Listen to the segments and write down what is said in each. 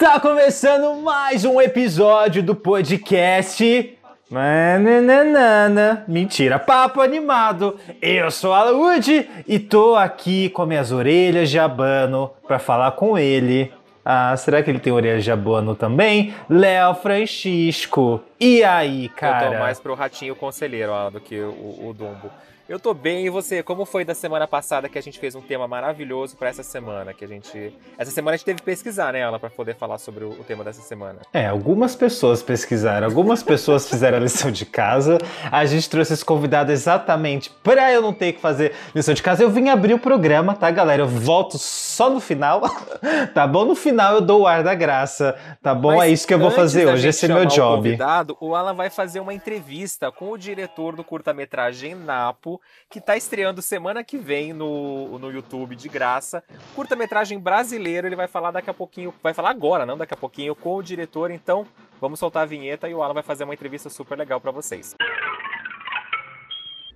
Tá começando mais um episódio do podcast. Mananana. Mentira, papo animado. Eu sou Alan Wood e tô aqui com minhas orelhas de abano pra falar com ele. Ah, será que ele tem orelhas de abano também? Léo Francisco. E aí, cara? Eu tô mais pro ratinho conselheiro ó, do que o, o Dumbo. Eu tô bem, e você? Como foi da semana passada que a gente fez um tema maravilhoso para essa semana? Que a gente. Essa semana a gente teve que pesquisar, né, ela, para poder falar sobre o, o, tema dessa semana. É, algumas pessoas pesquisaram, algumas pessoas fizeram a lição de casa. A gente trouxe esse convidado exatamente pra eu não ter que fazer lição de casa. Eu vim abrir o programa, tá, galera? Eu volto só no final, tá bom? No final eu dou o ar da graça, tá bom? Mas é isso que eu vou fazer hoje, esse é meu job. O, convidado, o Alan vai fazer uma entrevista com o diretor do curta-metragem Napo que está estreando semana que vem no, no YouTube de graça. Curta-metragem brasileiro, ele vai falar daqui a pouquinho, vai falar agora, não daqui a pouquinho, com o diretor. Então, vamos soltar a vinheta e o Alan vai fazer uma entrevista super legal para vocês.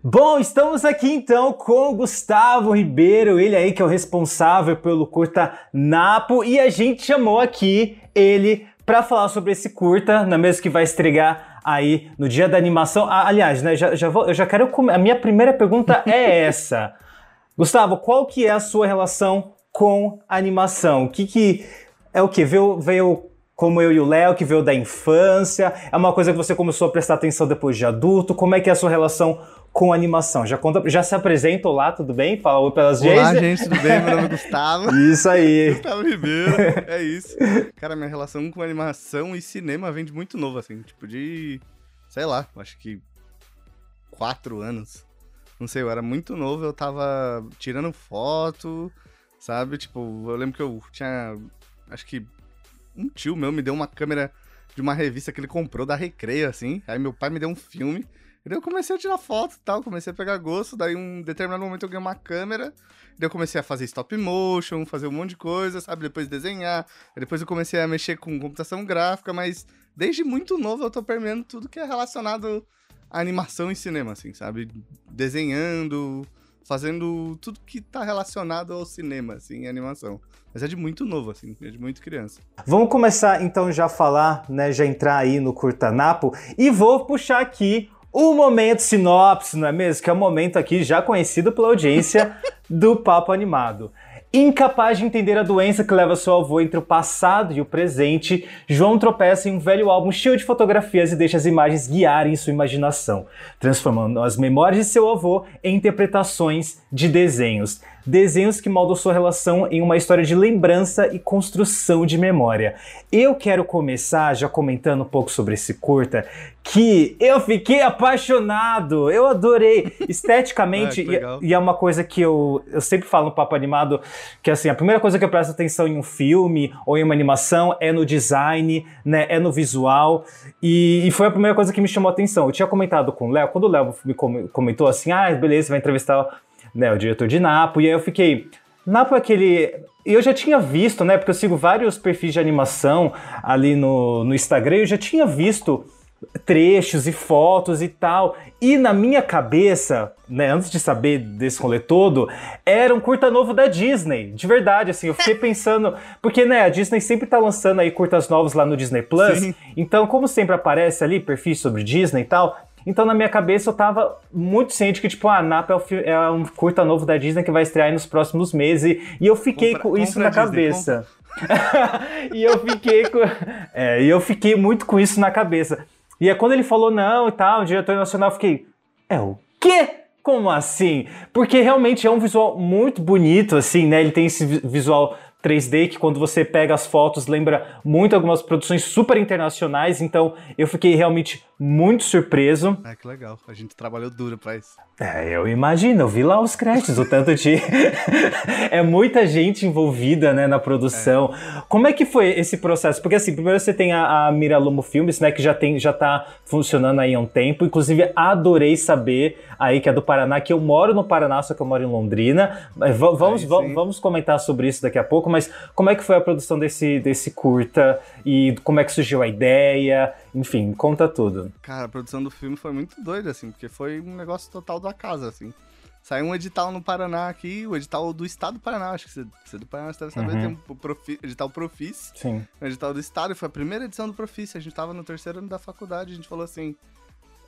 Bom, estamos aqui então com Gustavo Ribeiro, ele aí que é o responsável pelo curta Napo, e a gente chamou aqui ele para falar sobre esse curta, na mesma que vai estrear aí no dia da animação. Ah, aliás, né, já, já vou, eu já quero. A minha primeira pergunta é essa. Gustavo, qual que é a sua relação com animação? O que, que é o que? Veio, veio como eu e o Léo, que veio da infância? É uma coisa que você começou a prestar atenção depois de adulto? Como é que é a sua relação com animação. Já conta, já se apresenta lá, tudo bem? Fala oi pelas gente. Olá, gente, tudo bem? Meu nome é Gustavo. Isso aí. Gustavo Ribeiro, é isso. Cara, minha relação com animação e cinema vem de muito novo, assim, tipo de, sei lá, acho que quatro anos. Não sei, eu era muito novo, eu tava tirando foto, sabe? Tipo, eu lembro que eu tinha, acho que um tio meu me deu uma câmera de uma revista que ele comprou da Recreio, assim. Aí meu pai me deu um filme daí eu comecei a tirar foto e tal, comecei a pegar gosto, daí um determinado momento eu ganhei uma câmera, daí eu comecei a fazer stop motion, fazer um monte de coisa, sabe? Depois desenhar, depois eu comecei a mexer com computação gráfica, mas desde muito novo eu tô permeando tudo que é relacionado à animação e cinema, assim, sabe? Desenhando, fazendo tudo que tá relacionado ao cinema, assim, animação. Mas é de muito novo, assim, é de muito criança. Vamos começar então já falar, né, já entrar aí no Curta Napo e vou puxar aqui o momento sinopse, não é mesmo? Que é o um momento aqui já conhecido pela audiência do Papo Animado. Incapaz de entender a doença que leva seu avô entre o passado e o presente, João tropeça em um velho álbum cheio de fotografias e deixa as imagens guiarem sua imaginação, transformando as memórias de seu avô em interpretações de desenhos desenhos que moldam sua relação em uma história de lembrança e construção de memória. Eu quero começar já comentando um pouco sobre esse curta, que eu fiquei apaixonado, eu adorei esteticamente ah, e, e, é uma coisa que eu, eu sempre falo no Papo Animado, que assim, a primeira coisa que eu presto atenção em um filme ou em uma animação é no design, né, é no visual, e, e foi a primeira coisa que me chamou a atenção. Eu tinha comentado com o Léo, quando o Léo me comentou assim, ah, beleza, vai entrevistar né, o diretor de Napo, e aí eu fiquei. Napo é aquele. Eu já tinha visto, né? Porque eu sigo vários perfis de animação ali no, no Instagram, eu já tinha visto trechos e fotos e tal. E na minha cabeça, né, antes de saber desse rolê todo, era um curta novo da Disney. De verdade, assim, eu fiquei pensando. Porque, né, a Disney sempre tá lançando aí curtas novos lá no Disney Plus. Sim. Então, como sempre aparece ali perfis sobre Disney e tal, então, na minha cabeça, eu tava muito ciente que, tipo, a Napa é, é, um curta novo da Disney que vai estrear nos próximos meses. E eu fiquei compra, com isso na Disney, cabeça. e eu fiquei com. É, e eu fiquei muito com isso na cabeça. E é quando ele falou não e tal, o diretor nacional, eu fiquei. É o quê? Como assim? Porque realmente é um visual muito bonito, assim, né? Ele tem esse visual 3D, que quando você pega as fotos lembra muito algumas produções super internacionais, então eu fiquei realmente muito surpreso. Ah, que legal. A gente trabalhou duro pra isso. É, eu imagino, eu vi lá os créditos, o tanto de. é muita gente envolvida né, na produção. É. Como é que foi esse processo? Porque assim, primeiro você tem a, a Miralumo Filmes, né, que já, tem, já tá funcionando aí há um tempo. Inclusive, adorei saber aí que é do Paraná, que eu moro no Paraná, só que eu moro em Londrina. Vamos, aí, vamos comentar sobre isso daqui a pouco, mas como é que foi a produção desse, desse curta e como é que surgiu a ideia? Enfim, conta tudo. Cara, a produção do filme foi muito doida, assim, porque foi um negócio total da casa, assim. Saiu um edital no Paraná aqui, o edital do Estado do Paraná, acho que você, você do Paraná você deve saber, uhum. tem um profi, edital Profis. Sim. O edital do Estado, foi a primeira edição do Profis, a gente tava no terceiro ano da faculdade, a gente falou assim,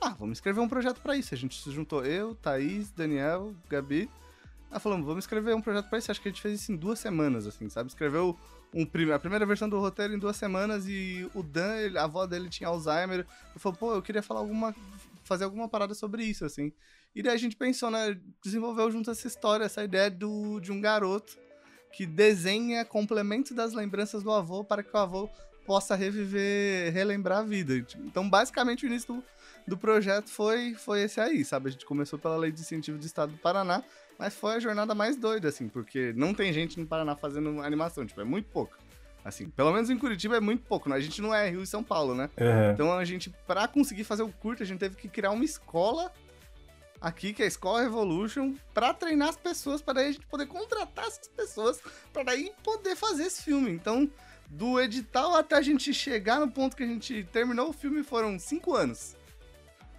ah, vamos escrever um projeto para isso. A gente se juntou, eu, Thaís, Daniel, Gabi, ah, falamos, vamos escrever um projeto para isso. Acho que a gente fez isso em duas semanas, assim, sabe? Escreveu um, a primeira versão do roteiro em duas semanas e o Dan, ele, a avó dele tinha Alzheimer. Eu falei, pô, eu queria falar alguma. fazer alguma parada sobre isso, assim. E daí a gente pensou, né? Desenvolveu junto essa história, essa ideia do, de um garoto que desenha complemento das lembranças do avô para que o avô possa reviver, relembrar a vida. Então, basicamente, o início do, do projeto foi, foi esse aí, sabe? A gente começou pela Lei de Incentivo do Estado do Paraná, mas foi a jornada mais doida, assim, porque não tem gente no Paraná fazendo animação, tipo, é muito pouco. Assim, pelo menos em Curitiba é muito pouco, né? A gente não é Rio e São Paulo, né? Uhum. Então a gente, pra conseguir fazer o curto, a gente teve que criar uma escola aqui, que é a Escola Revolution, para treinar as pessoas, para daí a gente poder contratar essas pessoas, para daí poder fazer esse filme. Então, do edital até a gente chegar no ponto que a gente terminou o filme foram cinco anos.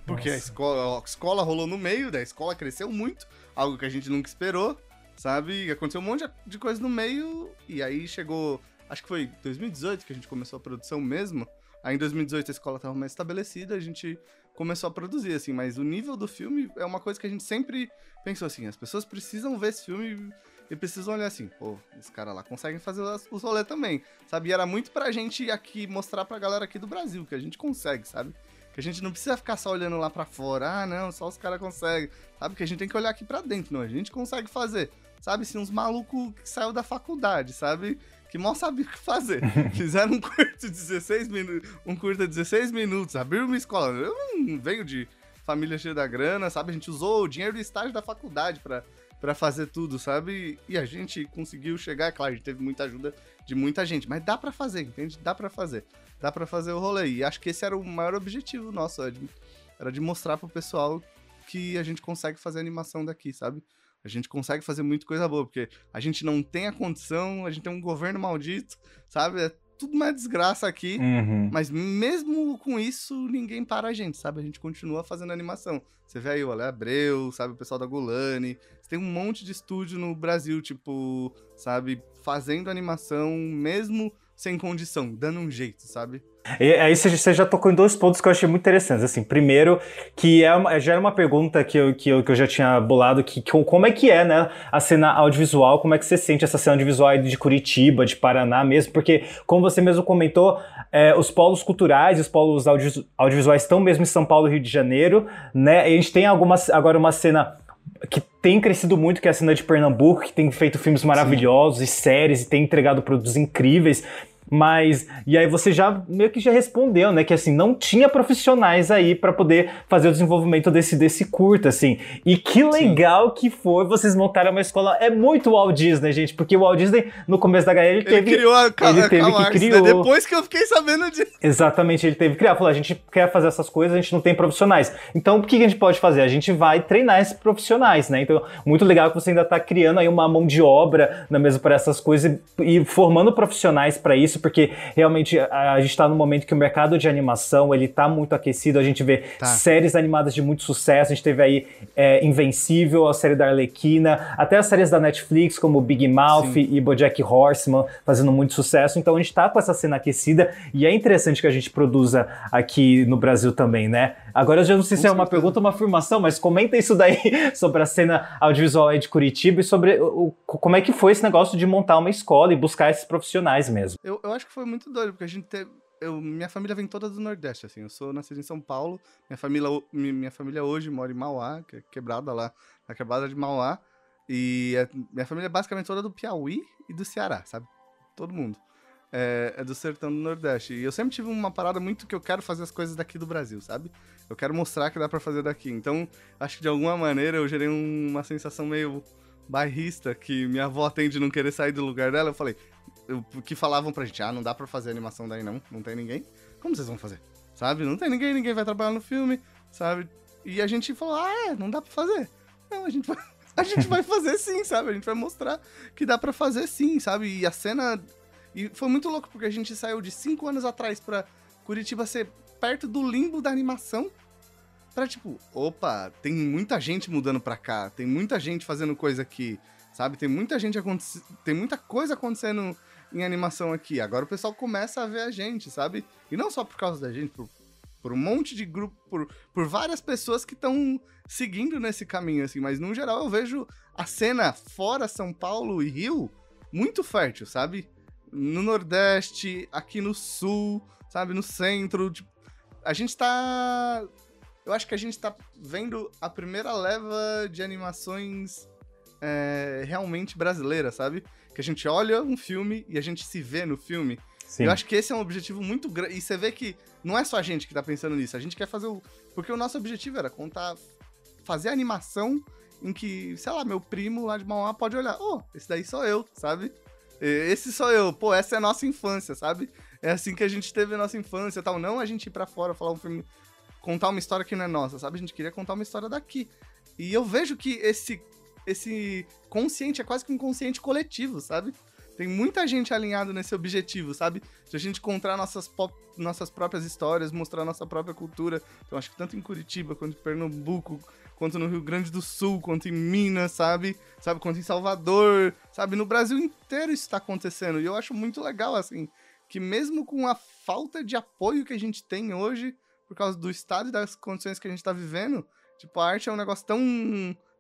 Porque a escola, a escola rolou no meio, da escola cresceu muito, algo que a gente nunca esperou, sabe? Aconteceu um monte de coisa no meio, e aí chegou. Acho que foi 2018 que a gente começou a produção mesmo. Aí em 2018 a escola estava mais estabelecida, a gente começou a produzir, assim, mas o nível do filme é uma coisa que a gente sempre pensou assim, as pessoas precisam ver esse filme e precisam olhar assim, pô, os caras lá conseguem fazer os rolê também, sabe? E era muito pra gente aqui mostrar pra galera aqui do Brasil que a gente consegue, sabe? Que a gente não precisa ficar só olhando lá para fora. Ah, não, só os caras conseguem. Sabe? Que a gente tem que olhar aqui para dentro, não. A gente consegue fazer. Sabe? Assim, uns malucos que saiu da faculdade, sabe? Que mal sabia o que fazer. Fizeram um curto de 16 minutos. Um curto de 16 minutos. Abriram uma escola. Eu não venho de família cheia da grana, sabe? A gente usou o dinheiro do estágio da faculdade para para fazer tudo, sabe? E a gente conseguiu chegar, claro, a gente teve muita ajuda de muita gente, mas dá para fazer, entende? Dá para fazer dá para fazer o rolê. E acho que esse era o maior objetivo nosso, era de mostrar pro pessoal que a gente consegue fazer animação daqui, sabe? A gente consegue fazer muita coisa boa, porque a gente não tem a condição, a gente tem um governo maldito, sabe? É tudo uma desgraça aqui, uhum. mas mesmo com isso, ninguém para a gente, sabe? A gente continua fazendo animação. Você vê aí o Ale Abreu, sabe? O pessoal da Gulani. Você tem um monte de estúdio no Brasil, tipo, sabe? Fazendo animação, mesmo sem condição, dando um jeito, sabe? E aí você já tocou em dois pontos que eu achei muito interessantes. Assim, primeiro, que é uma, já era uma pergunta que eu, que eu, que eu já tinha bolado, que, que, como é que é, né, a cena audiovisual, como é que você sente essa cena audiovisual de Curitiba, de Paraná mesmo, porque, como você mesmo comentou, é, os polos culturais, os polos audiovisuais estão mesmo em São Paulo e Rio de Janeiro, né, e a gente tem algumas, agora uma cena que tem crescido muito, que é a cena de Pernambuco, que tem feito filmes maravilhosos Sim. e séries e tem entregado produtos incríveis. Mas, e aí você já meio que já respondeu, né? Que assim, não tinha profissionais aí para poder fazer o desenvolvimento desse, desse curta, assim. E que legal Sim. que foi vocês montaram uma escola. É muito Walt Disney, gente, porque o Walt Disney, no começo da galera, ele teve. Ele criou a, ele teve a que criou. Né? Depois que eu fiquei sabendo disso. Exatamente, ele teve que criar. Falou: a gente quer fazer essas coisas, a gente não tem profissionais. Então, o que a gente pode fazer? A gente vai treinar esses profissionais, né? Então, muito legal que você ainda tá criando aí uma mão de obra na mesa para essas coisas e, e formando profissionais para isso isso, porque realmente a, a gente está no momento que o mercado de animação ele tá muito aquecido, a gente vê tá. séries animadas de muito sucesso, a gente teve aí é, Invencível, a série da Arlequina, até as séries da Netflix como Big Mouth Sim. e BoJack Horseman fazendo muito sucesso, então a gente está com essa cena aquecida e é interessante que a gente produza aqui no Brasil também, né? Agora eu já não sei se é uma pergunta ou uma afirmação, mas comenta isso daí sobre a cena audiovisual aí de Curitiba e sobre o, como é que foi esse negócio de montar uma escola e buscar esses profissionais mesmo. Eu, eu acho que foi muito doido, porque a gente teve. Eu, minha família vem toda do Nordeste, assim. Eu sou nascido em São Paulo. Minha família, minha família hoje mora em Mauá, que é quebrada lá, na quebrada de Mauá. E a, minha família é basicamente toda do Piauí e do Ceará, sabe? todo mundo. É, é do sertão do Nordeste. E eu sempre tive uma parada muito que eu quero fazer as coisas daqui do Brasil, sabe? Eu quero mostrar que dá pra fazer daqui. Então, acho que de alguma maneira eu gerei um- uma sensação meio bairrista, que minha avó tem de não querer sair do lugar dela. Eu falei, eu- que falavam pra gente, ah, não dá pra fazer animação daí não, não tem ninguém. Como vocês vão fazer? Sabe? Não tem ninguém, ninguém vai trabalhar no filme, sabe? E a gente falou, ah, é, não dá pra fazer. Não, a gente vai, a gente vai fazer sim, sabe? A gente vai mostrar que dá pra fazer sim, sabe? E a cena. E foi muito louco, porque a gente saiu de cinco anos atrás pra Curitiba ser perto do limbo da animação. Pra tipo, opa, tem muita gente mudando pra cá, tem muita gente fazendo coisa aqui, sabe? Tem muita gente acontecendo. Tem muita coisa acontecendo em animação aqui. Agora o pessoal começa a ver a gente, sabe? E não só por causa da gente, por, por um monte de grupo, por, por várias pessoas que estão seguindo nesse caminho, assim. Mas no geral eu vejo a cena fora São Paulo e Rio muito fértil, sabe? No Nordeste, aqui no Sul, sabe? No Centro. tipo, a gente tá. Eu acho que a gente tá vendo a primeira leva de animações é, realmente brasileira, sabe? Que a gente olha um filme e a gente se vê no filme. Sim. Eu acho que esse é um objetivo muito grande. E você vê que não é só a gente que tá pensando nisso. A gente quer fazer o. Porque o nosso objetivo era contar. Fazer animação em que, sei lá, meu primo lá de Mauá pode olhar. Oh, esse daí sou eu, sabe? Esse sou eu. Pô, essa é a nossa infância, sabe? É assim que a gente teve a nossa infância tal. Não a gente ir pra fora falar um filme. Contar uma história que não é nossa, sabe? A gente queria contar uma história daqui. E eu vejo que esse. Esse consciente é quase que um consciente coletivo, sabe? Tem muita gente alinhado nesse objetivo, sabe? De a gente contar nossas, nossas próprias histórias, mostrar nossa própria cultura. Então, acho que tanto em Curitiba, quanto em Pernambuco, quanto no Rio Grande do Sul, quanto em Minas, sabe? Sabe? Quanto em Salvador, sabe? No Brasil inteiro isso tá acontecendo. E eu acho muito legal, assim, que mesmo com a falta de apoio que a gente tem hoje, por causa do estado e das condições que a gente tá vivendo, tipo, a arte é um negócio tão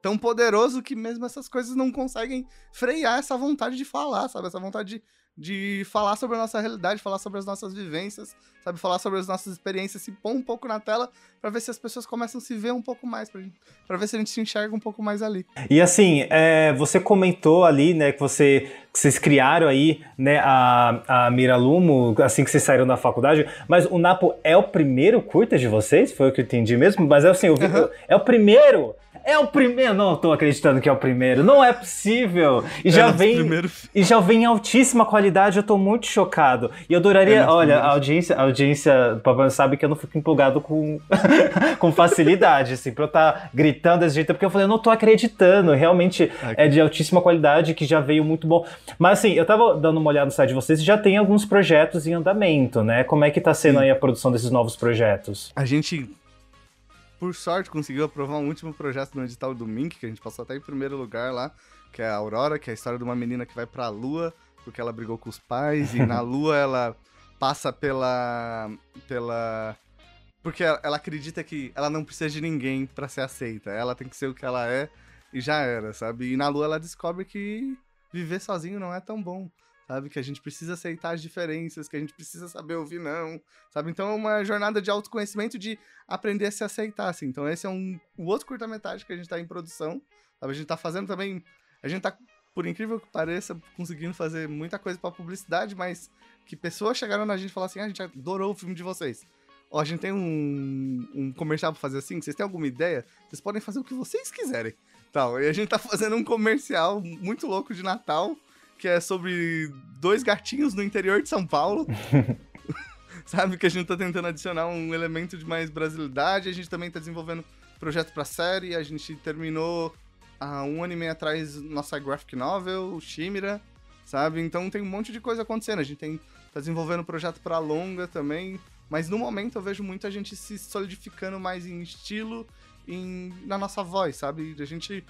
tão poderoso que mesmo essas coisas não conseguem frear essa vontade de falar, sabe? Essa vontade de, de falar sobre a nossa realidade, falar sobre as nossas vivências, sabe? Falar sobre as nossas experiências, se pôr um pouco na tela pra ver se as pessoas começam a se ver um pouco mais, pra ver se a gente se enxerga um pouco mais ali. E assim, é, você comentou ali, né, que, você, que vocês criaram aí, né, a, a Miralumo, assim que vocês saíram da faculdade, mas o Napo é o primeiro curta de vocês? Foi o que eu entendi mesmo? Mas assim, eu vi, é o primeiro! É o primeiro! Não tô acreditando que é o primeiro, não é possível! E já nosso vem... primeiro E já vem em altíssima qualidade, eu tô muito chocado. E eu adoraria, É, olha, primeiro. a audiência, a audiência, o Papai sabe que eu não fico empolgado com, com facilidade, assim, pra eu estar gritando desse jeito, porque eu falei, eu não tô acreditando, realmente é de altíssima qualidade, que já veio muito bom. Mas assim, eu tava dando uma olhada no site de vocês e já tem alguns projetos em andamento, né? Como é que tá sendo Sim. aí a produção desses novos projetos? A gente, por sorte, conseguiu aprovar um último projeto no edital do Mink, que a gente passou até em primeiro lugar lá, que é a Aurora, que é a história de uma menina que vai pra Lua, porque ela brigou com os pais, e na Lua ela passa pela. pela. Porque ela ela acredita que ela não precisa de ninguém pra ser aceita. Ela tem que ser o que ela é e já era, sabe? E na Lua ela descobre que viver sozinho não é tão bom. Sabe? Que a gente precisa aceitar as diferenças, que a gente precisa saber ouvir não, sabe? Então é uma jornada de autoconhecimento de aprender a se aceitar, assim. Então esse é um o outro curta-metragem que a gente tá em produção, sabe? A gente tá fazendo também, a gente tá, por incrível que pareça, conseguindo fazer muita coisa pra publicidade, mas que pessoas chegaram na gente e falaram assim, ah, a gente adorou o filme de vocês. Ó, a gente tem um, um comercial pra fazer assim, vocês têm alguma ideia? Vocês podem fazer o que vocês quiserem. Tal. E a gente tá fazendo um comercial muito louco de Natal, que é sobre dois gatinhos no interior de São Paulo. Sabe que a gente tá tentando adicionar um elemento de mais brasilidade. A gente também tá desenvolvendo projeto pra série. A gente terminou há um ano e meio atrás nossa graphic novel, o Shimira, sabe? Então tem um monte de coisa acontecendo. A gente tem, tá desenvolvendo projeto pra longa também. Mas no momento eu vejo muita gente se solidificando mais em estilo, em, na nossa voz, sabe? A gente.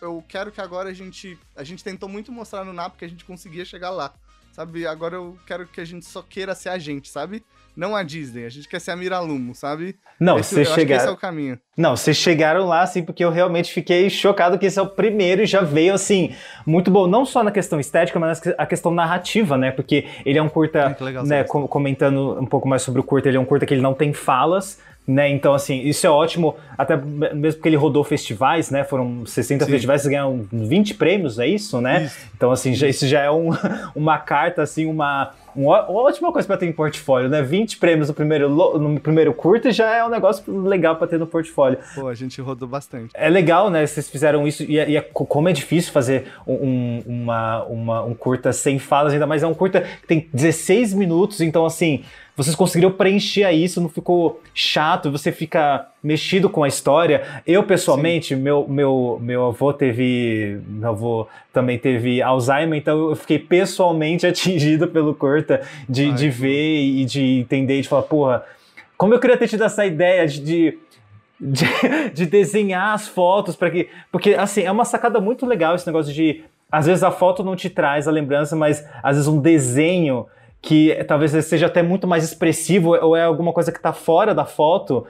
Eu, quero que agora a gente. A gente tentou muito mostrar no NAP que a gente conseguia chegar lá. Sabe? Agora eu quero que a gente só queira ser a gente, sabe? Não a Disney. A gente quer ser a Miralumo, sabe? Não, vocês que esse é chegaram. o caminho. Não, vocês chegaram lá, assim, porque eu realmente fiquei chocado que esse é o primeiro e já veio, assim, muito bom. Não só na questão estética, mas a questão narrativa, né? Porque ele é um curta, que legal, né, com- comentando um pouco mais sobre o curta, ele é um curta que ele não tem falas, né? Então, assim, isso é ótimo, até mesmo porque ele rodou festivais, né? Foram 60 Sim. festivais, vocês ganharam 20 prêmios, é isso, né? Isso. Então, assim, já- isso já é um- uma carta, assim, uma, uma ótima coisa pra ter em portfólio, né? 20 prêmios no primeiro, no primeiro curto já é um negócio legal pra ter no portfólio. Pô, a gente rodou bastante. É legal, né? Vocês fizeram isso e, é- e é co- como é difícil fazer um, um- uma, uma- um curta sem falas, ainda mais é um curta que tem 16 minutos, então assim, vocês conseguiram preencher isso, não ficou chato, você fica mexido com a história. Eu, pessoalmente, meu, meu, meu avô teve. Meu avô também teve Alzheimer, então eu fiquei pessoalmente atingido pelo curta de, Ai, de ver e de entender de falar, porra, como eu queria ter tido essa ideia de- de de, de desenhar as fotos para que. Porque, assim, é uma sacada muito legal esse negócio de. Às vezes a foto não te traz a lembrança, mas às vezes um desenho que talvez seja até muito mais expressivo ou é alguma coisa que está fora da foto.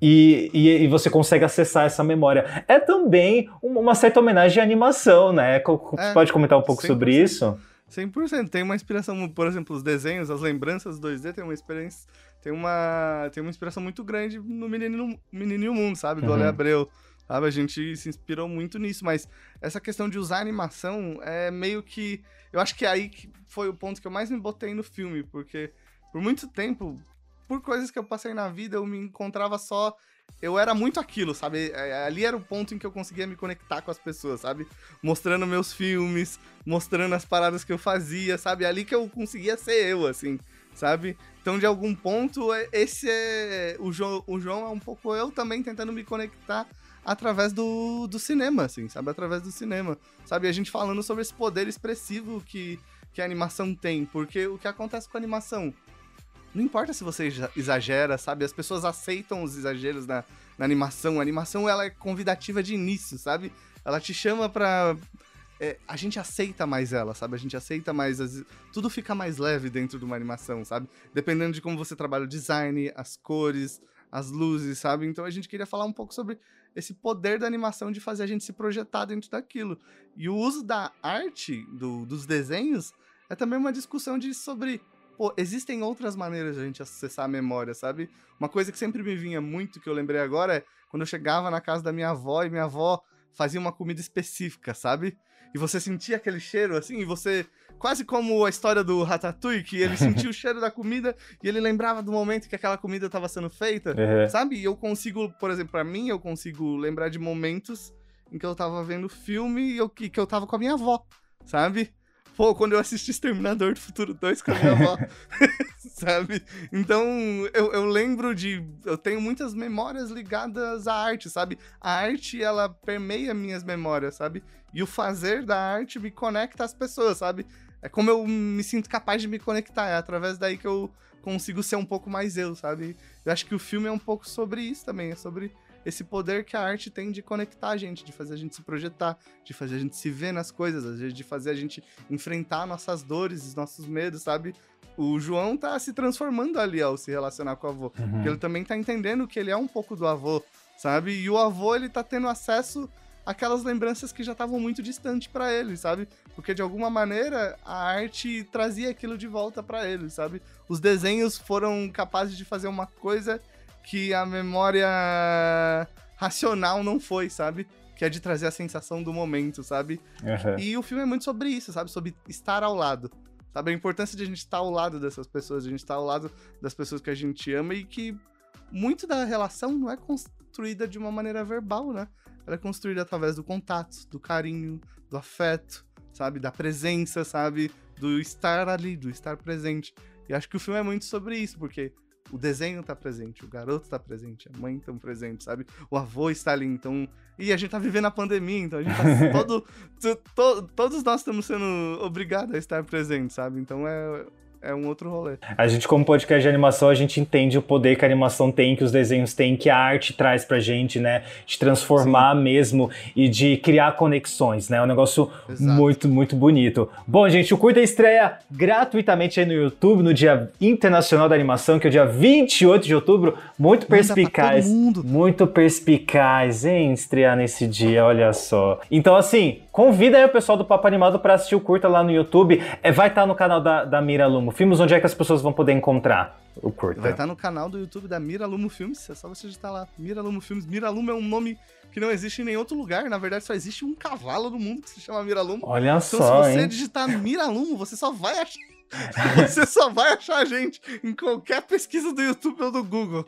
E, e, e você consegue acessar essa memória. É também um- uma certa homenagem à animação, né? Você É, pode comentar um pouco 100%. sobre isso? 100%. Tem uma inspiração, por exemplo, os desenhos, as lembranças 2D tem uma experiência, tem uma, tem uma inspiração muito grande no Menino, Menino e o Mundo, sabe? Do Uhum. Ale Abreu. Sabe? A gente se inspirou muito nisso, mas essa questão de usar animação é meio que. Eu acho que é aí que foi o ponto que eu mais me botei no filme, porque por muito tempo, por coisas que eu passei na vida, eu me encontrava só. Eu era muito aquilo, sabe? É, Ali era o ponto em que eu conseguia me conectar com as pessoas, sabe? Mostrando meus filmes, mostrando as paradas que eu fazia, sabe? Ali que eu conseguia ser eu, assim, sabe? Então, de algum ponto, é- esse é. O João, o João é um pouco eu também tentando me conectar através do, do cinema, assim, sabe? Através do cinema, sabe? A gente falando sobre esse poder expressivo que, que a animação tem, porque o que acontece com a animação. Não importa se você exa- exagera, sabe? As pessoas aceitam os exageros na, na animação. A animação, ela é convidativa de início, sabe? Ela te chama pra... é, a gente aceita mais ela, sabe? A gente aceita mais... as- Tudo fica mais leve dentro de uma animação, sabe? Dependendo de como você trabalha o design, as cores, as luzes, sabe? Então a gente queria falar um pouco sobre esse poder da animação de fazer a gente se projetar dentro daquilo. E o uso da arte, do- dos desenhos, é também uma discussão de sobre pô, existem outras maneiras de a gente acessar a memória, sabe? Uma coisa que sempre me vinha muito, que eu lembrei agora, é quando eu chegava na casa da minha avó e minha avó fazia uma comida específica, sabe? E você sentia aquele cheiro, assim, e você. Quase como a história do Ratatouille, que ele sentia o cheiro da comida e ele lembrava do momento que aquela comida estava sendo feita. Uhum. Sabe? E eu consigo, por exemplo, pra mim, eu consigo lembrar de momentos em que eu tava vendo filme e eu, que, que eu tava com a minha avó, sabe? Pô, quando eu assisti Exterminador do Futuro 2 com a minha avó, sabe? Então, eu, eu lembro de... Eu tenho muitas memórias ligadas à arte, sabe? A arte, ela permeia minhas memórias, sabe? E o fazer da arte me conecta às pessoas, sabe? É como eu me sinto capaz de me conectar, é através daí que eu consigo ser um pouco mais eu, sabe? Eu acho que o filme é um pouco sobre isso também, é sobre esse poder que a arte tem de conectar a gente, de fazer a gente se projetar, de fazer a gente se ver nas coisas, de fazer a gente enfrentar nossas dores, os nossos medos, sabe? O João tá se transformando ali ao se relacionar com o avô, porque ele também tá entendendo que ele é um pouco do avô, sabe? E o avô, ele tá tendo acesso àquelas lembranças que já estavam muito distantes pra ele, sabe? Porque de alguma maneira a arte trazia aquilo de volta pra ele, sabe? Os desenhos foram capazes de fazer uma coisa que a memória racional não foi, sabe? Que é de trazer a sensação do momento, sabe? Uhum. E o filme é muito sobre isso, sabe? Sobre estar ao lado. Sabe? A importância de a gente estar ao lado dessas pessoas, de a gente estar ao lado das pessoas que a gente ama e que muito da relação não é construída de uma maneira verbal, né? Ela é construída através do contato, do carinho, do afeto, sabe? Da presença, sabe? Do estar ali, do estar presente. E acho que o filme é muito sobre isso, porque o desenho tá presente, o garoto tá presente, a mãe tão presente, sabe? O avô está ali, então. E a gente tá vivendo a pandemia, então a gente tá todo. to- to- todos nós estamos sendo obrigados a estar presentes, sabe? Então é, é um outro rolê. A gente, como podcast de animação, a gente entende o poder que a animação tem, que os desenhos têm, que a arte traz pra gente, né? De transformar mesmo e de criar conexões, né? É um negócio Exato. muito, muito bonito. Bom, gente, o Curta estreia gratuitamente aí no YouTube no Dia Internacional da Animação, que é o dia 28 de outubro. Muito perspicaz. Muito perspicaz, hein? Estrear nesse dia, olha só. Então, assim, convida aí o pessoal do Papo Animado pra assistir o curta lá no YouTube. É, vai estar no canal da, da Mira Lumo Filmes, onde é que as pessoas vão poder encontrar? o curta. Vai estar no canal do YouTube da Mira Lumo Filmes, é só você digitar lá. Mira Lumo Filmes. Mira Lumo é um nome que não existe em nenhum outro lugar. Na verdade, só existe um cavalo no mundo que se chama Mira Lumo. Olha Então, só, se você hein? digitar Mira Lumo, você só vai achar. você só vai achar a gente em qualquer pesquisa do YouTube ou do Google.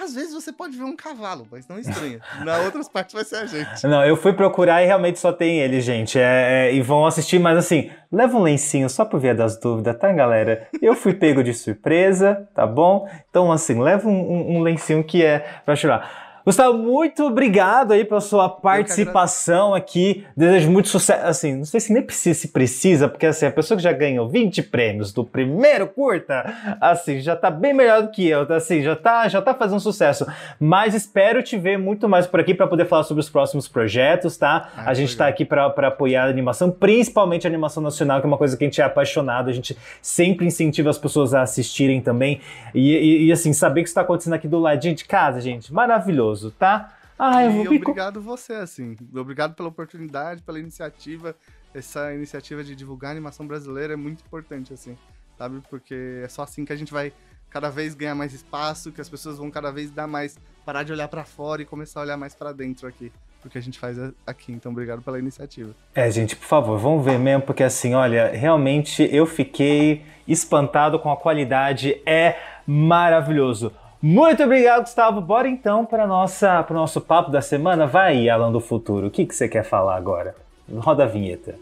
Às vezes você pode ver um cavalo, mas não estranha. Na outras partes vai ser a gente. Não, eu fui procurar e realmente só tem ele, gente. É, é, e vão assistir, mas assim, leva um lencinho só por via das dúvidas, tá, galera? Eu fui pego de surpresa, tá bom? Então, assim, leva um, um- um lencinho que é pra chorar. Gustavo, muito obrigado aí pela sua participação aqui. Desejo muito sucesso. Assim, não sei se nem precisa, se precisa, porque assim, a pessoa que já ganhou 20 prêmios do primeiro curta, assim, já tá bem melhor do que eu, tá? assim, já tá, já tá fazendo sucesso. Mas espero te ver muito mais por aqui para poder falar sobre os próximos projetos, tá? Ah, a gente legal. tá aqui para apoiar a animação, principalmente a animação nacional, que é uma coisa que a gente é apaixonado, a gente sempre incentiva as pessoas a assistirem também. E, e- e, assim, saber que isso tá acontecendo aqui do ladinho de casa, gente, maravilhoso, tá? Ah, eu E vou obrigado você, assim. Obrigado pela oportunidade, pela iniciativa. Essa iniciativa de divulgar a animação brasileira é muito importante, assim, sabe? Porque é só assim que a gente vai cada vez ganhar mais espaço, que as pessoas vão cada vez dar mais, parar de olhar pra fora e começar a olhar mais pra dentro aqui, do que a gente faz aqui. Então, obrigado pela iniciativa. É, gente, por favor, vamos ver mesmo, porque assim, olha, realmente eu fiquei espantado com a qualidade, é maravilhoso. Muito obrigado, Gustavo. Bora então para nossa para o nosso papo da semana. Vai Alan do Futuro. O que, que você quer falar agora? Roda a vinheta.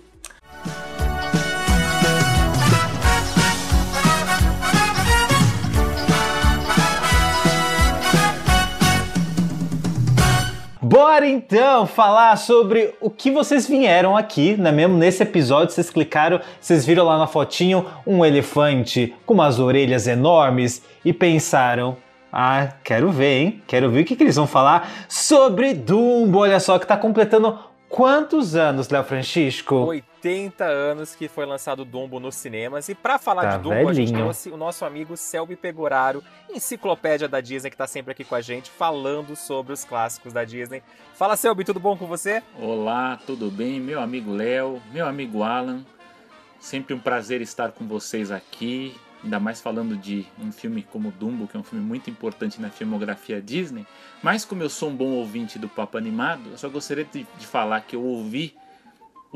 Bora então falar sobre o que vocês vieram aqui, né? Mesmo nesse episódio, vocês clicaram, vocês viram lá na fotinho um elefante com umas orelhas enormes e pensaram: ah, quero ver, hein? Quero ver o que, que eles vão falar sobre Dumbo. Olha só, que tá completando quantos anos, Léo Francisco? 80 anos que foi lançado Dumbo nos cinemas. E pra falar Tá de Dumbo, a gente velhinho. trouxe o nosso amigo Selby Pegoraro, enciclopédia da Disney, que tá sempre aqui com a gente, falando sobre os clássicos da Disney. Fala, Selby, tudo bom com você? Olá, tudo bem? Meu amigo Léo, meu amigo Alan. Sempre um prazer estar com vocês aqui, ainda mais falando de um filme como Dumbo, que é um filme muito importante na filmografia Disney. Mas como eu sou um bom ouvinte do Papo Animado, eu só gostaria de, de falar que eu ouvi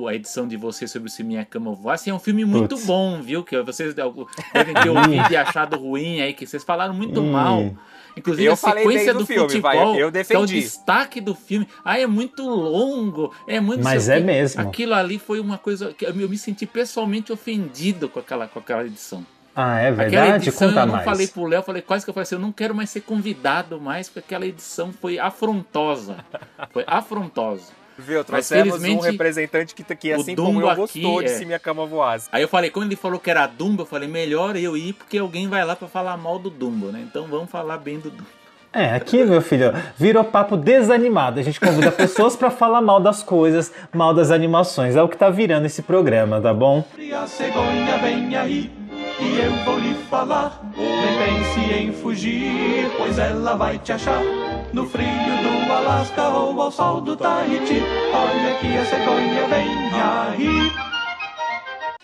a edição de vocês sobre o Se Minha Cama Voasse. É um filme muito Putz. bom, viu? Que vocês devem ter ouvido e achado ruim aí, que vocês falaram muito Hum. mal. Inclusive Eu a sequência do filme, futebol, vai, eu que é o defendi. destaque do filme. Ah, é muito longo, é muito... Mas é mesmo. Aquilo ali foi uma coisa que eu me senti pessoalmente ofendido com aquela, com aquela edição. Ah, é Aquela verdade? edição Conta eu não mais. falei pro Léo, falei quase que eu falei assim, eu não quero mais ser convidado mais, porque aquela edição foi afrontosa. Foi afrontosa. Viu? Mas, Trouxemos um felizmente, representante que, que o assim como Dumbo eu, aqui gostou de é- Se Minha Cama Voasse. Aí eu falei, quando ele falou que era Dumbo, eu falei, melhor eu ir, porque alguém vai lá pra falar mal do Dumbo, né? Então vamos falar bem do Dumbo. É, aqui, meu filho, virou papo desanimado. A gente convida pessoas pra falar mal das coisas, mal das animações. É o que tá virando esse programa, tá bom? E a cegonha vem aí, e eu vou lhe falar. Nem pense em fugir, pois ela vai te achar. No frio do Alasca ou ao sol do Tahiti. Olha que a cegonha vem aí.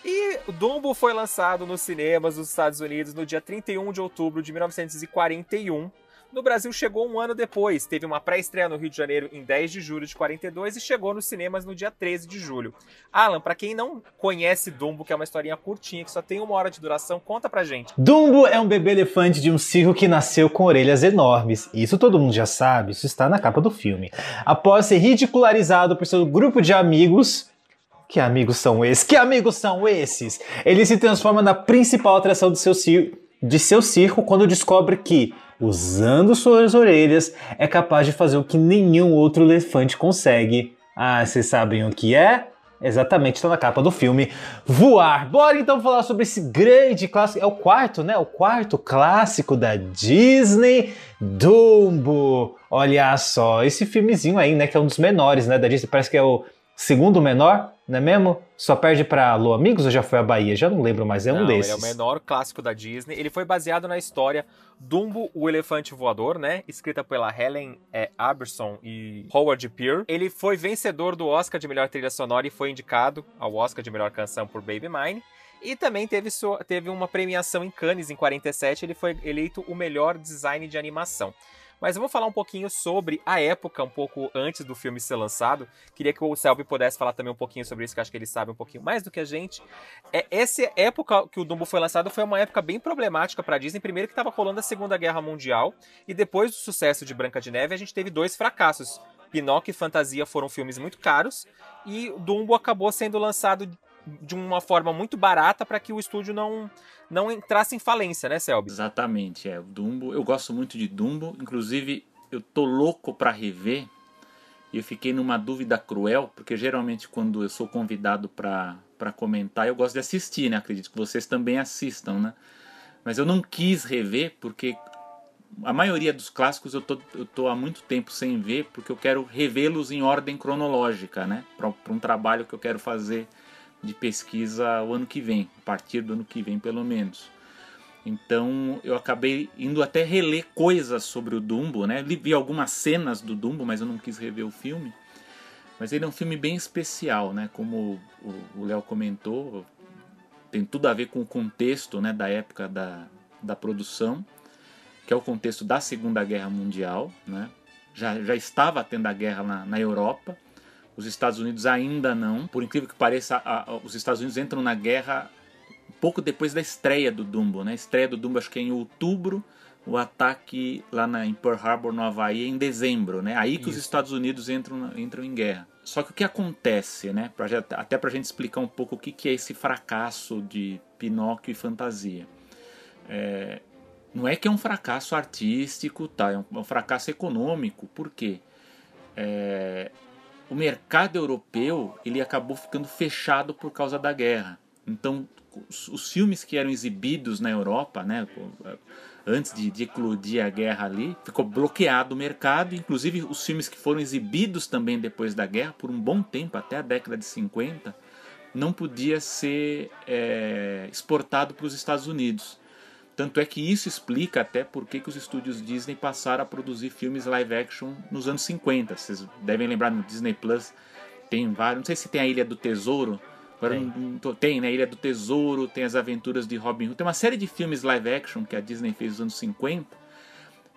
E Dumbo foi lançado nos cinemas dos Estados Unidos no dia 31 de outubro de 1941. No Brasil chegou um ano depois, teve uma pré-estreia no Rio de Janeiro em 10 de julho de 42 e chegou nos cinemas no dia 13 de julho. Alan, pra quem não conhece Dumbo, que é uma historinha curtinha, que só tem uma hora de duração, conta pra gente. Dumbo é um bebê elefante de um circo que nasceu com orelhas enormes. Isso todo mundo já sabe, isso está na capa do filme. Após ser ridicularizado por seu grupo de amigos. Que amigos são esses? Que amigos são esses? Ele se transforma na principal atração do seu de seu circo quando descobre que, usando suas orelhas, é capaz de fazer o que nenhum outro elefante consegue. Ah, vocês sabem o que é? Exatamente, está na capa do filme Voar. Bora então falar sobre esse grande clássico. É o quarto, né? O quarto clássico da Disney, Dumbo. Olha só, esse filmezinho aí, né? Que é um dos menores, né? Da Disney. Parece que é o segundo menor, não é mesmo? Só perde pra Alô Amigos ou já foi a Bahia? Já não lembro, mas é um Não, desses. Ele é o menor clássico da Disney. Ele foi baseado na história Dumbo, o Elefante Voador, né? Escrita pela Helen é, Aberson e Howard Peer. Ele foi vencedor do Oscar de melhor trilha sonora e foi indicado ao Oscar de melhor canção por Baby Mine. E também teve, sua, teve uma premiação em Cannes em 47, ele foi eleito o melhor design de animação. Mas eu vou falar um pouquinho sobre a época, um pouco antes do filme ser lançado. Queria que o Selby pudesse falar também um pouquinho sobre isso, que acho que ele sabe um pouquinho mais do que a gente. É, essa época que o Dumbo foi lançado foi uma época bem problemática para Disney. Primeiro que estava rolando a Segunda Guerra Mundial, e depois do sucesso de Branca de Neve, a gente teve dois fracassos. Pinóquio e Fantasia foram filmes muito caros, e Dumbo acabou sendo lançado de uma forma muito barata para que o estúdio não não entrasse em falência, né, Selby? Exatamente, é. O Dumbo, eu gosto muito de Dumbo, inclusive eu tô louco para rever. E eu fiquei numa dúvida cruel, porque geralmente quando eu sou convidado para comentar, eu gosto de assistir, né? Acredito que vocês também assistam, né? Mas eu não quis rever porque a maioria dos clássicos eu tô, eu tô há muito tempo sem ver, porque eu quero revê-los em ordem cronológica, né? Para um trabalho que eu quero fazer de pesquisa o ano que vem, a partir do ano que vem pelo menos. Então eu acabei indo até reler coisas sobre o Dumbo, né? Vi algumas cenas do Dumbo, mas eu não quis rever o filme. Mas ele é um filme bem especial, né? Como o Léo comentou, tem tudo a ver com o contexto né, da época da, da produção, que é o contexto da Segunda Guerra Mundial, né? Já, já estava tendo a guerra na, na Europa, os Estados Unidos ainda não. Por incrível que pareça, a, a, os Estados Unidos entram na guerra pouco depois da estreia do Dumbo. Né? A estreia do Dumbo acho que é em outubro, o ataque lá na, em Pearl Harbor, no Havaí, é em dezembro. Né? Aí que Isso. os Estados Unidos entram, entram em guerra. Só que o que acontece, né? Pra, até para a gente explicar um pouco o que, que é esse fracasso de Pinóquio e fantasia. É, não é que é um fracasso artístico, tá? é, um, é um fracasso econômico. Por quê? É, o mercado europeu ele acabou ficando fechado por causa da guerra. Então, os, filmes que eram exibidos na Europa, né, antes de, de eclodir a guerra ali, ficou bloqueado o mercado. Inclusive, os filmes que foram exibidos também depois da guerra, por um bom tempo, até a década de 50, não podia ser é, exportado para os Estados Unidos. Tanto é que isso explica até por que, que os estúdios Disney passaram a produzir filmes live action nos anos 50. Vocês devem lembrar no Disney Plus tem vários. Não sei se tem a Ilha do Tesouro. Agora tem. Não, tem, né? Ilha do Tesouro, tem as aventuras de Robin Hood. Tem uma série de filmes live action que a Disney fez nos anos 50.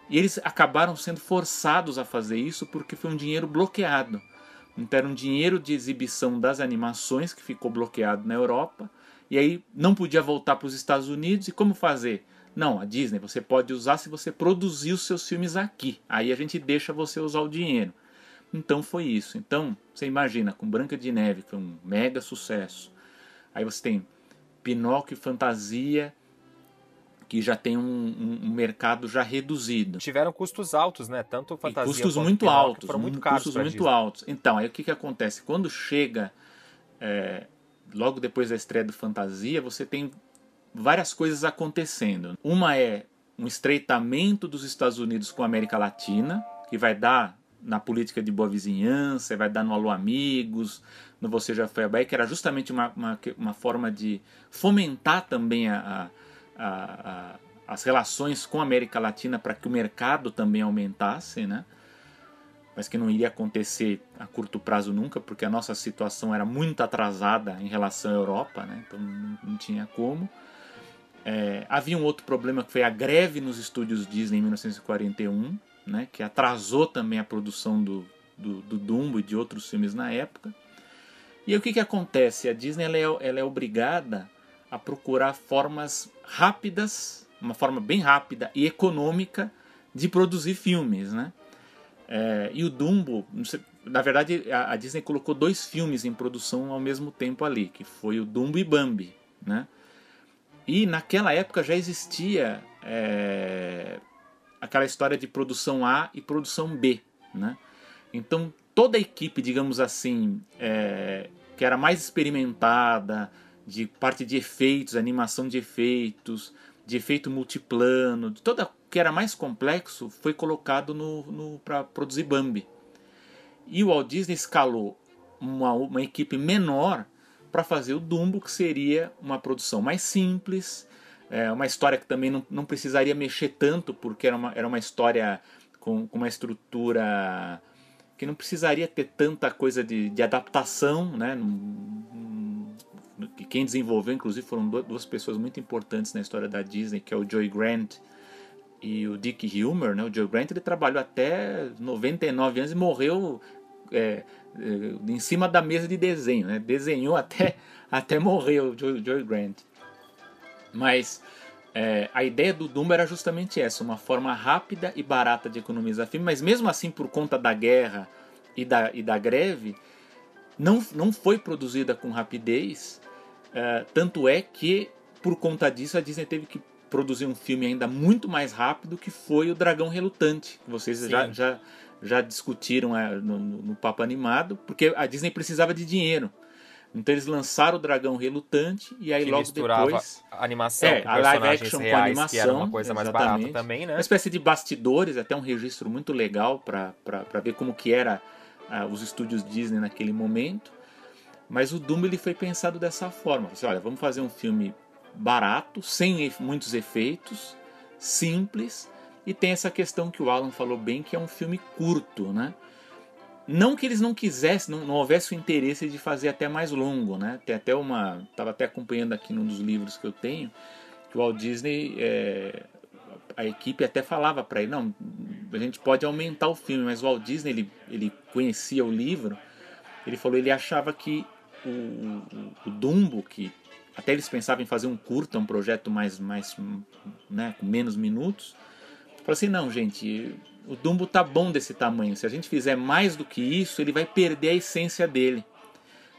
E eles acabaram sendo forçados a fazer isso porque foi um dinheiro bloqueado. Então era um dinheiro de exibição das animações que ficou bloqueado na Europa e aí não podia voltar para os Estados Unidos. E como fazer? Não, a Disney você pode usar se você produzir os seus filmes aqui. Aí a gente deixa você usar o dinheiro. Então foi isso. Então, você imagina, com Branca de Neve, que foi um mega sucesso. Aí você tem Pinóquio e Fantasia, que já tem um, um, um, mercado já reduzido. Tiveram custos altos, né? Tanto fantasia e custos muito Pinóquio altos, foram muito caros custos muito altos. Então, aí o que, que acontece? Quando chega é, logo depois da estreia do Fantasia, você tem várias coisas acontecendo. Uma é um estreitamento dos Estados Unidos com a América Latina, que vai dar na política de boa vizinhança, vai dar no Alô Amigos, no Você Já Foi a Bahia, que era justamente uma, uma, uma forma de fomentar também a, a, a, as relações com a América Latina para que o mercado também aumentasse, né? Mas que não iria acontecer a curto prazo nunca, porque a nossa situação era muito atrasada em relação à Europa, né? então não, tinha como. É, havia um outro problema que foi a greve nos estúdios Disney em 1941, né? que atrasou também a produção do, do, do Dumbo e de outros filmes na época. E o que, que acontece? A Disney ela é, ela é obrigada a procurar formas rápidas, uma forma bem rápida e econômica de produzir filmes, né? É, e o Dumbo, na verdade, a, a, Disney colocou dois filmes em produção ao mesmo tempo ali, que foi o Dumbo e Bambi, né? E naquela época já existia é, aquela história de produção A e produção B, né? Então toda a equipe, digamos assim, é, que era mais experimentada, de parte de efeitos, animação de efeitos, de efeito multiplano, de toda que era mais complexo foi colocado no, no para produzir Bambi. E o Walt Disney escalou uma, uma equipe menor para fazer o Dumbo, que seria uma produção mais simples, é, uma história que também não, não precisaria mexer tanto, porque era uma, era uma história com, com uma estrutura que não precisaria ter tanta coisa de, de adaptação, né? Não, que quem desenvolveu, inclusive, foram duas pessoas muito importantes na história da Disney, que é o Joey Grant e o Dick Humor, né? O Joey Grant ele trabalhou até 99 anos e morreu é, é, em cima da mesa de desenho, né? Desenhou até, até morrer o Joey Grant. Mas é, a ideia do Dumbo era justamente essa, uma forma rápida e barata de economizar filme, mas mesmo assim por conta da guerra e da, e da greve, não, não foi produzida com rapidez, é, tanto é que por conta disso a Disney teve que produzir um filme ainda muito mais rápido que foi o Dragão Relutante, que vocês já, já, já discutiram é, no, no Papo Animado, porque a Disney precisava de dinheiro. Então eles lançaram o Dragão Relutante e aí que logo depois a animação é, a live action reais, com animação, que era uma coisa mais barata também, né? Uma espécie de bastidores, até um registro muito legal para ver como que era uh, os estúdios Disney naquele momento. Mas o Dumbo ele foi pensado dessa forma. Você, olha, vamos fazer um filme barato, sem muitos efeitos, simples e tem essa questão que o Alan falou bem, que é um filme curto, né? Não que eles não quisessem, não, não houvesse o interesse de fazer até mais longo, né? Tem até uma. Estava até acompanhando aqui num dos livros que eu tenho, que o Walt Disney. É, a equipe até falava para ele: não, a gente pode aumentar o filme, mas o Walt Disney, ele, ele conhecia o livro, ele falou: ele achava que o, o, o Dumbo, que até eles pensavam em fazer um curta, um projeto mais, mais né, com menos minutos. Falou assim: não, gente, o Dumbo tá bom desse tamanho. Se a gente fizer mais do que isso, ele vai perder a essência dele.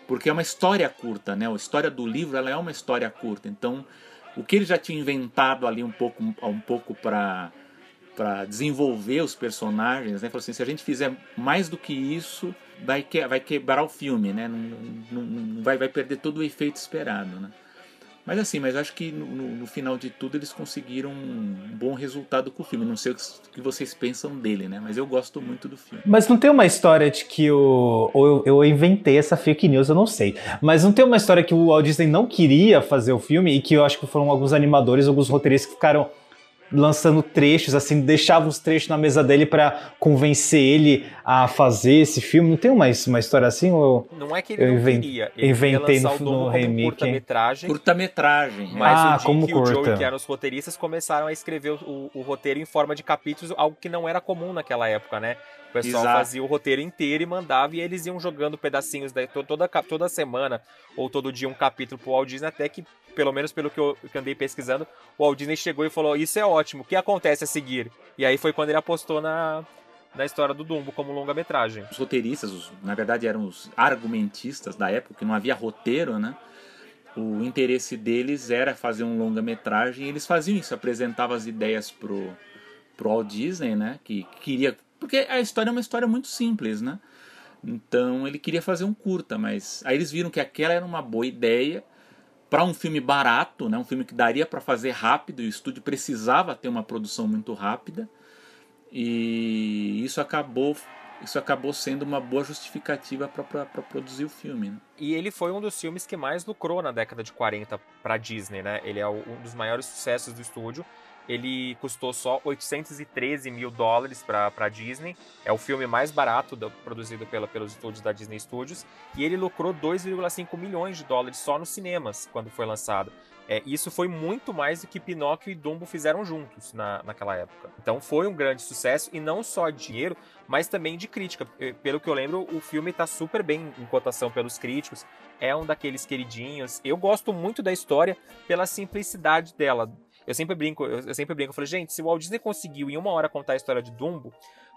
Porque é uma história curta, né? A história do livro ela é uma história curta. Então, o que ele já tinha inventado ali um pouco, um pouco para para desenvolver os personagens, né? Falou assim, se a gente fizer mais do que isso, vai, que, vai quebrar o filme, né? Não, não, vai, vai perder todo o efeito esperado, né? Mas assim, mas acho que no, no, final de tudo eles conseguiram um bom resultado com o filme. Não sei o que vocês pensam dele, né? Mas eu gosto muito do filme. Mas não tem uma história de que o. Ou eu, eu inventei essa fake news, eu não sei. Mas não tem uma história que o Walt Disney não queria fazer o filme e que eu acho que foram alguns animadores, alguns roteiristas que ficaram lançando trechos, assim, deixava os trechos na mesa dele para convencer ele a fazer esse filme. Não tem uma, uma história assim? Ou não é que ele eu não queria. Ele inventei no, no remake. Curta-metragem. Curta-metragem. Mas ah, o Dick como e curta. o Joey, que eram os roteiristas, começaram a escrever o, o, roteiro em forma de capítulos, algo que não era comum naquela época, né? O pessoal Exato. fazia o roteiro inteiro e mandava, e eles iam jogando pedacinhos da, toda, toda semana ou todo dia um capítulo pro Walt Disney, até que, pelo menos pelo que eu, que andei pesquisando, o Walt Disney chegou e falou: Isso é ótimo, o que acontece a seguir? E aí foi quando ele apostou na, na história do Dumbo como longa-metragem. Os roteiristas, os, na verdade eram os argumentistas da época, que não havia roteiro, né? O interesse deles era fazer um longa-metragem e eles faziam isso, apresentavam as ideias pro, pro Walt Disney, né? Que queria porque a história é uma história muito simples, né? Então ele queria fazer um curta, mas aí eles viram que aquela era uma boa ideia para um filme barato, né? Um filme que daria para fazer rápido, e o estúdio precisava ter uma produção muito rápida. E isso acabou isso acabou sendo uma boa justificativa para produzir o filme. Né? E ele foi um dos filmes que mais lucrou na década de 40 para Disney, né? Ele é um dos maiores sucessos do estúdio ele custou só 813 mil dólares para a Disney. É o filme mais barato do, produzido pela, pelos estúdios da Disney Studios. E ele lucrou 2,5 milhões de dólares só nos cinemas quando foi lançado. É, isso foi muito mais do que Pinóquio e Dumbo fizeram juntos na, naquela época. Então foi um grande sucesso, e não só de dinheiro, mas também de crítica. Pelo que eu lembro, o filme está super bem em cotação pelos críticos. É um daqueles queridinhos. Eu gosto muito da história pela simplicidade dela eu sempre brinco, eu, sempre brinco, eu falei, gente, se o Walt Disney conseguiu em uma hora contar a história de Dumbo,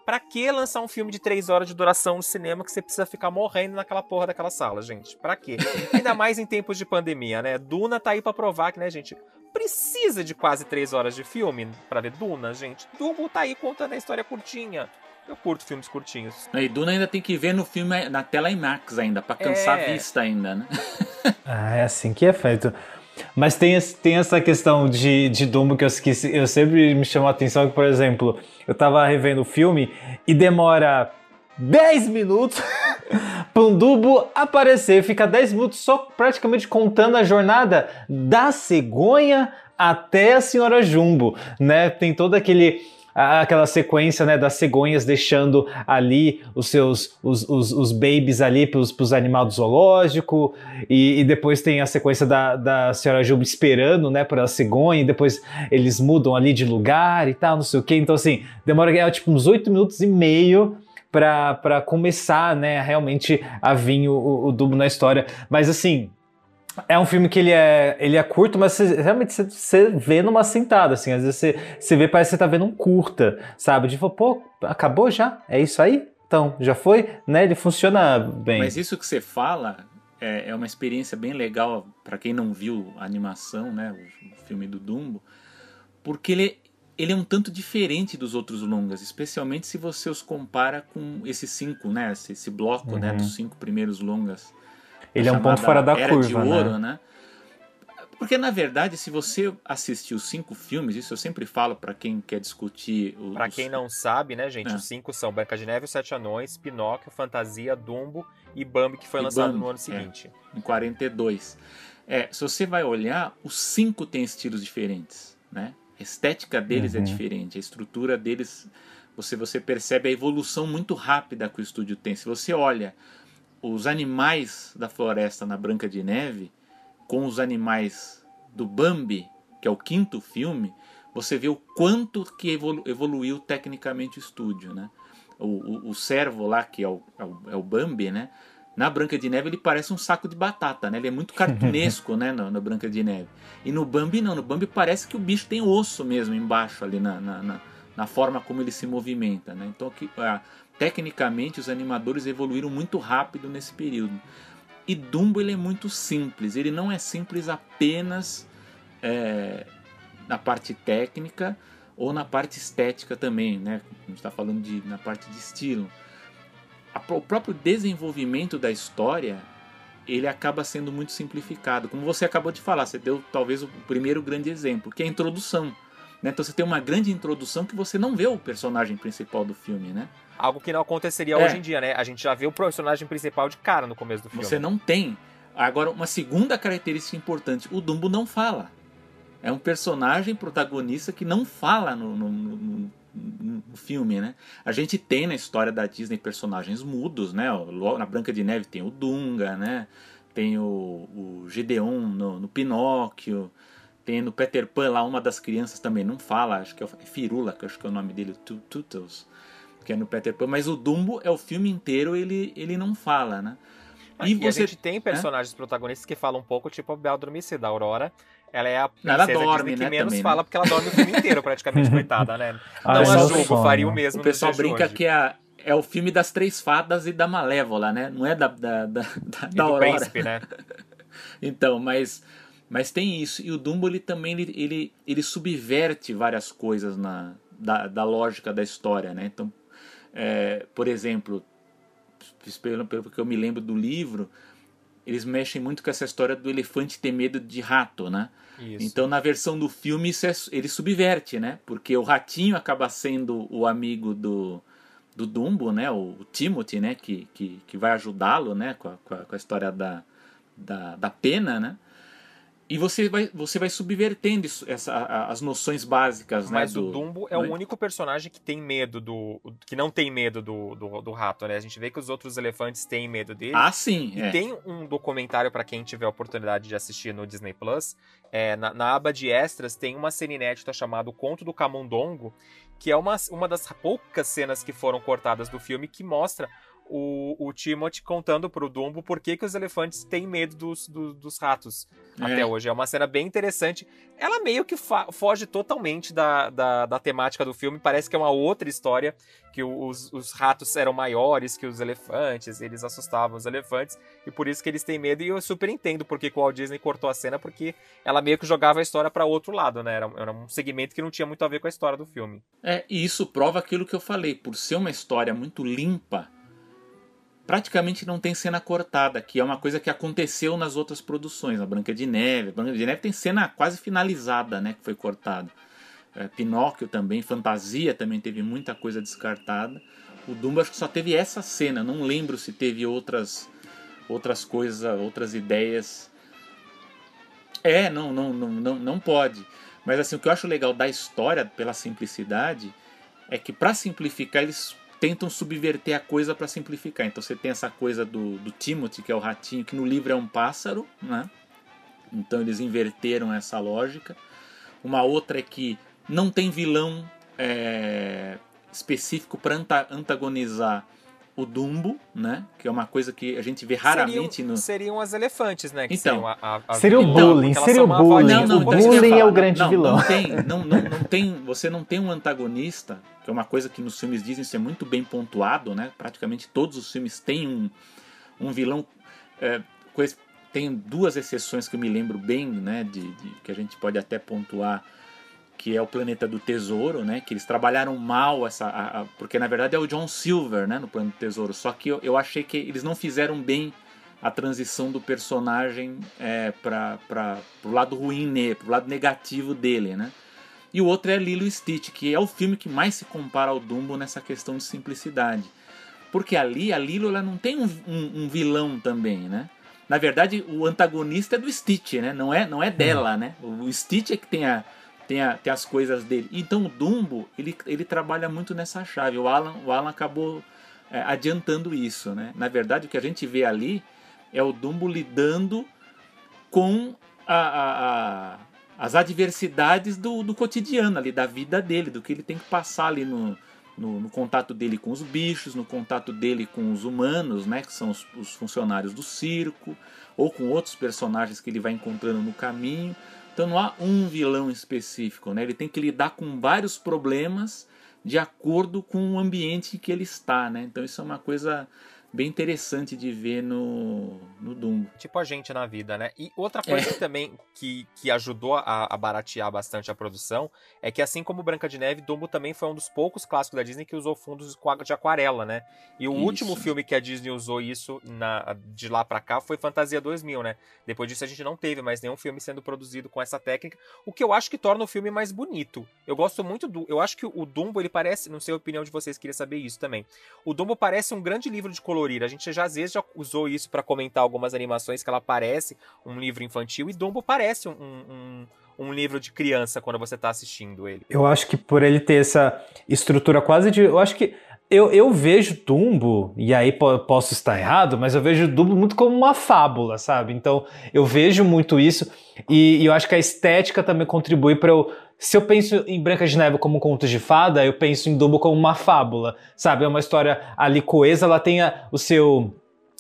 Pra que lançar um filme de três horas de duração no cinema que você precisa ficar morrendo naquela porra daquela sala, gente? Pra quê? Ainda mais em tempos de pandemia, né? Duna tá aí pra provar que, né, gente? Precisa de quase três horas de filme para ver Duna, gente. Dumbo tá aí contando a história curtinha. Eu curto filmes curtinhos. E Duna ainda tem que ver no filme na tela IMAX ainda, pra cansar É. a vista ainda, né? Ah, é assim que é feito. Mas tem, tem essa questão de, de Dumbo que eu, esqueci, eu sempre me chamou a atenção que, por exemplo, eu tava revendo o filme e demora 10 minutos para um Dumbo aparecer. Fica 10 minutos só praticamente contando a jornada da cegonha até a Senhora Jumbo, né? Tem todo aquele aquela sequência né, das cegonhas deixando ali os seus os, os, os babies ali para os animais do zoológico. E, e, depois tem a sequência da, da senhora Juba esperando né para a cegonha. E depois eles mudam ali de lugar e tal não sei o que então assim demora é, tipo uns oito minutos e meio para começar né realmente a vir o, o, o na história. Mas assim é um filme que ele é, ele é curto, mas você, realmente você, você, vê numa sentada, assim. Às vezes você, você vê, parece que você tá vendo um curta, sabe? De pô, acabou já? É isso aí? Então, já foi? Né? Ele funciona bem. Mas isso que você fala é, é uma experiência bem legal para quem não viu a animação, né? O filme do Dumbo, porque ele, ele é um tanto diferente dos outros longas, especialmente se você os compara com esses cinco, né? Esse, esse bloco, né, uhum. né? Dos cinco primeiros longas ele é um ponto fora da Era curva, de ouro, né? né? Porque na verdade, se você assistir os cinco filmes, isso eu sempre falo para quem quer discutir. Os... Para quem não sabe, né, gente, é. os cinco são Branca de Neve, Os Sete Anões, Pinóquio, Fantasia, Dumbo e Bambi, que foi e lançado Bambi, no ano seguinte. É, em 42. É, se você vai olhar, os cinco têm estilos diferentes, né? A estética deles é uhum. é diferente, a estrutura deles, você você percebe a evolução muito rápida que o estúdio tem. Se você olha os animais da floresta na Branca de Neve com os animais do Bambi, que é o quinto filme, você vê o quanto que evolu evoluiu tecnicamente o estúdio, né? O, o, o servo lá, que é o, é o, é o Bambi, né? Na Branca de Neve ele parece um saco de batata, né? Ele é muito cartunesco, né? Na, Branca de Neve. E no Bambi não, no Bambi parece que o bicho tem osso mesmo embaixo ali na, na, na, na forma como ele se movimenta, né? Então a, Tecnicamente, os animadores evoluíram muito rápido nesse período. E Dumbo ele é muito simples. Ele não é simples apenas é, na parte técnica ou na parte estética também, né? A gente está falando de, na parte de estilo. o próprio desenvolvimento da história ele acaba sendo muito simplificado. Como você acabou de falar, você deu talvez o primeiro grande exemplo, que é a introdução. Né? Então você tem uma grande introdução que você não vê o personagem principal do filme, né? Algo que não aconteceria é. hoje em dia, né? A gente já vê o personagem principal de cara no começo do filme. Você não tem. Agora, uma segunda característica importante: o Dumbo não fala. É um personagem protagonista que não fala no, no, no, no filme, né? A gente tem na história da Disney personagens mudos, né? Na Branca de Neve tem o Dunga, né? Tem o, o Gedeon no, no Pinóquio. Tem no Peter Pan lá uma das crianças também não fala, acho que é Firula, que acho que é o nome dele, o Tootles que é no Peter Pan, mas o Dumbo é o filme inteiro, ele, ele não fala, né? E, e você... a gente tem personagens é? protagonistas que falam um pouco, tipo a Bela Adormecida, a Aurora. Ela é a ela dorme, Disney que né, menos também, fala, né? porque ela dorme o filme inteiro, praticamente, coitada, né? Ah, não a julgo, faria o mesmo O pessoal brinca que é, é o filme das três fadas e da Malévola, né? Não é da, da, da, da, da Aurora. Príncipe, né? então, mas, mas tem isso. E o Dumbo, ele também, ele, ele, ele subverte várias coisas na, da, da lógica da história, né? Então, é, por exemplo, pelo, pelo que eu me lembro do livro, eles mexem muito com essa história do elefante ter medo de rato, né? Isso. Então, na versão do filme, isso é, ele subverte, né? Porque o ratinho acaba sendo o amigo do, do Dumbo, né? O, o Timothy, né? Que, que, que vai ajudá-lo, né? Com a, com a, história da, da, da pena, né? E você vai, você vai subvertendo isso, essa, as noções básicas, né? Mas o Dumbo é o único personagem que tem medo do. que não tem medo do, do, do, rato, né? A gente vê que os outros elefantes têm medo dele. Ah, sim. E é. tem um documentário para quem tiver a oportunidade de assistir no Disney Plus. É, na, na, aba de extras tem uma cena inédita chamada O Conto do Camundongo, que é uma, uma das poucas cenas que foram cortadas do filme que mostra o, o Timothy contando pro Dumbo por que, que os elefantes têm medo dos, dos, dos ratos é. até hoje. É uma cena bem interessante. Ela meio que foge totalmente da, da, da, temática do filme. Parece que é uma outra história, que os, os ratos eram maiores que os elefantes, eles assustavam os elefantes, e por isso que eles têm medo. E eu super entendo porque o Walt Disney cortou a cena, porque ela meio que jogava a história para outro lado, né? Era, era um segmento que não tinha muito a ver com a história do filme. É, e isso prova aquilo que eu falei. Por ser uma história muito limpa, praticamente não tem cena cortada, que é uma coisa que aconteceu nas outras produções. A Branca de Neve, a Branca de Neve tem cena quase finalizada, né, que foi cortada. É, Pinóquio também, Fantasia também teve muita coisa descartada. O Dumbo acho que só teve essa cena, não lembro se teve outras outras coisas, outras ideias. É, não, não, não, não, não pode. Mas assim, o que eu acho legal da história, pela simplicidade, é que para simplificar eles tentam subverter a coisa para simplificar. Então você tem essa coisa do, do Timothy, que é o ratinho, que no livro é um pássaro, né? Então eles inverteram essa lógica. Uma outra é que não tem vilão é, específico para antagonizar o Dumbo, né? Que é uma coisa que a gente vê raramente seriam, no. Seriam as elefantes, né? Que Então, seriam a, a, Seria o bullying, seria o bullying. Não, não, o então bullying é falar. o grande não, vilão. Não tem, não, não, não tem, você não tem um antagonista, que é uma coisa que nos filmes dizem ser muito bem pontuado, né? Praticamente todos os filmes têm um, um vilão. É, tem duas exceções que eu me lembro bem, né? De, de- que a gente pode até pontuar, que é o Planeta do Tesouro, né? Que eles trabalharam mal essa, a- a- porque na verdade é o John Silver, né? No Planeta do Tesouro. Só que eu, eu achei que eles não fizeram bem a transição do personagem é, para o lado ruim, né, pro lado negativo dele, né? E o outro é Lilo e Stitch, que é o filme que mais se compara ao Dumbo nessa questão de simplicidade. Porque ali, a Lilo ela não tem um, um- um vilão também, né? Na verdade, o antagonista é do Stitch, né? Não é, não é dela, né? O Stitch é que tem, a, tem, a, tem as coisas dele. Então o Dumbo, ele, ele trabalha muito nessa chave. O Alan, o Alan acabou é, adiantando isso, né? Na verdade, o que a gente vê ali é o Dumbo lidando com a- a- a- as adversidades do, do cotidiano ali, da vida dele, do que ele tem que passar ali no, no, no contato dele com os bichos, no contato dele com os humanos, né, que são os, os funcionários do circo, ou com outros personagens que ele vai encontrando no caminho. Então não há um vilão específico, né? Ele tem que lidar com vários problemas de acordo com o ambiente em que ele está, né? Então isso é uma coisa bem interessante de ver no, no Dumbo. Tipo a gente na vida, né? E outra coisa que também que, que ajudou a, a baratear bastante a produção é que, assim como Branca de Neve, Dumbo também foi um dos poucos clássicos da Disney que usou fundos de aquarela, né? E o Isso. último filme que a Disney usou isso na, de lá pra cá foi Fantasia 2000, né? Depois disso a gente não teve mais nenhum filme sendo produzido com essa técnica, o que eu acho que torna o filme mais bonito. Eu gosto muito do. Eu acho que o Dumbo, ele parece. Não sei a opinião de vocês, queria saber isso também. O Dumbo parece um grande livro de A gente já às vezes já usou isso pra comentar algumas animações que ela parece um livro infantil e Dumbo parece um, um, um livro de criança quando você tá assistindo ele. Eu acho que por ele ter essa estrutura quase de. Eu acho que. Eu, eu vejo Dumbo, e aí po- posso estar errado, mas eu vejo Dumbo muito como uma fábula, sabe? Então eu vejo muito isso, e, e eu acho que a estética também contribui para eu. Se eu penso em Branca de Neve como um conto de fada, eu penso em Dumbo como uma fábula, sabe? É uma história ali coesa, ela tem a- o seu,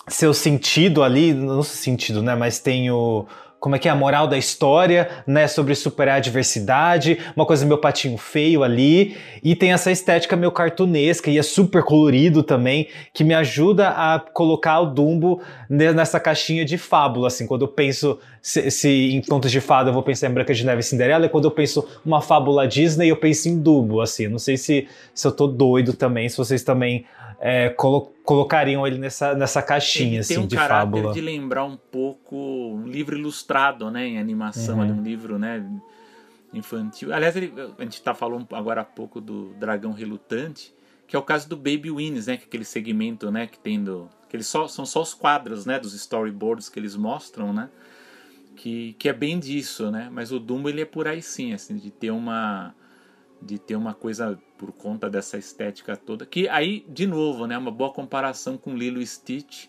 seu sentido ali, não sentido, né? Mas tem o. Como é que é a moral da história, né? Sobre superar a adversidade, uma coisa meio patinho feio ali. E tem essa estética meio cartunesca e é super colorido também, que me ajuda a colocar o Dumbo ne- nessa caixinha de fábula, assim. Quando eu penso se, se em contos de fada eu vou pensar em Branca de Neve e Cinderela, e quando eu penso uma fábula Disney eu penso em Dumbo, assim. Não sei se, se eu tô doido também, se vocês também é, colo- colocariam ele nessa, nessa caixinha, Ele assim, tem um de caráter fábula. de lembrar um pouco um livro ilustrado, né, em animação, Uhum. ali, um livro, né, infantil. Aliás, ele- a gente tá falando agora há pouco do Dragão Relutante, que é o caso do Baby Winnie, né, que é aquele segmento, né, que tem do que eles só são só os quadros, né, dos storyboards que eles mostram, né, que, que é bem disso, né, mas o Dumbo ele é por aí sim, assim, de ter uma de ter uma coisa por conta dessa estética toda. Que aí, de novo, né, uma boa comparação com Lilo Stitch,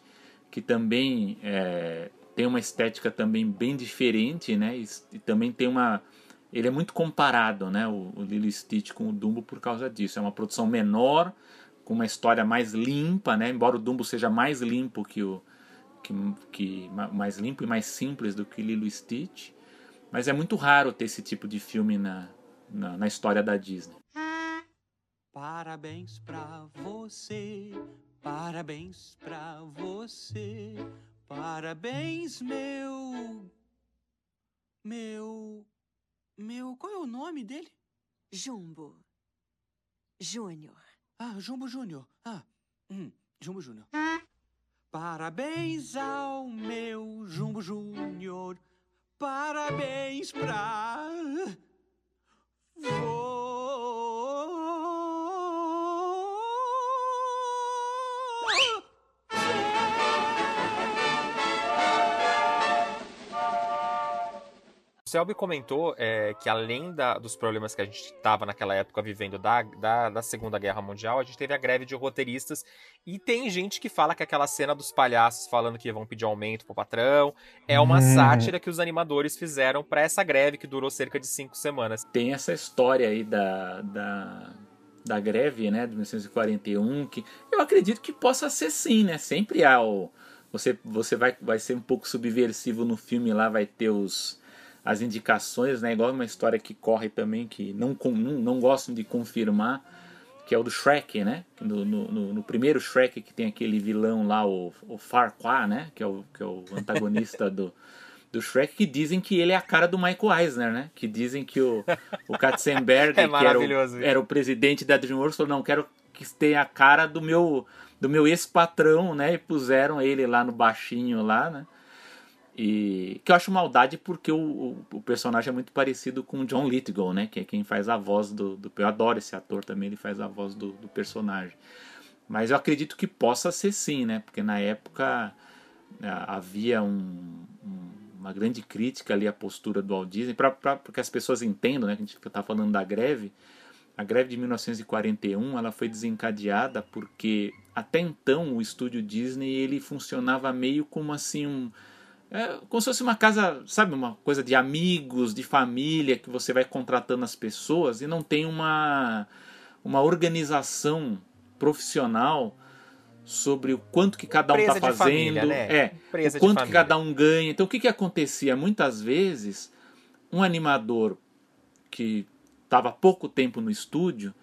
que também é, tem uma estética também bem diferente, né? E, e também tem uma. Ele é muito comparado, né? O, o Lilo Stitch com o Dumbo por causa disso. É uma produção menor, com uma história mais limpa, né? Embora o Dumbo seja mais limpo que o. Que, que, ma- mais limpo e mais simples do que Lilo Stitch. Mas é muito raro ter esse tipo de filme na, na, na história da Disney. Parabéns pra você, parabéns pra você, parabéns, meu. Meu. Meu. Qual é o nome dele? Jumbo. Júnior. Ah, Jumbo Júnior. Ah, hum, Jumbo Júnior. Parabéns ao meu Jumbo Júnior. Parabéns pra. for O Selby comentou é, que além da, dos problemas que a gente estava naquela época vivendo da, da, da, Segunda Guerra Mundial, a gente teve a greve de roteiristas e tem gente que fala que aquela cena dos palhaços falando que vão pedir aumento pro patrão é uma Uhum. sátira que os animadores fizeram para essa greve que durou cerca de cinco semanas. Tem essa história aí da, da, da greve, né, de 1941, que eu acredito que possa ser sim, né? Sempre há o. Você, você vai, vai ser um pouco subversivo no filme lá, vai ter os, as indicações, né? Igual uma história que corre também, que não, não, não gostam de confirmar, que é o do Shrek, né? No, no, no- primeiro Shrek que tem aquele vilão lá, o, o Farquaad, né? Que é o, que é o antagonista do, do Shrek, que dizem que ele é a cara do Michael Eisner, né? Que dizem que o, o Katzenberg, É que era o, era o presidente da DreamWorks, falou, não, quero que tenha a cara do meu, do meu ex-patrão, né? E puseram ele lá no baixinho lá, né? E que eu acho maldade porque o, o, o personagem é muito parecido com o John Lithgow, né? Que é quem faz a voz do, do. Eu adoro esse ator também, ele faz a voz do, do personagem. Mas eu acredito que possa ser sim, né? Porque na época ah, havia um- uma grande crítica ali à postura do Walt Disney, para que as pessoas entendam, né? Que a gente está falando da greve. A greve de 1941 ela foi desencadeada porque até então o estúdio Disney ele funcionava meio como assim um é, como se fosse uma casa, sabe, uma coisa de amigos, de família, que você vai contratando as pessoas e não tem uma, uma organização profissional sobre o quanto que cada um está fazendo, família, né? é, Empresa o quanto que cada um ganha. Então o que que acontecia? Muitas vezes um animador que estava pouco tempo no estúdio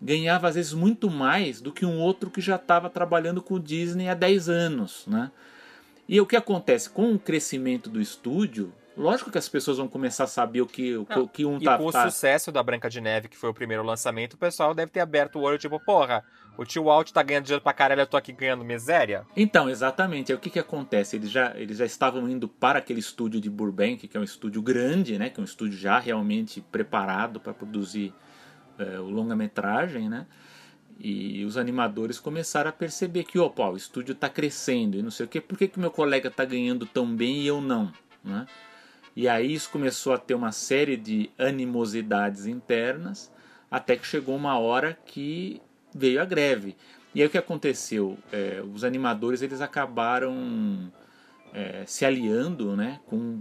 ganhava às vezes muito mais do que um outro que já estava trabalhando com o Disney há 10 anos, né? E o que acontece com o crescimento do estúdio? Lógico que as pessoas vão começar a saber o que, o, que- o que um E tá, com o tá- sucesso da Branca de Neve, que foi o primeiro lançamento, o pessoal deve ter aberto o olho, tipo, porra, o tio Walt tá ganhando dinheiro pra caralho, eu tô aqui ganhando miséria. Então, exatamente. Aí o que, que acontece? Eles já, eles já estavam indo para aquele estúdio de Burbank, que é um estúdio grande, né? Que é um estúdio já realmente preparado para produzir é, o longa-metragem, né? E os animadores começaram a perceber que, opa, o estúdio está crescendo e não sei o quê. Por que, que meu colega está ganhando tão bem e eu não? Né? E aí isso começou a ter uma série de animosidades internas, até que chegou uma hora que veio a greve. E aí o que aconteceu? É, os animadores eles acabaram é, se aliando né, com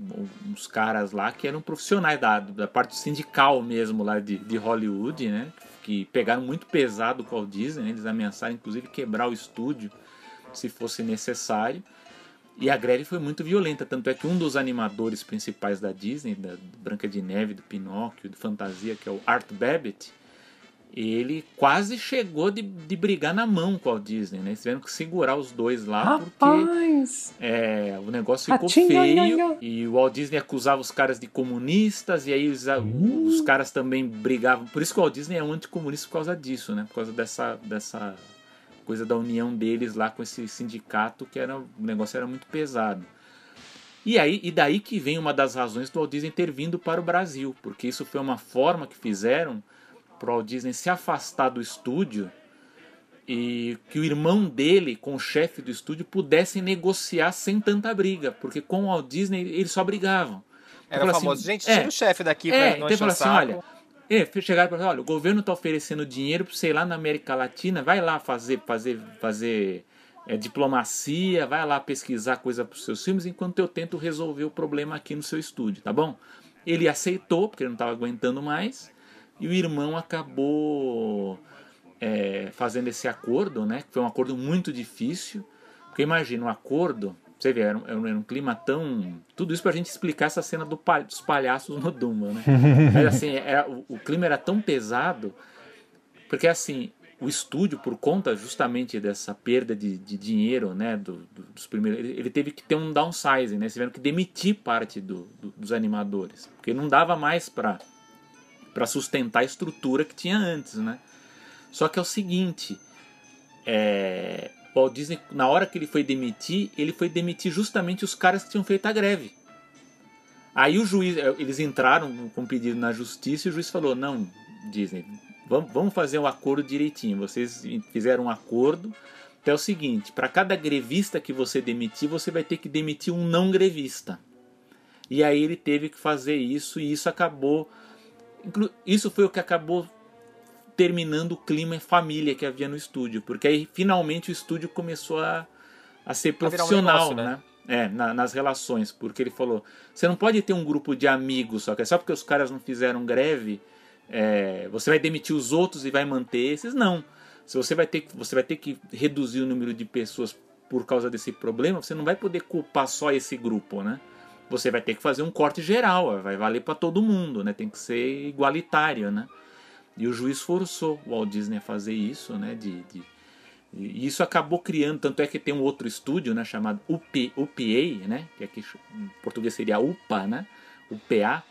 uns caras lá que eram profissionais da, da parte sindical mesmo lá de, de Hollywood, né, que pegaram muito pesado com o Disney, né, eles ameaçaram inclusive quebrar o estúdio se fosse necessário. E a greve foi muito violenta, tanto é que um dos animadores principais da Disney, da Branca de Neve, do Pinóquio, do Fantasia, que é o Art Babbitt, ele quase chegou de, de brigar na mão com a Disney, né? Eles tiveram que segurar os dois lá porque Rapaz! é, o negócio ficou Atinha, feio e o Walt Disney acusava os caras de comunistas e aí os, os caras também brigavam. Por isso que o Walt Disney é um anticomunista por causa disso, né? Por causa dessa, dessa coisa da união deles lá com esse sindicato que era o negócio era muito pesado. E aí e daí que vem uma das razões do Walt Disney ter vindo para o Brasil, porque isso foi uma forma que fizeram para o Walt Disney se afastar do estúdio e que o irmão dele com o chefe do estúdio pudessem negociar sem tanta briga, porque com o Walt Disney eles só brigavam. Era o Então, famoso, assim, gente, é, tira o chefe daqui é, pra não então assim, olha, é, chegaram para olha, o governo está oferecendo dinheiro para você ir lá na América Latina, vai lá fazer fazer fazer é, diplomacia, vai lá pesquisar coisa para os seus filmes, enquanto eu tento resolver o problema aqui no seu estúdio, tá bom? Ele aceitou porque ele não estava aguentando mais e o irmão acabou é, fazendo esse acordo, né? Que foi um acordo muito difícil, porque imagina um acordo, você vê, era um, era um- clima tão. Tudo isso pra gente explicar essa cena do dos palhaços no Dumbo, né? Mas assim, era, o, o clima era tão pesado, porque assim, o estúdio, por conta justamente dessa perda de, de dinheiro, né? do- do- dos primeiros, ele, ele teve que ter um downsizing, né? Tiveram que demitir parte do- dos animadores, porque não dava mais para para sustentar a estrutura que tinha antes, né? Só que é o seguinte, é, o Walt Disney, na hora que ele foi demitir, ele foi demitir justamente os caras que tinham feito a greve. Aí o juiz, eh, eles entraram com pedido na justiça e o juiz falou: não, Disney, vamos, fazer um acordo direitinho. Vocês fizeram um acordo. Então é o seguinte: para cada grevista que você demitir, você vai ter que demitir um não grevista. E aí ele teve que fazer isso e isso acabou. Isso foi o que acabou terminando o clima família que havia no estúdio, porque aí finalmente o estúdio começou a, a ser profissional, um negócio, né? né? É, na, nas relações, porque ele falou: você não pode ter um grupo de amigos só, que é só porque os caras não fizeram greve, é, você vai demitir os outros e vai manter esses. Não. Se você vai ter, você vai ter que reduzir o número de pessoas por causa desse problema, você não vai poder culpar só esse grupo, né? Você vai ter que fazer um corte geral, vai valer para todo mundo, né? Tem que ser igualitário, né? E o juiz forçou o Walt Disney a fazer isso, né? De, de, e isso acabou criando, tanto é que tem um outro estúdio, né? Chamado UP, UPA, né? Que aqui em português seria UPA, né? UPA,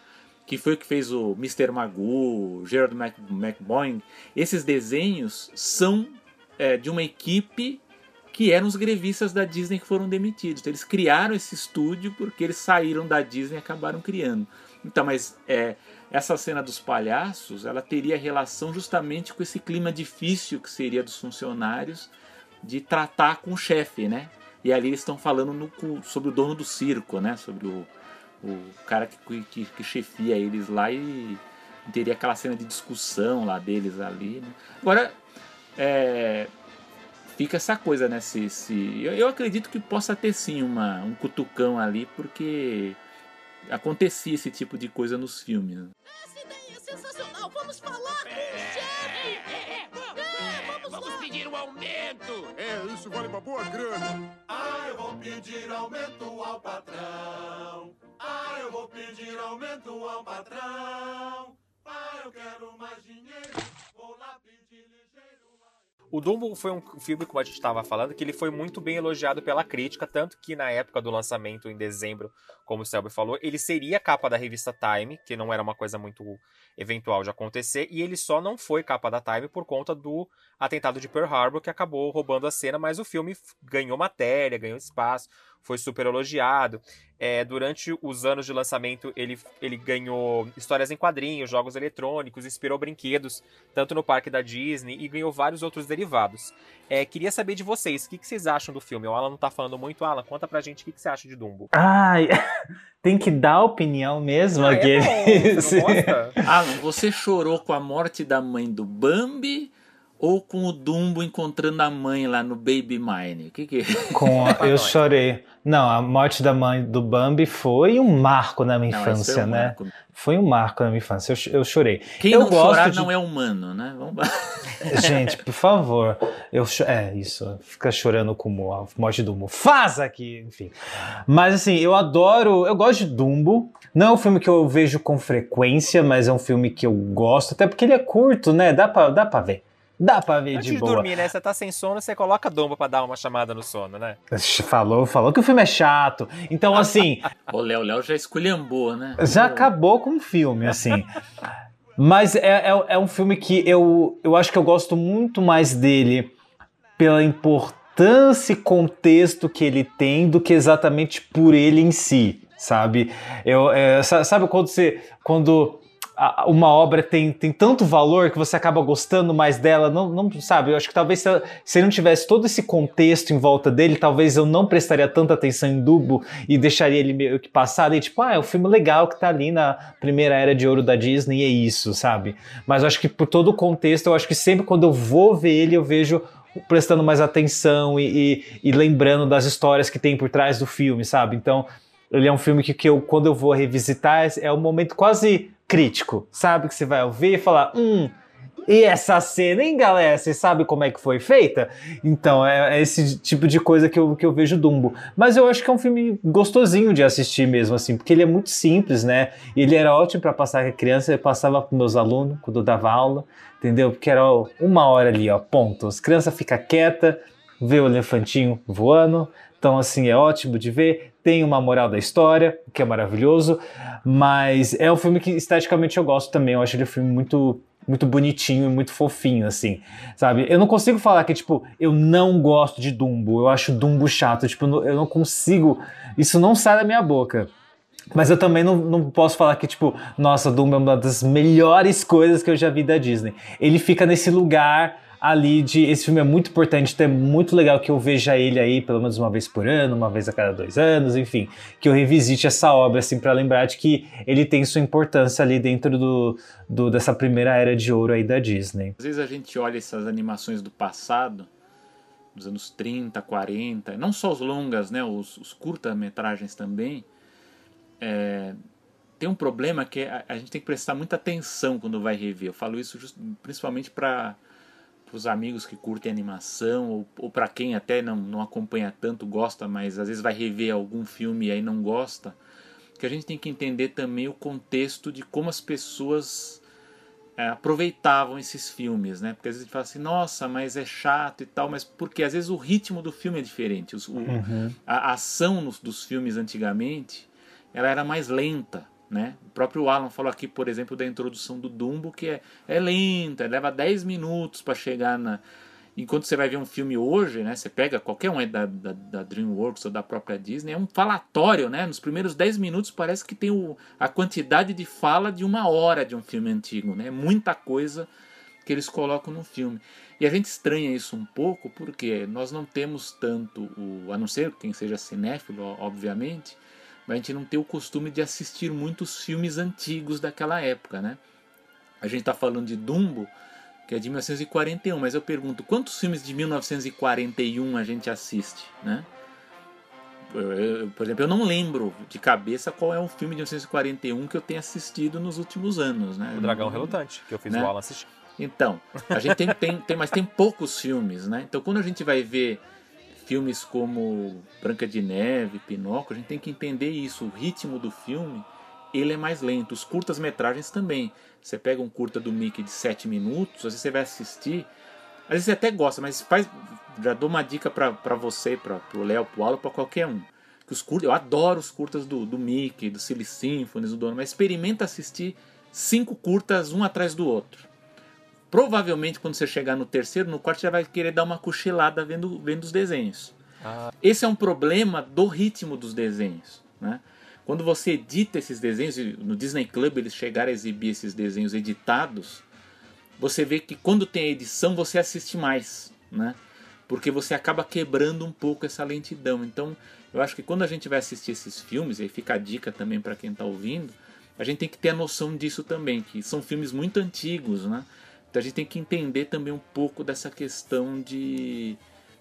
que foi o que fez o Mr. Magoo, Gerald McBoing. Esses desenhos são é, de uma equipe que eram os grevistas da Disney que foram demitidos. Então, eles criaram esse estúdio porque eles saíram da Disney e acabaram criando. Então, mas é, essa cena dos palhaços, ela teria relação justamente com esse clima difícil que seria dos funcionários de tratar com o chefe, né? E ali eles estão falando no, sobre o dono do circo, né? Sobre o, o cara que, que, que chefia eles lá e teria aquela cena de discussão lá deles ali. Né? Agora, é, fica essa coisa, né? Se, se, eu, eu acredito que possa ter sim uma, um cutucão ali, porque acontecia esse tipo de coisa nos filmes. Essa ideia é sensacional! Vamos falar é, com o chefe! É, é, vamos, vamos pedir um aumento! É, isso vale uma boa grana! Ah, eu vou pedir aumento ao patrão! Ah, eu vou pedir aumento ao patrão! Ah, eu quero mais dinheiro! Vou lá pedir ligeiro! O Dumbo foi um filme, como a gente estava falando, que ele foi muito bem elogiado pela crítica, tanto que na época do lançamento, em dezembro, como o Selby falou, ele seria capa da revista Time, que não era uma coisa muito eventual de acontecer, e ele só não foi capa da Time por conta do atentado de Pearl Harbor, que acabou roubando a cena, mas o filme ganhou matéria, ganhou espaço, foi super elogiado. É, durante os anos de lançamento, ele, ele ganhou histórias em quadrinhos, jogos eletrônicos, inspirou brinquedos, tanto no parque da Disney, e ganhou vários outros derivados. É, queria saber de vocês, o que, que, vocês acham do filme? O Alan não tá falando muito. Alan, conta pra gente o que, que você acha de Dumbo. Ai, tem que dar opinião mesmo ah, aqui. É você, Alan, você chorou com a morte da mãe do Bambi ou com o Dumbo encontrando a mãe lá no Baby Mine? O que que é? Com a, eu chorei. Não, a morte da mãe do Bambi foi um marco na minha não, infância, um né? Marco. Foi um marco na minha infância. Eu, eu chorei. Quem eu não chorar de... não é humano, né? Vamos... Gente, por favor. Eu É, isso. Fica chorando com a morte do Mufasa aqui, enfim. Mas assim, eu adoro. Eu gosto de Dumbo. Não é um filme que eu vejo com frequência, mas é um filme que eu gosto, até porque ele é curto, né? Dá pra, dá pra ver. Dá pra ver Antes de, de boa. dormir, né? Você tá sem sono, você coloca Dumbo pra dar uma chamada no sono, né? Falou, falou que o filme é chato. Então, assim. o Léo Léo já esculhambou, né? Já acabou com o filme, assim. Mas é, é, é, um filme que eu, eu acho que eu gosto muito mais dele pela importância e contexto que ele tem do que exatamente por ele em si, sabe? Eu, é, sabe quando você. Quando uma obra tem, tem tanto valor que você acaba gostando mais dela, não, não sabe? Eu acho que talvez se, se não tivesse todo esse contexto em volta dele, talvez eu não prestaria tanta atenção em Dubo e deixaria ele meio que passar e tipo, ah, é um filme legal que tá ali na primeira era de ouro da Disney é isso, sabe? Mas eu acho que por todo o contexto, eu acho que sempre quando eu vou ver ele, eu vejo prestando mais atenção e, e, e lembrando das histórias que tem por trás do filme, sabe? Então, ele é um filme que, que eu, quando eu vou revisitar, é um momento quase crítico, sabe? Que você vai ouvir e falar, hum, e essa cena, hein, galera? Você sabe como é que foi feita? Então, é, é, esse tipo de coisa que eu, que eu vejo Dumbo. Mas eu acho que é um filme gostosinho de assistir mesmo, assim, porque ele é muito simples, né? Ele era ótimo para passar com a criança, eu passava para meus alunos quando eu dava aula, entendeu? Porque era uma hora ali, ó, ponto. As crianças ficam quietas, vê o elefantinho voando, então, assim, é ótimo de ver. Tem uma moral da história, que é maravilhoso. Mas é um filme que esteticamente eu gosto também. Eu acho ele um filme muito muito bonitinho e muito fofinho, assim, sabe? Eu não consigo falar que, tipo, eu não gosto de Dumbo, eu acho Dumbo chato, tipo, eu não consigo, isso não sai da minha boca. Mas eu também não, não posso falar que, tipo, nossa, Dumbo é uma das melhores coisas que eu já vi da Disney. Ele fica nesse lugar ali esse filme é muito importante, então é muito legal que eu veja ele aí pelo menos uma vez por ano, uma vez a cada dois anos, enfim, que eu revisite essa obra assim para lembrar de que ele tem sua importância ali dentro do, do, dessa primeira era de ouro aí da Disney. Às vezes a gente olha essas animações do passado, dos anos 30, 40, não só os longas, né, os, os curta-metragens também, é, tem um problema que a, a, gente tem que prestar muita atenção quando vai rever. Eu falo isso just, principalmente para os amigos que curtem animação ou, ou para quem até não, não acompanha tanto, gosta, mas às vezes vai rever algum filme e aí não gosta, que a gente tem que entender também o contexto de como as pessoas é, aproveitavam esses filmes, né? Porque às vezes a gente fala assim, nossa, mas é chato e tal, mas porque às vezes o ritmo do filme é diferente. Os, uhum. o, a, a ação nos, dos filmes antigamente ela era mais lenta. Né? O próprio Alan falou aqui, por exemplo, da introdução do Dumbo, que é, é lenta, leva 10 minutos para chegar na. Enquanto você vai ver um filme hoje, né? Você pega qualquer um da, da, da, DreamWorks ou da própria Disney, é um falatório, né? Nos primeiros 10 minutos parece que tem o, a quantidade de fala de uma hora de um filme antigo, né? É muita coisa que eles colocam no filme. E a gente estranha isso um pouco porque nós não temos tanto o. A não ser quem seja cinéfilo, obviamente a gente não tem o costume de assistir muitos filmes antigos daquela época, né? A gente está falando de Dumbo, que é de 1941, mas eu pergunto, quantos filmes de 1941 a gente assiste, né? Eu, eu, por exemplo, eu não lembro de cabeça qual é um filme de 1941 que eu tenha assistido nos últimos anos, né? O Dragão Relutante, que eu fiz né? o Alan assistir. Então, a gente tem, tem, tem, mas tem poucos filmes, né? Então, quando a gente vai ver filmes como Branca de Neve, Pinóquio, a gente tem que entender isso. O ritmo do filme ele é mais lento. Os curtas-metragens também. Você pega um curta do Mickey de 7 minutos, às vezes você vai assistir, às vezes você até gosta, mas faz. Já dou uma dica para você, para o Léo, para o Alan, para qualquer um. Que os curtas, eu adoro os curtas do, do Mickey, do Silly Symphonies, do Dono, mas experimenta assistir cinco curtas um atrás do outro. Provavelmente quando você chegar no terceiro, no quarto, você já vai querer dar uma cochilada vendo, vendo os desenhos. Ah. Esse é um problema do ritmo dos desenhos. Né? Quando você edita esses desenhos, no Disney Club eles chegaram a exibir esses desenhos editados, você vê que quando tem a edição você assiste mais, né? Porque você acaba quebrando um pouco essa lentidão. Então, eu acho que quando a gente vai assistir esses filmes, e aí fica a dica também para quem está ouvindo, a gente tem que ter a noção disso também, que são filmes muito antigos, né? Então a gente tem que entender também um pouco dessa questão de,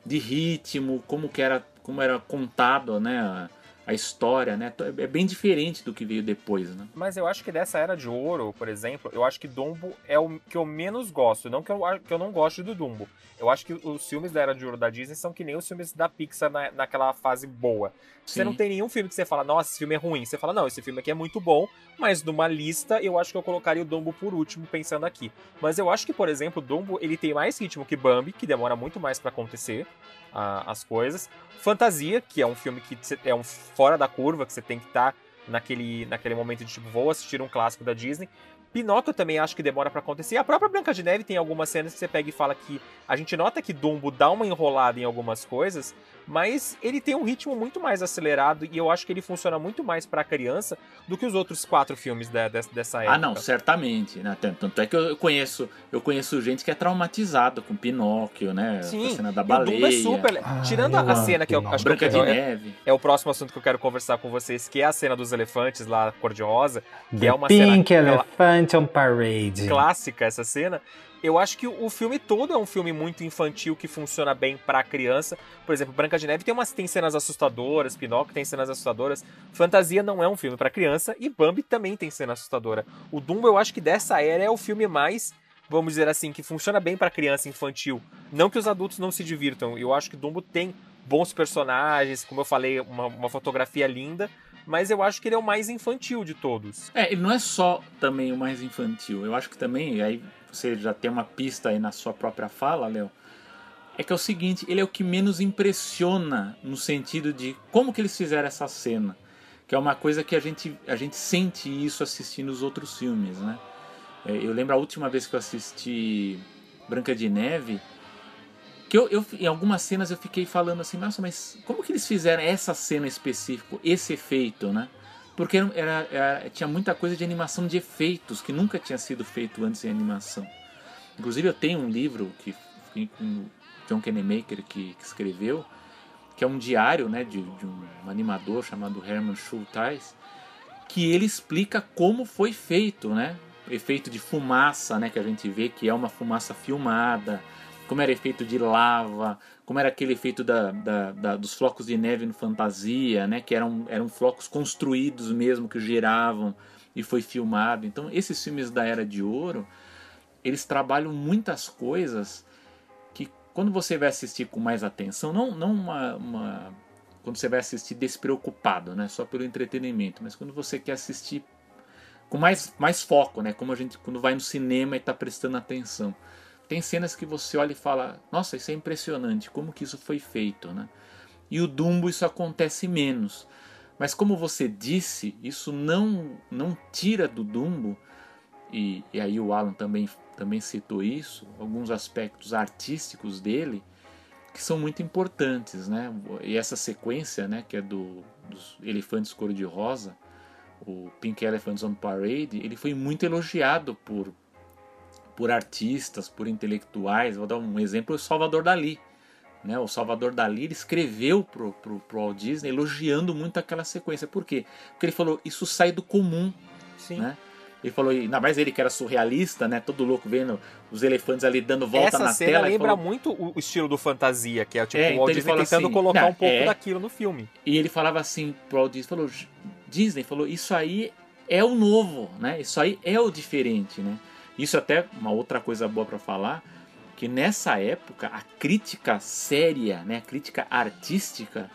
de ritmo, como que era, como era contado, né? a história, né? É bem diferente do que veio depois, né? Mas eu acho que dessa era de ouro, por exemplo, eu acho que Dumbo é o que eu menos gosto. Não que eu, que eu não goste do Dumbo. Eu acho que os filmes da era de ouro da Disney são que nem os filmes da Pixar na, naquela fase boa. Sim. Você não tem nenhum filme que você fala, nossa, esse filme é ruim. Você fala, não, esse filme aqui é muito bom, mas numa lista eu acho que eu colocaria o Dumbo por último, pensando aqui. Mas eu acho que, por exemplo, o Dumbo ele tem mais ritmo que Bambi, que demora muito mais para acontecer a, as coisas. Fantasia, que é um filme que é um fora da curva, que você tem que estar tá naquele, naquele momento de tipo, vou assistir um clássico da Disney. Pinóquio também acho que demora para acontecer. A própria Branca de Neve tem algumas cenas que você pega e fala que a gente nota que Dumbo dá uma enrolada em algumas coisas, mas ele tem um ritmo muito mais acelerado e eu acho que ele funciona muito mais para criança do que os outros quatro filmes da, dessa época. Ah, não, certamente, né? Tanto é que eu conheço, eu conheço gente que é traumatizada com Pinóquio, né? Sim, a cena da baleia. o Dumbo é super. Ah, Tirando a cena que eu acho Branca que de Neve. É, é, o próximo assunto que eu quero conversar com vocês, que é a cena dos elefantes lá cor-de-rosa, que The é uma Pink cena Elephant on Parade. Clássica essa cena. Eu acho que o filme todo é um filme muito infantil que funciona bem pra criança. Por exemplo, Branca de Neve tem, umas, tem cenas assustadoras, Pinóquio tem cenas assustadoras. Fantasia não é um filme para criança e Bambi também tem cena assustadora. O Dumbo eu acho que dessa era é o filme mais, vamos dizer assim, que funciona bem para criança infantil. Não que os adultos não se divirtam. Eu acho que Dumbo tem bons personagens, como eu falei, uma, uma fotografia linda, mas eu acho que ele é o mais infantil de todos. É, ele não é só também o mais infantil. Eu acho que também, aí você já tem uma pista aí na sua própria fala, Léo, é que é o seguinte, ele é o que menos impressiona no sentido de como que eles fizeram essa cena, que é uma coisa que a gente, a gente sente isso assistindo os outros filmes, né? É, eu lembro a última vez que eu assisti Branca de Neve, que eu, eu, em algumas cenas eu fiquei falando assim, nossa, mas como que eles fizeram essa cena específica, esse efeito, né? Porque era, era, tinha muita coisa de animação de efeitos que nunca tinha sido feito antes em animação. Inclusive eu tenho um livro que o John Kennemaker que, que escreveu, que é um diário né, de, de um animador chamado Herman Schultheis, que ele explica como foi feito, né? Efeito de fumaça, né? Que a gente vê que é uma fumaça filmada, como era efeito de lava, como era aquele efeito da, da, da, dos flocos de neve no Fantasia, né? Que eram, eram flocos construídos mesmo, que giravam e foi filmado. Então, esses filmes da Era de Ouro, eles trabalham muitas coisas que quando você vai assistir com mais atenção, não, não uma, uma quando você vai assistir despreocupado, né? Só pelo entretenimento, mas quando você quer assistir com mais, mais foco, né? Como a gente quando vai no cinema e está prestando atenção. Tem cenas que você olha e fala: Nossa, isso é impressionante, como que isso foi feito, né? E o Dumbo isso acontece menos. Mas como você disse, isso não não tira do Dumbo e, e aí o Alan também também citou isso, alguns aspectos artísticos dele que são muito importantes, né? E essa sequência, né, que é do, dos elefantes cor-de-rosa, o Pink Elephants on Parade, ele foi muito elogiado por por artistas, por intelectuais. Vou dar um exemplo: o Salvador Dali. Né? O Salvador Dali escreveu pro, pro, pro Walt Disney elogiando muito aquela sequência. Por quê? Porque ele falou: isso sai do comum. Sim. Né? Ele falou, ainda mais ele que era surrealista, né? Todo louco vendo os elefantes ali dando volta Essa na cena tela. lembra falou- muito o estilo do fantasia, que é tipo É, o então Walt ele Disney tentando assim, colocar "Não, um pouco é." daquilo no filme. E ele falava assim pro Walt Disney, falou, Disney falou, isso aí é o novo, né? Isso aí é o diferente, né? Isso até uma outra coisa boa para falar, que nessa época a crítica séria, né, a crítica artística,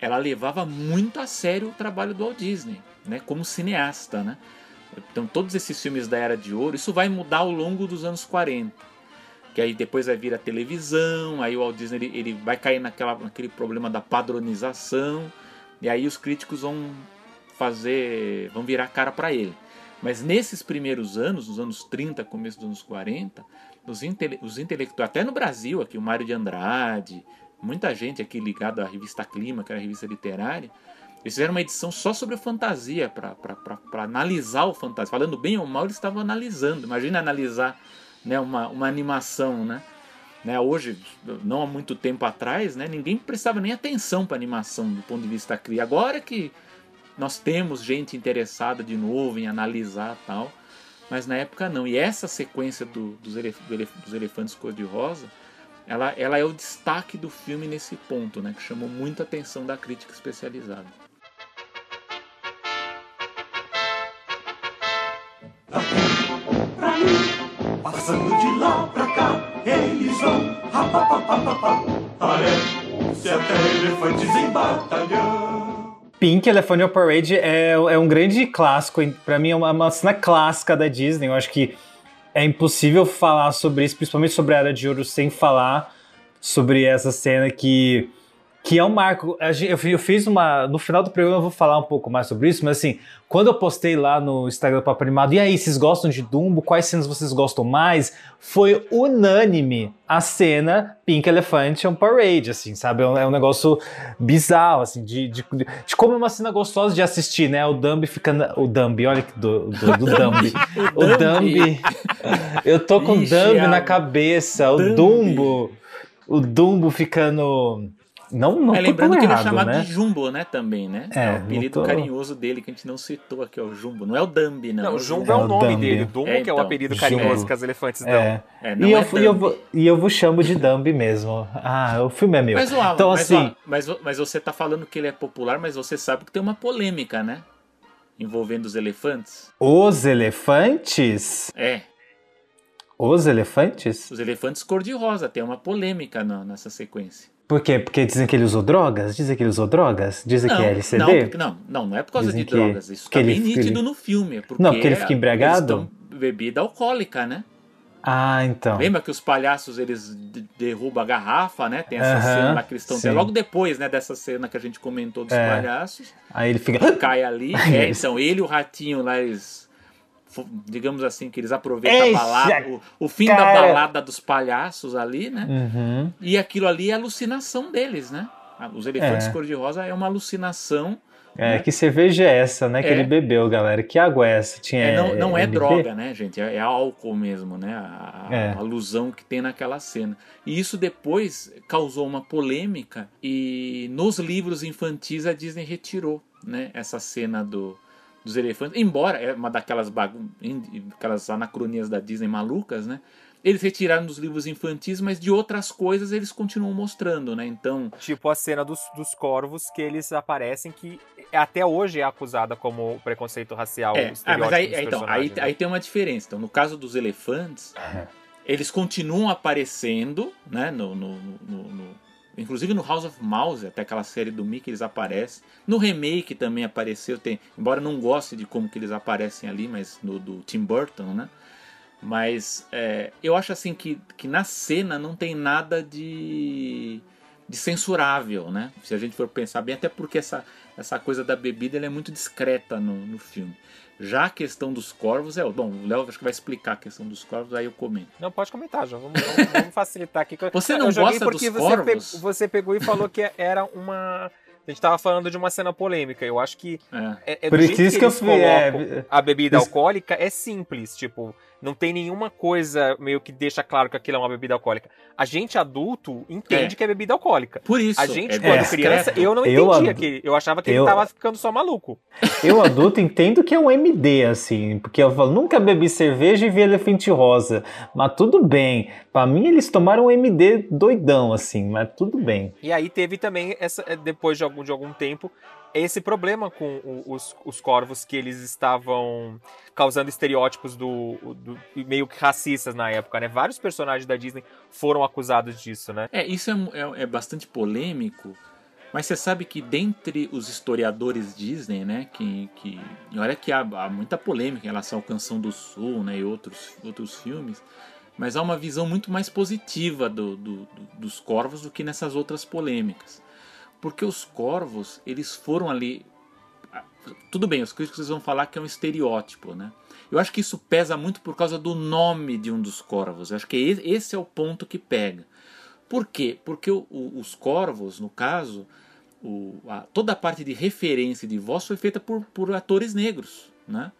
ela levava muito a sério o trabalho do Walt Disney, né, como cineasta, né? Então todos esses filmes da Era de Ouro, isso vai mudar ao longo dos anos 40. Que aí depois vai vir a televisão, aí o Walt Disney ele, ele vai cair naquela, naquele problema da padronização, e aí os críticos vão fazer, vão virar cara para ele. Mas nesses primeiros anos, nos anos 30, começo dos anos 40, os, intele os intelectuais, até no Brasil, aqui o Mário de Andrade, muita gente aqui ligada à revista Clima, que era a revista literária, eles fizeram uma edição só sobre fantasia, para analisar o fantasia. Falando bem ou mal, eles estavam analisando. Imagina analisar né, uma, uma animação, né? né? Hoje, não há muito tempo atrás, né, ninguém prestava nem atenção para animação do ponto de vista cria. Agora que nós temos gente interessada de novo em analisar tal, mas na época não. E essa sequência do- dos, elef- do elef- dos elefantes cor-de-rosa, ela, ela é o destaque do filme nesse ponto, né, que chamou muita atenção da crítica especializada. pra passando de lá pra cá, eles vão rapapapapapá. Parece até elefantes em batalhão. Pink Elephant Parade é, é um grande clássico, pra mim é uma, uma cena clássica da Disney. Eu acho que é impossível falar sobre isso, principalmente sobre a Era de Ouro, sem falar sobre essa cena que, que é um marco. Eu fi- eu fiz uma. No final do programa eu vou falar um pouco mais sobre isso, mas assim, quando eu postei lá no Instagram do Papo Animado, e aí, vocês gostam de Dumbo? Quais cenas vocês gostam mais? Foi unânime a cena Pink Elephant on Parade, assim, sabe? É um, é um negócio bizarro, assim, de, de, de como é uma cena gostosa de assistir, né? O Dumbi ficando. O Dumbi, olha que do, do, do Dumbi. o Dumbi. Eu tô com o Dumbi na cabeça. O. Dumbo. O Dumbo ficando. Não, não é, lembrando que ele é errado, chamado né? de Jumbo, né, também, né? É, É, o apelido tô- carinhoso dele que a gente não citou aqui, ó, o Jumbo. Não é o Dumbi, não. Não, é o Jumbo é É o nome Dumbi. dele. Dumbo É, que é o então, apelido Jumbo. carinhoso que as elefantes dão. É. É, não E é eu, e, eu Dumbi. vou, e eu vos chamo de Dumbi mesmo. Ah, o filme é meu. Mas, o Alan, então, mas, assim, ó, mas, mas você tá falando que ele é popular, mas você sabe que tem uma polêmica, né? Envolvendo os elefantes. os elefantes. É, Os elefantes? os elefantes cor-de-rosa. Tem uma polêmica na- nessa sequência. Por quê? Porque dizem que ele usou drogas? Dizem que ele usou drogas? Dizem que é LCD? Não, porque- não, não, não é por causa Dizem de drogas. Isso que tá ele- bem que nítido ele- no filme. é Porque Não, porque ele fica embriagado? Bebida alcoólica, né? Ah, então. Lembra que os palhaços eles de- derrubam a garrafa, né? Tem essa cena lá que eles estão. sim. Logo depois, né, dessa cena que a gente comentou dos É. palhaços. Aí ele fica. Cai ali. é, então, ele e o ratinho lá, eles. Digamos assim, que eles aproveitam Eixa, a balada, o, o fim cara. da balada dos palhaços ali, né? Uhum. E aquilo ali é alucinação deles, né? Os elefantes É. cor-de-rosa é uma alucinação. É, né? que cerveja é essa, né? Que É. ele bebeu, galera. Que água é essa? Tinha, É, não, não é droga, né, gente? É, é álcool mesmo, né? A, a- É. a alusão que tem naquela cena. E isso depois causou uma polêmica e nos livros infantis a Disney retirou, né? Essa cena do, dos elefantes. Embora é uma daquelas bagun aquelas anacronias da Disney malucas, né? Eles retiraram dos livros infantis, mas de outras coisas eles continuam mostrando, né? Então, Tipo a cena dos, dos corvos que eles aparecem, que até hoje é acusada como preconceito racial. É, ah, mas aí, é, então, aí, personagens, né? aí tem uma diferença. Então, no caso dos elefantes, eles continuam aparecendo, né? No, no, no- no- inclusive no House of Mouse, até aquela série do Mickey, eles aparecem. No remake também apareceu, tem, embora não goste de como que eles aparecem ali, mas no do Tim Burton, né? Mas é, eu acho assim que, que na cena não tem nada de, de censurável, né? Se a gente for pensar bem, até porque essa, essa coisa da bebida é muito discreta no, no filme. Já a questão dos corvos é. Bom, o Léo acho que vai explicar a questão dos corvos, aí eu comento. Não, pode comentar, João. Vamos, vamos- vamos facilitar aqui. Você Eu não joguei gosta porque dos você, corvos? pe- você pegou e falou que era uma. A gente tava falando de uma cena polêmica. Eu acho que é, é do Por jeito isso que eu eles fui, é, a bebida isso- alcoólica é simples, tipo, não tem nenhuma coisa meio que deixa claro que aquilo é uma bebida alcoólica. A gente adulto entende É. que é bebida alcoólica. Por isso, A gente é quando criança, eu não Eu entendia adu- que eu achava que eu- ele tava ficando só maluco. Eu, adulto, entendo que é um MD, assim, porque eu falo, nunca bebi cerveja e vi elefante rosa. Mas tudo bem. Pra mim, eles tomaram um MD doidão, assim, mas tudo bem. E aí teve também, essa, eh, depois de algum, de algum tempo, esse problema com os, os corvos que eles estavam causando estereótipos do, do- meio que racistas na época, né? Vários personagens da Disney foram acusados disso, né? É, isso é, é- é bastante polêmico, mas você sabe que dentre os historiadores Disney, né, que, que olha que há, há muita polêmica em relação ao Canção do Sul, né, e outros, outros filmes, mas há uma visão muito mais positiva do- do- do- dos corvos do que nessas outras polêmicas, porque os corvos eles foram ali tudo bem, os críticos vão falar que é um estereótipo, né? Eu acho que isso pesa muito por causa do nome de um dos corvos. Eu acho que e- esse é o ponto que pega. Por quê? Porque o- o- os corvos, no caso, o- a- toda a parte de referência de voz foi feita por, por atores negros, né?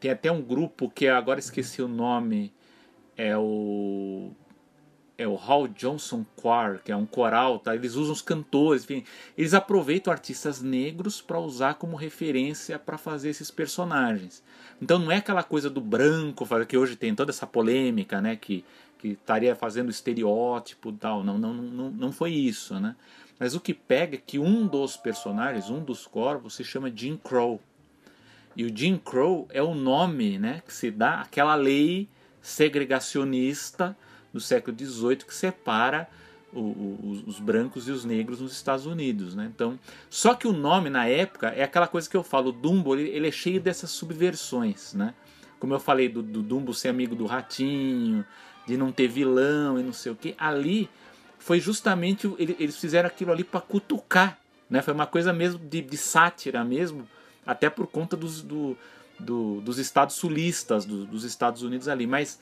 Tem até um grupo que agora esqueci o nome, é o é o Hal Johnson Choir, que é um coral, tá? Eles usam os cantores, enfim, eles aproveitam artistas negros para usar como referência para fazer esses personagens. Então não é aquela coisa do branco, que hoje tem toda essa polêmica, né, que que estaria fazendo estereótipo, tal. Não, não, não, não foi isso, né? Mas o que pega é que um dos personagens, um dos corvos, se chama Jim Crow. E o Jim Crow é o nome né, que se dá àquela lei segregacionista do século XVIII que separa o- o- os, os brancos e os negros nos Estados Unidos. Né? Então, só que o nome na época é aquela coisa que eu falo, o Dumbo ele, ele é cheio dessas subversões. Né? Como eu falei do, do Dumbo ser amigo do ratinho, de não ter vilão e não sei o que. Ali foi justamente eles fizeram aquilo ali para cutucar, né? Foi uma coisa mesmo de, de sátira mesmo, até por conta dos, do- do- dos estados sulistas do- dos Estados Unidos ali. Mas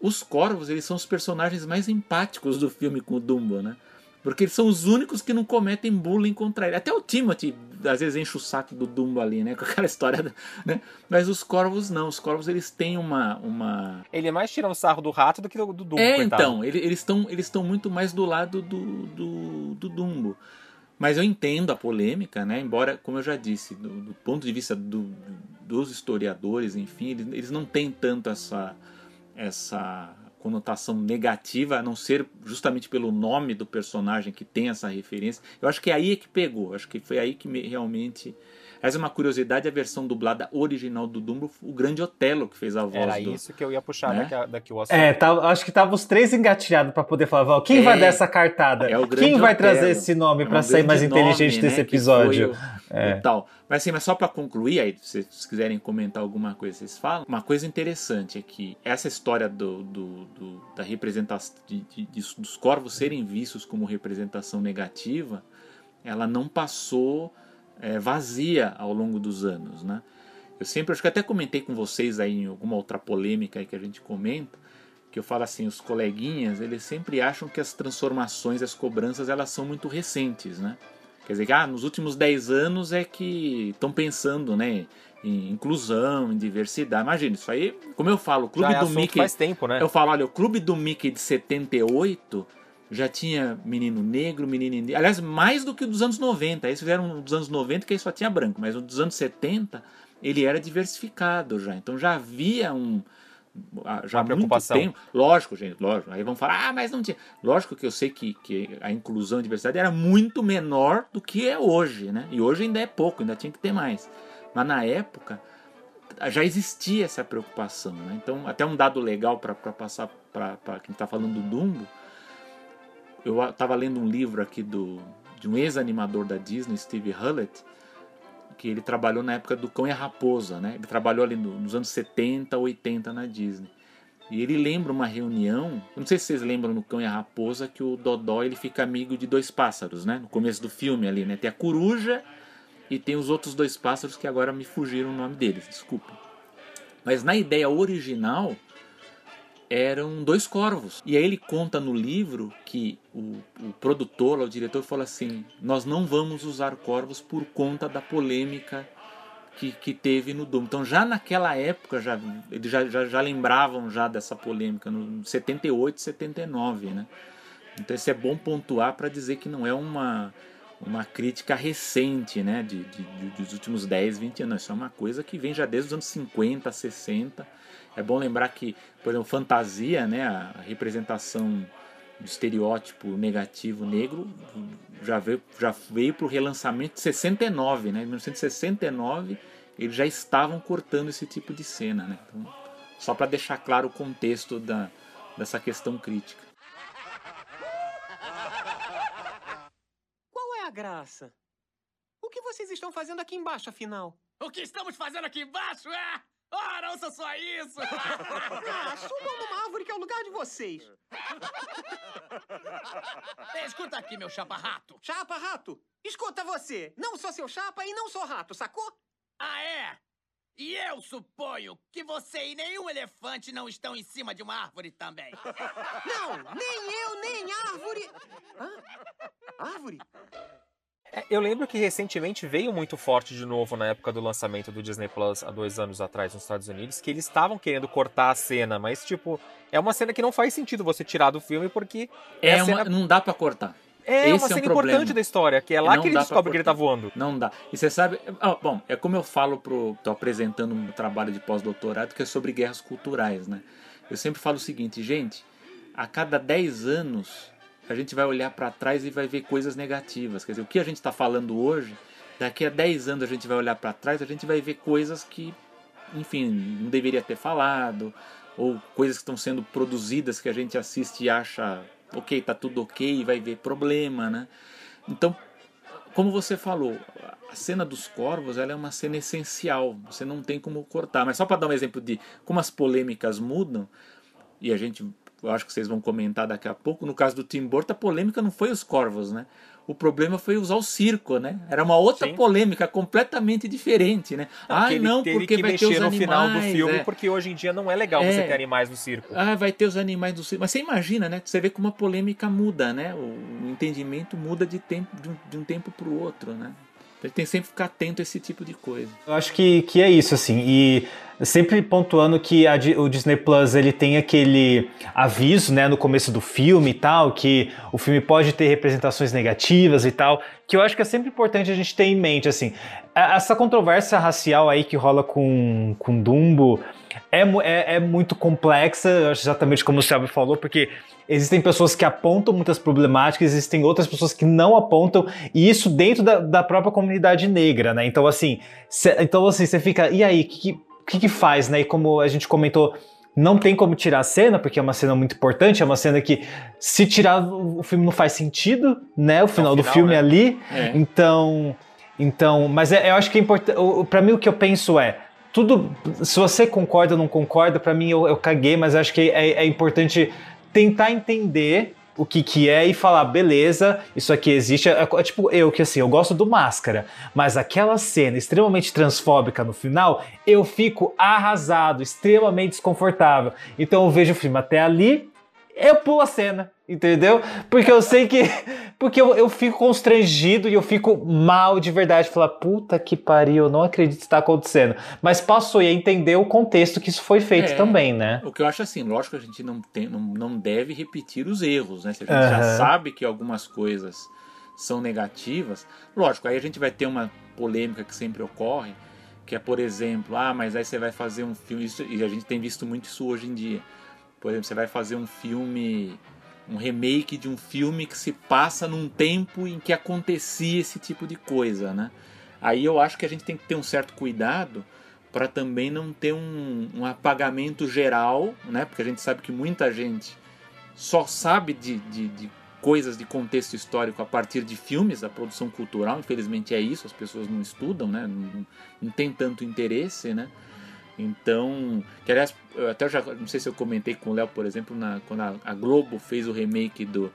os corvos eles são os personagens mais empáticos do filme com o Dumbo, né? Porque eles são os únicos que não cometem bullying contra ele. Até o Timothy às vezes enche o saco do Dumbo ali, né? Com aquela história, da- né? Mas os corvos não. Os corvos eles têm uma, uma Ele mais tira um sarro do rato do que do, do Dumbo, é, coitado. então, ele- eles estão eles estão muito mais do lado do, do, do Dumbo. Mas eu entendo a polêmica, né? Embora, como eu já disse, do, do ponto de vista do- dos historiadores, enfim, eles, eles não têm tanto essa, essa conotação negativa, a não ser justamente pelo nome do personagem que tem essa referência. Eu acho que é aí que pegou, acho que foi aí que me- realmente. Essa é uma curiosidade, a versão dublada original do Dumbo, o grande Otelo que fez a voz Era do, isso que eu ia puxar né? daqui, o assunto. É, tá- acho que tava os três engatilhados pra poder falar, Val, quem É, vai dar essa cartada? É o grande quem vai Otelo. trazer esse nome É um pra sair mais inteligente nome, desse né, que episódio? o- É. tal. Mas assim, mas só para concluir, aí se vocês quiserem comentar alguma coisa, vocês falam. Uma coisa interessante é que essa história do, do- do- da representação de- de- de- dos corvos serem vistos como representação negativa, ela não passou é, vazia ao longo dos anos, né? Eu sempre acho que até comentei com vocês aí em alguma outra polêmica que a gente comenta que eu falo assim, os coleguinhas, eles sempre acham que as transformações, as cobranças, elas são muito recentes, né? Quer dizer, ah, nos últimos 10 anos é que estão pensando, né, em inclusão, em diversidade. Imagina, isso aí, como eu falo, o Clube Já é do assunto Mickey. faz tempo, né? Eu falo, olha, o Clube do Mickey de 78 já tinha menino negro, menino indígena. Aliás, mais do que o dos anos 90. Eles fizeram dos anos 90 que aí só tinha branco, mas o dos anos 70 ele era diversificado já. Então já havia um. ah, Já há muito tempo. Lógico, gente, lógico. Aí vão falar, ah, mas não tinha. Lógico que eu sei que, que a inclusão e a diversidade era muito menor do que é hoje, né? E hoje ainda é pouco, ainda tinha que ter mais. Mas na época já existia essa preocupação, né? Então, até um dado legal para passar para quem está falando do Dumbo. Eu estava lendo um livro aqui do, de um ex-animador da Disney, Steve Hullett, que ele trabalhou na época do Cão e a Raposa, né? Ele trabalhou ali no- nos anos 70, 80 na Disney. E ele lembra uma reunião, eu não sei se vocês lembram no Cão e a Raposa que o Dodó ele fica amigo de dois pássaros, né? No começo do filme ali, né? Tem a coruja e tem os outros dois pássaros que agora me fugiram o nome deles, desculpa. Mas na ideia original eram dois corvos. E aí ele conta no livro que o, o produtor, o diretor, fala assim: nós não vamos usar corvos por conta da polêmica que, que teve no Doom. Então já naquela época já eles já, já, já lembravam já dessa polêmica no 78, 79, né? Então isso é bom pontuar para dizer que não é uma uma crítica recente, né, de, de- de- dos últimos 10, 20 anos. Isso é uma coisa que vem já desde os anos 50, 60. É bom lembrar que, por exemplo, fantasia, né, a representação do estereótipo negativo negro já veio, já veio para o relançamento de 69, né? Em 1969 eles já estavam cortando esse tipo de cena, né? Então, só para deixar claro o contexto da, dessa questão crítica. Qual é a graça? O que vocês estão fazendo aqui embaixo, afinal? O que estamos fazendo aqui embaixo é... Ora, ouça só isso! Ah, subam numa árvore que é o lugar de vocês. Escuta aqui, meu chapa-rato. Chapa, rato. Escuta você. Não sou seu chapa e não sou rato, sacou? Ah, é? E eu suponho que você e nenhum elefante não estão em cima de uma árvore também. Não, nem eu, nem árvore. Hã? Árvore? É, Eu lembro que recentemente veio muito forte de novo na época do lançamento do Disney Plus há dois anos atrás nos Estados Unidos, que eles estavam querendo cortar a cena, mas tipo, é uma cena que não faz sentido você tirar do filme porque É, a uma- cena- não dá para cortar. é Esse uma um cena problema. importante da história, que é lá Não que ele descobre que ele tá voando. Não dá. E você sabe, ah, bom, é como eu falo pro. tô apresentando um trabalho de pós-doutorado que é sobre guerras culturais, né? Eu sempre falo o seguinte, gente, a cada 10 anos a gente vai olhar para trás e vai ver coisas negativas. Quer dizer, o que a gente está falando hoje, daqui a 10 anos a gente vai olhar para trás, a gente vai ver coisas que, enfim, não deveria ter falado, ou coisas que estão sendo produzidas que a gente assiste e acha, ok, tá tudo ok, vai ver problema, né? Então, como você falou, a cena dos corvos ela é uma cena essencial. Você não tem como cortar. Mas só para dar um exemplo de como as polêmicas mudam, e a gente, eu acho que vocês vão comentar daqui a pouco, no caso do Tim Burton, a polêmica não foi os corvos, né? O problema foi usar o circo, né? Era uma outra Sim. polêmica completamente diferente, né? ele não, porque que vai ter os no animais. final do filme, é. porque hoje em dia não é legal É. você ter animais no circo. Ah, vai ter os animais do circo. Mas você imagina, né? Você vê como a polêmica muda, né? O o entendimento muda de, tempo, de, um, de um tempo para o outro, né? Tem que sempre ficar atento a esse tipo de coisa. Eu acho que, que é isso, assim, e sempre pontuando que a o Disney Plus ele tem aquele aviso, né, no começo do filme e tal, que o filme pode ter representações negativas e tal, que eu acho que é sempre importante a gente ter em mente, assim, essa controvérsia racial aí que rola com, com Dumbo é, é, é muito complexa, exatamente como o Selby falou, porque existem pessoas que apontam muitas problemáticas, existem outras pessoas que não apontam, e isso dentro da, da própria comunidade negra, né? Então, assim, cê, então, assim, você fica, e aí, o que, que, que faz, né? E como a gente comentou, não tem como tirar a cena, porque é uma cena muito importante, é uma cena que, se tirar, o o filme não faz sentido, né? O final do final, filme né? ali. É. Então, então, mas é- eu acho que é importante. Para mim, o que eu penso é tudo. Se você concorda ou não concorda, para mim eu, eu caguei, mas acho que é, é importante tentar entender o que que é e falar, beleza, isso aqui existe. É, é tipo eu que assim, eu gosto do Máscara, mas aquela cena extremamente transfóbica no final, eu fico arrasado, extremamente desconfortável. Então eu vejo o filme até ali, eu pulo a cena, entendeu? Porque eu sei que. Porque eu, eu fico constrangido e eu fico mal de verdade. Falar, puta que pariu, eu não acredito que está acontecendo. Mas passou e entender o contexto que isso foi feito É, também, né? O que eu acho assim, lógico que a gente não, tem, não, não deve repetir os erros, né? Se a gente já Aham. sabe que algumas coisas são negativas, lógico, aí a gente vai ter uma polêmica que sempre ocorre, que é, por exemplo, ah, mas aí você vai fazer um filme, isso, e a gente tem visto muito isso hoje em dia. Por exemplo, você vai fazer um filme, um remake de um filme que se passa num tempo em que acontecia esse tipo de coisa, né? Aí eu acho que a gente tem que ter um certo cuidado para também não ter um, um apagamento geral, né? Porque a gente sabe que muita gente só sabe de, de, de coisas de contexto histórico a partir de filmes, da produção cultural. Infelizmente é isso, as pessoas não estudam, né? Não, não tem tanto interesse, né? Então, que aliás, eu até já não sei se eu comentei com o Léo, por exemplo, na, quando a, a Globo fez o remake do,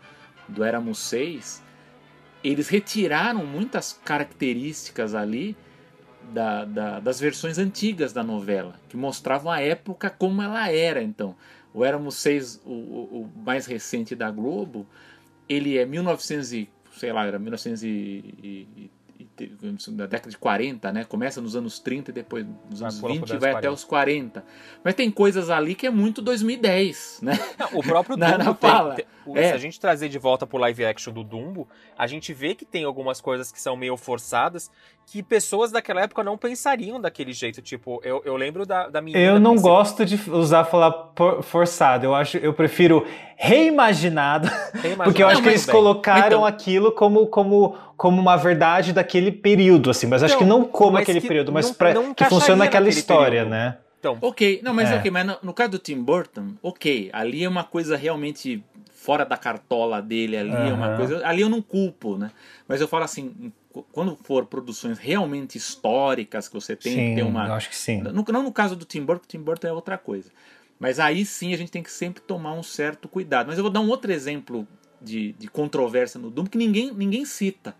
do Éramos Seis, eles retiraram muitas características ali da, da- das versões antigas da novela, que mostravam a época como ela era. Então, o Éramos Seis, o, o- o mais recente da Globo, ele é 1900 e, sei lá, era 1900 e, e- e- da década de 40, né? Começa nos anos 30 e depois nos anos pula pro 20 e 10, vai até 40. os 40. Mas tem coisas ali que é muito 2010, né? O próprio Na- na tem- fala. tem- o- É. Se a gente trazer de volta pro live action do Dumbo, a gente vê que tem algumas coisas que são meio forçadas que pessoas daquela época não pensariam daquele jeito. Tipo, eu, eu lembro da, da menina. Eu não gosto de usar falar por- forçado. Eu acho, eu prefiro reimaginado, porque eu acho Não, que eles bem. colocaram Então- aquilo como, como, como uma verdade daquele período, assim. Mas acho que Então, não como aquele que período, mas não- pra, não que funciona naquele história, período. né? Então, Ok, não, mas É. ok, mas no, no caso do Tim Burton, ok, ali é uma coisa realmente fora da cartola dele ali, é uma coisa. Ali eu não culpo, né? Mas eu falo assim, qu- quando for produções realmente históricas, que você tem que Sim, ter uma. eu acho que sim. No- não no caso do Tim Burton, Tim Burton é outra coisa. Mas aí sim a gente tem que sempre tomar um certo cuidado. Mas eu vou dar um outro exemplo de, de controvérsia no Doom que ninguém, ninguém cita.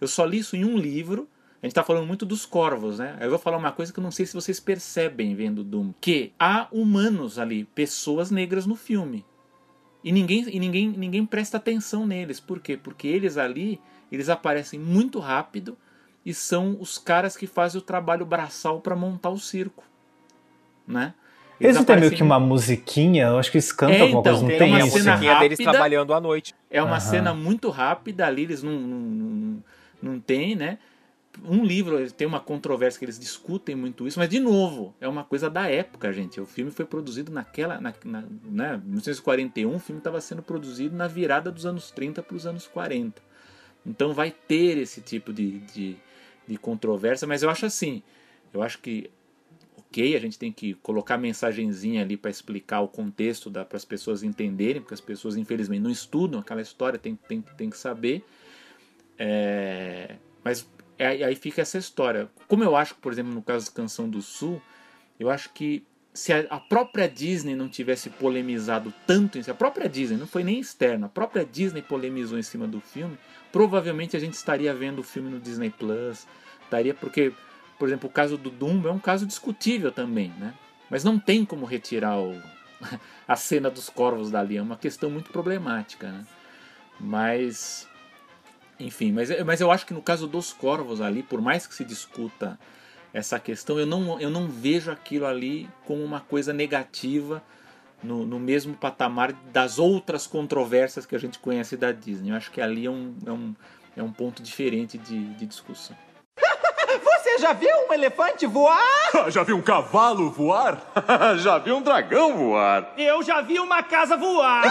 Eu só li isso em um livro. A gente tá falando muito dos corvos, né? Aí eu vou falar uma coisa que eu não sei se vocês percebem vendo Doom. Que há humanos ali, pessoas negras no filme. E ninguém, e ninguém, ninguém presta atenção neles. Por quê? Porque eles ali, eles aparecem muito rápido e são os caras que fazem o trabalho braçal para montar o circo. Né? Eles não têm meio aparecem que uma musiquinha, eu acho que eles cantam É, alguma então, coisa, não tem tem, uma isso? cena musiquinha deles rápida. trabalhando à noite. É uma Aham. cena muito rápida ali, eles não, não, não, não tem, né? Um livro, tem uma controvérsia que eles discutem muito isso, mas de novo, é uma coisa da época, gente. O filme foi produzido naquela, na, na, né, 1941, o filme estava sendo produzido na virada dos anos 30 para os anos 40. Então vai ter esse tipo de, de, de controvérsia, mas eu acho assim, eu acho que ok, a gente tem que colocar mensagenzinha ali para explicar o contexto para as pessoas entenderem, porque as pessoas infelizmente não estudam aquela história, tem, tem, tem que saber. É, mas aí, aí fica essa história. Como eu acho por exemplo, no caso da Canção do Sul, eu acho que se a, a própria Disney não tivesse polemizado tanto, si, a própria Disney, não foi nem externa, a própria Disney polemizou em cima do filme, provavelmente a gente estaria vendo o filme no Disney Plus, estaria porque, por exemplo, o caso do Dumbo é um caso discutível também, né? Mas não tem como retirar o, a cena dos corvos dali, é uma questão muito problemática, né? Mas enfim, mas, mas eu acho que no caso dos corvos ali, por mais que se discuta essa questão, eu não, eu não vejo aquilo ali como uma coisa negativa no, no mesmo patamar das outras controvérsias que a gente conhece da Disney. Eu acho que ali é um, é um, é um ponto diferente de, de discussão. Você já viu um elefante voar? Já viu um cavalo voar? Já viu um dragão voar? Eu já vi uma casa voar.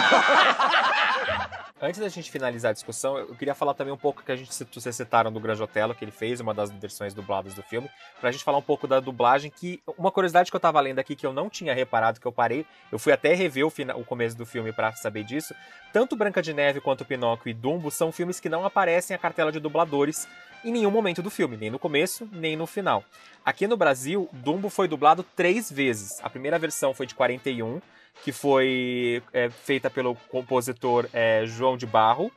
Antes da gente finalizar a discussão, eu queria falar também um pouco que a gente vocês citaram do Grangiotello, que ele fez, uma das versões dubladas do filme, pra gente falar um pouco da dublagem, que uma curiosidade que eu tava lendo aqui que eu não tinha reparado, que eu parei, eu fui até rever o, final, o começo do filme pra saber disso. Tanto Branca de Neve quanto Pinóquio e Dumbo são filmes que não aparecem a cartela de dubladores em nenhum momento do filme, nem no começo, nem no final. Aqui no Brasil, Dumbo foi dublado três vezes. A primeira versão foi de 41, que foi é, feita pelo compositor é, João de Barro.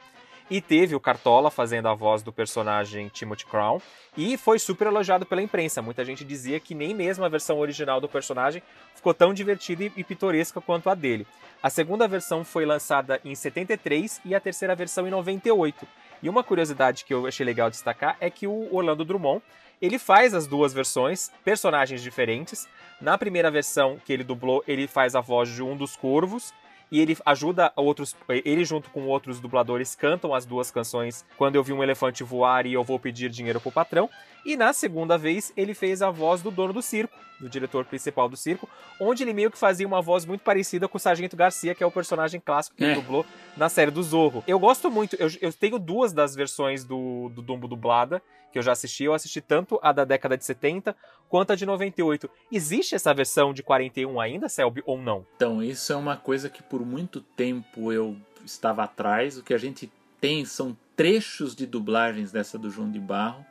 E teve o Cartola fazendo a voz do personagem Timothy Crown. E foi super elogiado pela imprensa. Muita gente dizia que nem mesmo a versão original do personagem ficou tão divertida e pitoresca quanto a dele. A segunda versão foi lançada em 73 e a terceira versão em 98. E uma curiosidade que eu achei legal destacar é que o Orlando Drummond ele faz as duas versões, personagens diferentes. Na primeira versão que ele dublou, ele faz a voz de um dos corvos e ele ajuda outros, ele junto com outros dubladores cantam as duas canções Quando eu vi um elefante voar e eu vou pedir dinheiro pro patrão. E na segunda vez ele fez a voz do dono do circo, do diretor principal do circo, onde ele meio que fazia uma voz muito parecida com o Sargento Garcia, que é o personagem clássico que É. ele dublou na série do Zorro. Eu gosto muito, eu, eu tenho duas das versões do, do Dumbo dublada que eu já assisti. Eu assisti tanto a da década de 70 quanto a de 98. Existe essa versão de 41 ainda, Selby, ou não? Então, isso é uma coisa que por muito tempo eu estava atrás. O que a gente tem são trechos de dublagens dessa do João de Barro.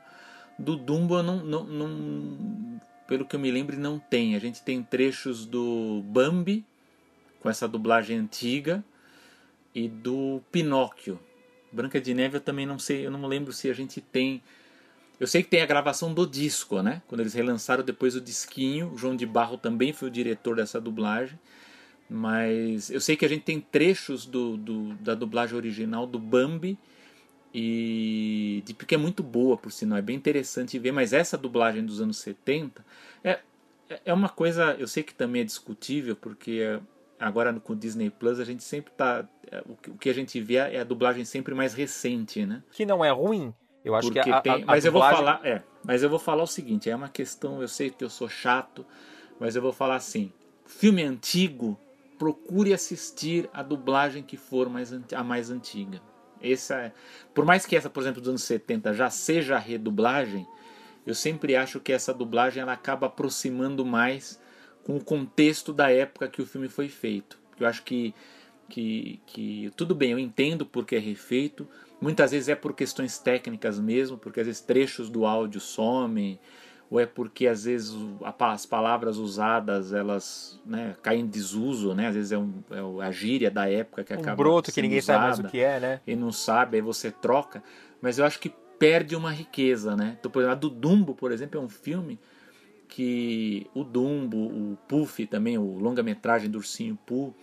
Do Dumbo, não, não, não- pelo que eu me lembro, não tem. A gente tem trechos do Bambi, com essa dublagem antiga, e do Pinóquio. Branca de Neve eu também não sei, eu não lembro se a gente tem. Eu sei que tem a gravação do disco, né? Quando eles relançaram depois o disquinho. O João de Barro também foi o diretor dessa dublagem. Mas eu sei que a gente tem trechos do, do- da dublagem original do Bambi. E de, porque é muito boa, por sinal. É bem interessante ver. Mas essa dublagem dos anos 70 é, é uma coisa. Eu sei que também é discutível, porque é, agora no- com o Disney Plus a gente sempre tá. é, O que- que a gente vê é a dublagem sempre mais recente, né? Que não é ruim. Eu acho Porque que a, a- tem- a mas eu vou dublagem- falar, é, mas eu vou falar o seguinte, é uma questão, eu sei que eu sou chato, mas eu vou falar assim, filme antigo, procure assistir a dublagem que for mais a mais antiga. Essa é, por mais que essa, por exemplo, dos anos 70 já seja a redublagem, eu sempre acho que essa dublagem ela acaba aproximando mais com o contexto da época que o filme foi feito. Eu acho que que, que tudo bem, eu entendo porque é refeito. Muitas vezes é por questões técnicas mesmo, porque às vezes trechos do áudio somem, ou é porque às vezes as palavras usadas elas né, caem em desuso, né? Às vezes é, um, é o- a gíria da época que Um acaba broto que ninguém sabe mais o usada, que é, né? E não sabe, aí você troca. Mas eu acho que perde uma riqueza, né? Então, por exemplo, a do Dumbo, por exemplo, é um filme que o Dumbo, o Puff também, o longa-metragem do Ursinho Pooh,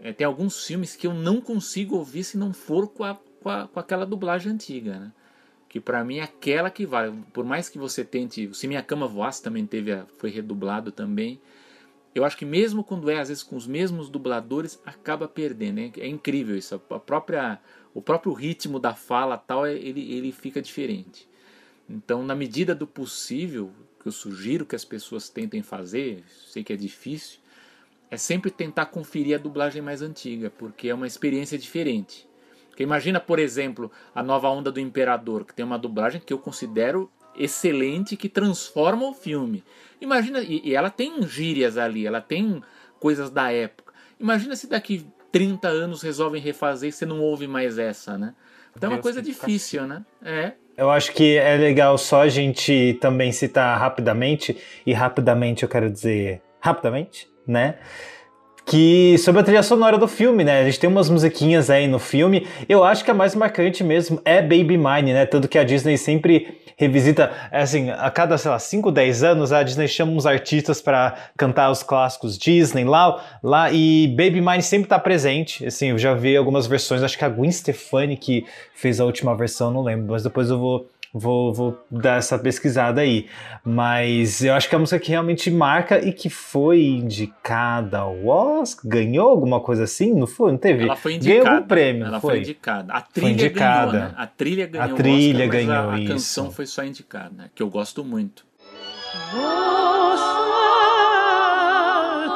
é, tem alguns filmes que eu não consigo ouvir se não for com, a, com, a- com aquela dublagem antiga, né? Que pra mim é aquela que vale. Por mais que você tente. Se Minha Cama Voasse também teve foi redublado também. Eu acho que mesmo quando é, às vezes, com os mesmos dubladores, acaba perdendo. É, é incrível isso. A própria, o próprio ritmo da fala tal, é- ele, ele fica diferente. Então, na medida do possível, que eu sugiro que as pessoas tentem fazer, sei que é difícil, é sempre tentar conferir a dublagem mais antiga, porque é uma experiência diferente. Porque imagina, por exemplo, a nova onda do Imperador, que tem uma dublagem que eu considero excelente, que transforma o filme. Imagina, e, e ela tem gírias ali, ela tem coisas da época. Imagina se daqui 30 anos resolvem refazer e você não ouve mais essa, né? Então é uma Deus, coisa difícil, né? É. Eu acho que é legal só a gente também citar rapidamente, e rapidamente eu quero dizer rapidamente, né? Que sobre a trilha sonora do filme, né? A gente tem umas musiquinhas aí no filme. Eu acho que a mais marcante mesmo é Baby Mine, né? Tanto que a Disney sempre revisita, assim, a cada, sei lá, 5, 10 anos, a Disney chama uns artistas para cantar os clássicos Disney lá, lá, e Baby Mine sempre tá presente. Assim, eu já vi algumas versões, acho que a Gwen Stefani que fez a última versão, não lembro, mas depois eu vou Vou, vou dar essa pesquisada aí. Mas eu acho que é a música que realmente marca e que foi indicada ao Oscar, ganhou alguma coisa assim? Não foi? Não teve? Ela foi Ganhou indicada. algum prêmio, Ela foi? foi? indicada. A Foi trilha indicada. ganhou, né? A trilha ganhou. A trilha Oscar, mas ganhou a, a isso. canção foi só indicada, né? Que eu gosto muito.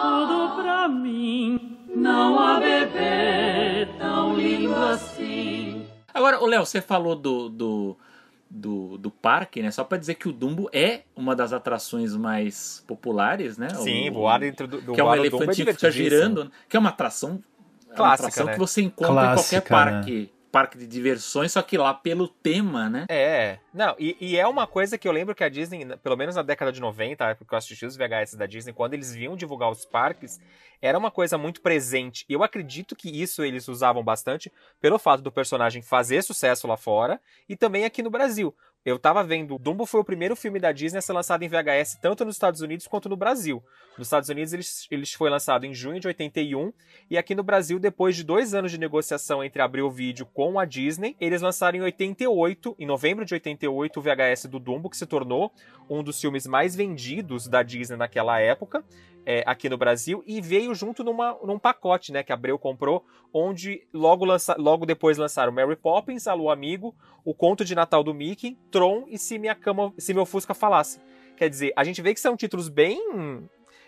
tudo pra mim. Não há bebê tão lindo assim. Agora, o Léo, você falou do, do, do, do parque, né? Só pra dizer que o Dumbo é uma das atrações mais populares, né? Sim, o, voar dentro do- do Que é um é elefantinho que fica girando, que é uma atração, é uma Clássica, atração né? que você encontra Clássica, em qualquer parque. Parque de diversões, só que lá pelo tema, né? É, não, e, e é uma coisa que eu lembro que a Disney, pelo menos na década de 90, a época que eu assisti os VHS da Disney, quando eles vinham divulgar os parques, era uma coisa muito presente. E eu acredito que isso eles usavam bastante pelo fato do personagem fazer sucesso lá fora e também aqui no Brasil. Eu tava vendo, Dumbo foi o primeiro filme da Disney a ser lançado em VHS tanto nos Estados Unidos quanto no Brasil. Nos Estados Unidos ele, ele foi lançado em junho de 81 e aqui no Brasil, depois de dois anos de negociação entre Abril Vídeo com a Disney, eles lançaram em 88, em novembro de 88, o VHS do Dumbo, que se tornou um dos filmes mais vendidos da Disney naquela época é, aqui no Brasil e veio junto numa, num pacote, né, que a Abreu comprou, onde logo, lança, logo depois lançaram Mary Poppins, Alô Amigo, O Conto de Natal do Mickey, Tron e Se Minha Cama, Se Meu Fusca Falasse. Quer dizer, a gente vê que são títulos bem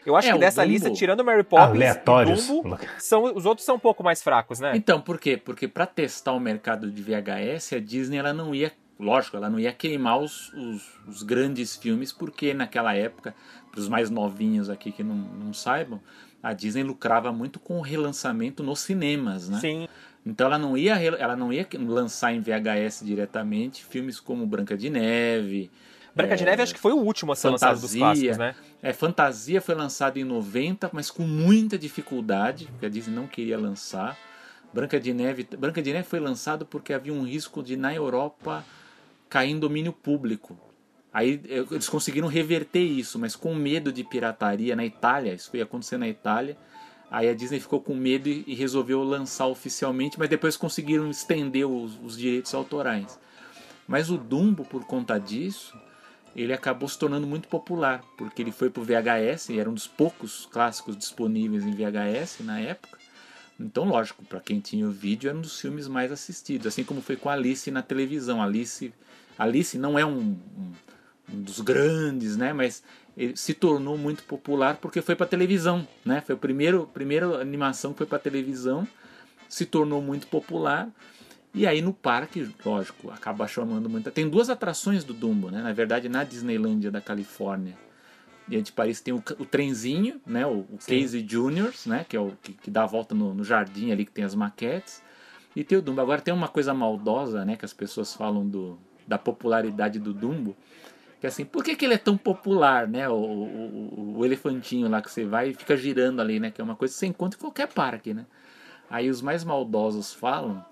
eu acho É, que dessa Dumbo- lista, tirando Mary Poppins Aleatórios. Dumbo, são, os outros são um pouco mais fracos, né? Então, por quê? Porque para testar o mercado de VHS, a Disney ela não ia, lógico, ela não ia queimar os, os, os grandes filmes, porque naquela época, para os mais novinhos aqui que não, não saibam, a Disney lucrava muito com o relançamento nos cinemas, né? Sim. Então ela não ia, ela não ia lançar em VHS diretamente filmes como Branca de Neve. Branca de é, Neve acho que foi o último a ser lançado dos clássicos, né? É, Fantasia foi lançado em 90, mas com muita dificuldade, porque a Disney não queria lançar. Branca de Neve, Branca de Neve foi lançado porque havia um risco de na Europa cair em domínio público. Aí eles conseguiram reverter isso, mas com medo de pirataria na Itália, isso foi acontecer na Itália. Aí a Disney ficou com medo e, resolveu lançar oficialmente, mas depois conseguiram estender os, os direitos autorais. Mas o Dumbo, por conta disso, ele acabou se tornando muito popular, porque ele foi pro VHS, e era um dos poucos clássicos disponíveis em VHS na época. Então, lógico, para quem tinha o vídeo, era um dos filmes mais assistidos, assim como foi com Alice na televisão. Alice, Alice não é um, um- um dos grandes, né, mas ele se tornou muito popular porque foi para televisão, né? Foi a primeiro, primeira animação que foi para televisão, se tornou muito popular. E aí no parque, lógico, acaba chamando muita. Tem duas atrações do Dumbo, né? Na verdade, na Disneylândia da Califórnia e de Paris tem o, o trenzinho, né? O, o. Casey Juniors, né? Que é o que, que dá a volta no, no jardim ali que tem as maquetes. E tem o Dumbo. Agora tem uma coisa maldosa, né? Que as pessoas falam do, da popularidade do Dumbo. Que assim, por que, que ele é tão popular, né? O, o, o- elefantinho lá que você vai e fica girando ali, né? Que é uma coisa que você encontra em qualquer parque, né? Aí os mais maldosos falam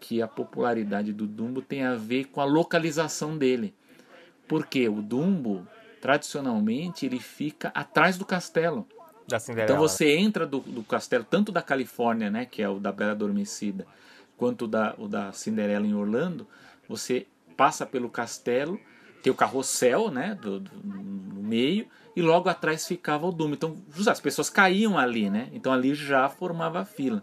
que a popularidade do Dumbo tem a ver com a localização dele. Porque o Dumbo, tradicionalmente, ele fica atrás do castelo. Então você entra do, do castelo, tanto da Califórnia, né, que é o da Bela Adormecida, quanto da, o da Cinderela em Orlando, você passa pelo castelo, tem o carrossel, né, do, do- no meio, e logo atrás ficava o Dumbo. Então as pessoas caíam ali, né, então ali já formava a fila.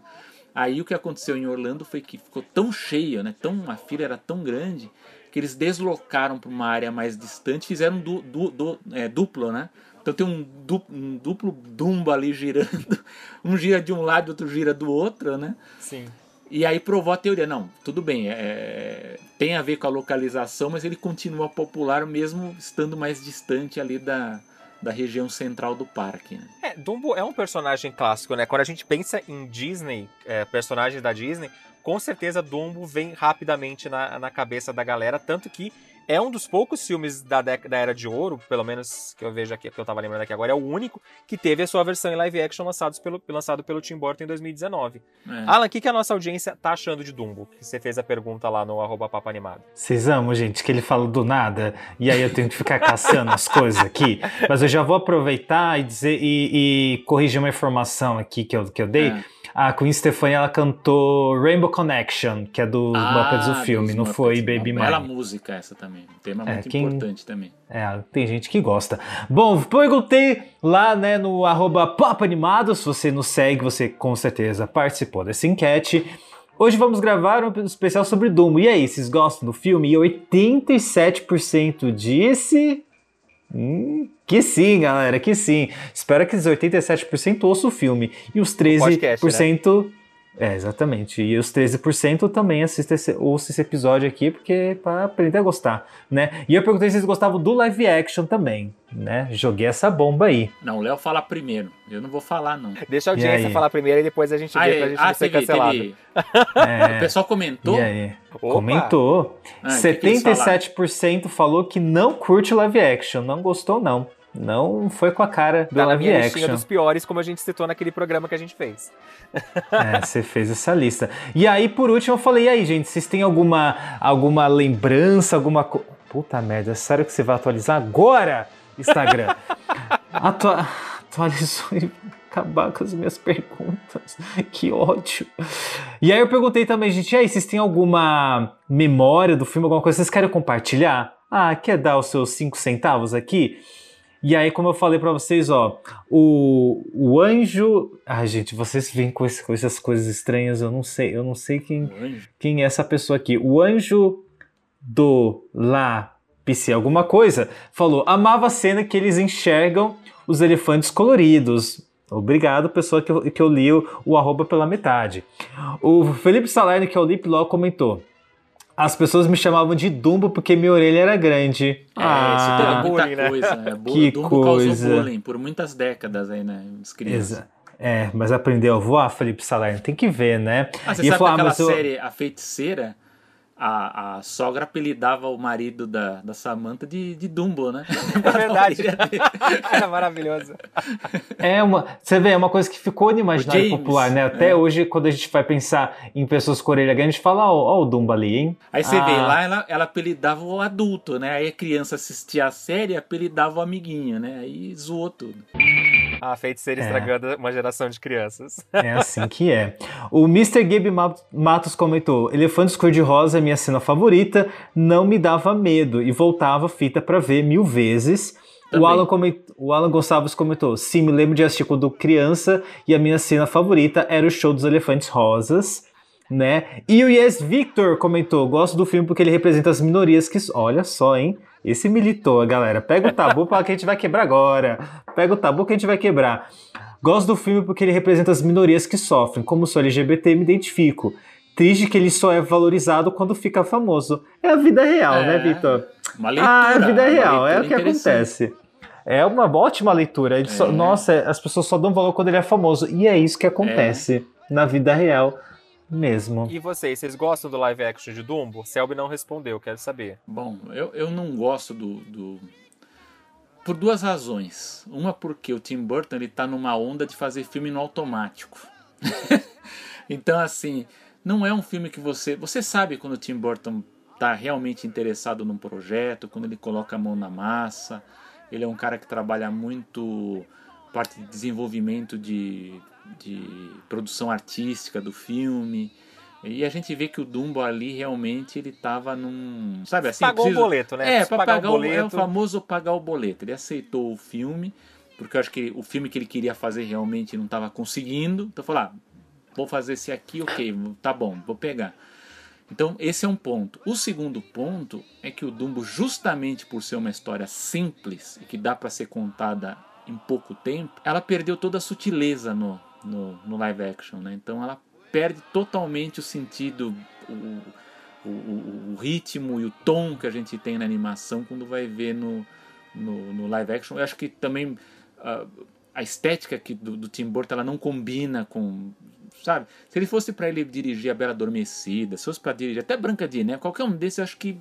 Aí o que aconteceu em Orlando foi que ficou tão cheia, né, tão, a fila era tão grande, que eles deslocaram para uma área mais distante, fizeram du, du- du- é, duplo, né? Então tem um duplo, um duplo Dumbo ali girando, um gira de um lado, outro gira do outro, né? Sim. E aí provou a teoria, não, tudo bem, é, tem a ver com a localização, mas ele continua popular mesmo estando mais distante ali da, da região central do parque. Né? É, Dumbo é um personagem clássico, né? Quando a gente pensa em Disney, é, personagens da Disney, com certeza Dumbo vem rapidamente na, na cabeça da galera, tanto que é um dos poucos filmes da, década, da Era de Ouro, pelo menos que eu vejo aqui, que eu tava lembrando aqui agora, é o único que teve a sua versão em live action lançado pelo, lançado pelo Tim Burton em 2019. É. Alan, o que, que a nossa audiência tá achando de Dumbo? Que você fez a pergunta lá no arroba Papo Animado. Vocês amam, gente, que ele fala do nada e aí eu tenho que ficar caçando as coisas aqui. Mas eu já vou aproveitar e dizer e, e corrigir uma informação aqui que eu, que eu dei. É. A Queen Stefania ela cantou Rainbow Connection, que é do Muppets o filme, não Muppets, foi Baby Bela Mine. música essa também, um tema É, muito quem- importante também. É, tem gente que gosta. Bom, perguntei lá né, no arroba Animado, se você nos segue, você com certeza participou dessa enquete. Hoje vamos gravar um especial sobre Dumbo. E aí, vocês gostam do filme? E 87% disse... Hum, que sim, galera, que sim. Espero que esses 87% ouçam o filme. E os podcast, 13%... É, exatamente. E os 13% também assistem esse, ouçam esse episódio aqui, porque é para aprender a gostar, né? E eu perguntei se vocês gostavam do live action também, né? Joguei essa bomba aí. Não, o Léo fala primeiro. Eu não vou falar, não. Deixa a audiência falar primeiro e depois a gente vê Ah, pra é. gente Ah, não ser teve- cancelado. teve- É. O pessoal comentou? E aí? Opa! Comentou. Ah, o que que 77% falou que não curte live action, não gostou não. Não foi com a cara do Tá na live listinha action. dos piores, como a gente citou naquele programa que a gente fez. É, você fez essa lista. E aí, por último, eu falei, e aí, gente, vocês têm alguma, alguma lembrança, alguma coisa... Puta merda, sério que você vai atualizar agora, Instagram? Atua... Atualizou e acabar com as minhas perguntas. Que ódio. E aí eu perguntei também, gente, e aí, vocês têm alguma memória do filme, alguma coisa que vocês querem compartilhar? Ah, quer dar os seus cinco centavos aqui? E aí, como eu falei pra vocês, ó, o, o anjo. Ai, gente, vocês vêm com, esse- com essas coisas estranhas, eu não sei, eu não sei quem, quem é essa pessoa aqui. O anjo do lá PC alguma coisa falou: amava a cena que eles enxergam os elefantes coloridos. Obrigado, pessoa que eu, que eu li o, o arroba pela metade. O Felipe Salerno, que é o Lip Law, comentou. As pessoas me chamavam de Dumbo porque minha orelha era grande. É, isso tem Ah, muita bullying, né? coisa. É, bu- Que Dumbo coisa. causou bullying por muitas décadas aí, né? Crianças. Exa- É, mas aprendeu a voar, Felipe Salerno? Tem que ver, né? Ah, você E sabe que aquela eu- série A Feiticeira, a, a sogra apelidava o marido da, da Samantha de, de Dumbo, né? É verdade. Era maravilhoso. É uma, você vê, é uma coisa que ficou no imaginário James, popular, né? Até é. hoje, quando a gente vai pensar em pessoas com orelha grande, a gente fala, ó, ó o Dumbo ali, hein? Aí você vê, Ah, lá ela, ela apelidava o adulto, né? Aí a criança assistia a série e apelidava o amiguinho, né? Aí zoou tudo. A feiticeira É. estragando uma geração de crianças. É assim que é. O Mr. Gabe Ma- Matos comentou: Elefantes Cor-de-Rosa é minha cena favorita, não me dava medo e voltava fita pra ver mil vezes. O. Alan, coment... o Alan Gonçalves comentou: Sim, me lembro de assistir quando criança e a minha cena favorita era o show dos Elefantes Rosas. Né? E o Yes Victor comentou: Gosto do filme porque ele representa as minorias que. Olha só, hein? Esse militou, galera. Pega o tabu para que a gente vai quebrar agora. Pega o tabu que a gente vai quebrar. Gosto do filme porque ele representa as minorias que sofrem. Como sou LGBT, me identifico. Triste que ele só é valorizado quando fica famoso. É a vida real, É, né, Vitor? Uma leitura. Ah, a vida real, é o que acontece. É uma ótima leitura. Ele só- É. nossa, as pessoas só dão valor quando ele é famoso. E é isso que acontece na vida real mesmo. E vocês, vocês gostam do live action de Dumbo? Selby não respondeu, quero saber. Bom, eu, eu não gosto do, do- Por duas razões. Uma porque o Tim Burton ele tá numa onda de fazer filme no automático. então, assim, não é um filme que você. Você sabe quando o Tim Burton tá realmente interessado num projeto, quando ele coloca a mão na massa. Ele é um cara que trabalha muito parte de desenvolvimento de, de produção artística do filme. E a gente vê que o Dumbo ali realmente ele tava num. Sabe assim? Pagou o preciso- boleto, né? É, Preciso pra pagar o pagar o, é o boleto. famoso pagar o boleto. Ele aceitou o filme, porque eu acho que o filme que ele queria fazer realmente não estava conseguindo. Então falou: ah, vou fazer esse aqui, ok, tá bom, vou pegar. Então, esse é um ponto. O segundo ponto é que o Dumbo, justamente por ser uma história simples e que dá para ser contada em pouco tempo, ela perdeu toda a sutileza no, no, no live action. Né? Então, ela perde totalmente o sentido, o, o, o- ritmo e o tom que a gente tem na animação quando vai ver no, no, no live action. Eu acho que também ah, a estética aqui do, do Tim Burton ela não combina com. Sabe? Se ele fosse para ele dirigir A Bela Adormecida, se fosse para dirigir até Branca de Neve, qualquer um desses eu acho que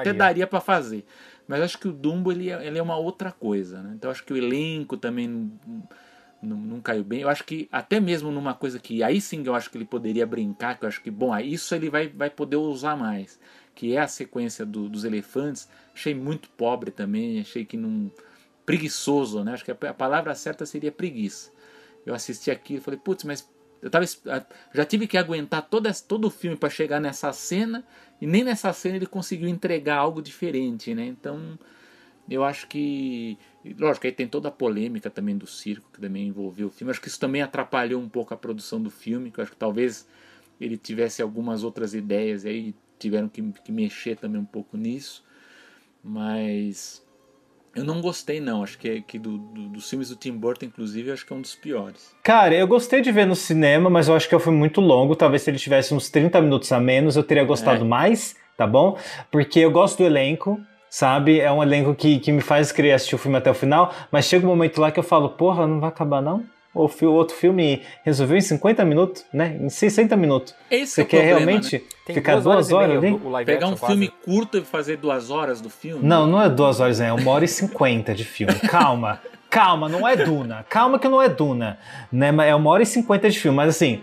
até daria para fazer. Mas acho que o Dumbo ele é, ele é uma outra coisa. Né? Então acho que o elenco também não, não, caiu bem. Eu acho que até mesmo numa coisa que aí sim eu acho que ele poderia brincar, que eu acho que, bom, isso ele vai, vai poder usar mais. Que é a sequência do- dos elefantes. Achei muito pobre também, achei que não. preguiçoso, né? Acho que a, a palavra certa seria preguiça. Eu assisti aquilo e falei, putz, mas eu tava, já tive que aguentar essa- todo o filme para chegar nessa cena, e nem nessa cena ele conseguiu entregar algo diferente, né? Então, eu acho que. Lógico, aí tem toda a polêmica também do circo, que também envolveu o filme. Acho que isso também atrapalhou um pouco a produção do filme, que eu acho que talvez ele tivesse algumas outras ideias e aí tiveram que, que mexer também um pouco nisso. Mas Eu não gostei, não. Acho que, que do, do, dos filmes do Tim Burton, inclusive, eu acho que é um dos piores. Cara, eu gostei de ver no cinema, mas eu acho que eu fui muito longo. Talvez se ele tivesse uns 30 minutos a menos, eu teria gostado É. mais, tá bom? Porque eu gosto do elenco, sabe? É um elenco que, que me faz querer assistir o filme até o final, mas chega um momento lá que eu falo, porra, não vai acabar não? O fi- o outro filme resolveu em 50 minutos, né? Em 60 minutos. Esse Você é quer problema, realmente né? ficar duas horas, ali? Pegar um filme curto e fazer duas horas do filme? Não, não é duas horas, é uma hora e cinquenta de filme. Calma, calma, não é Duna. Calma que não é Duna. Né? Mas É uma hora e cinquenta de filme, mas assim,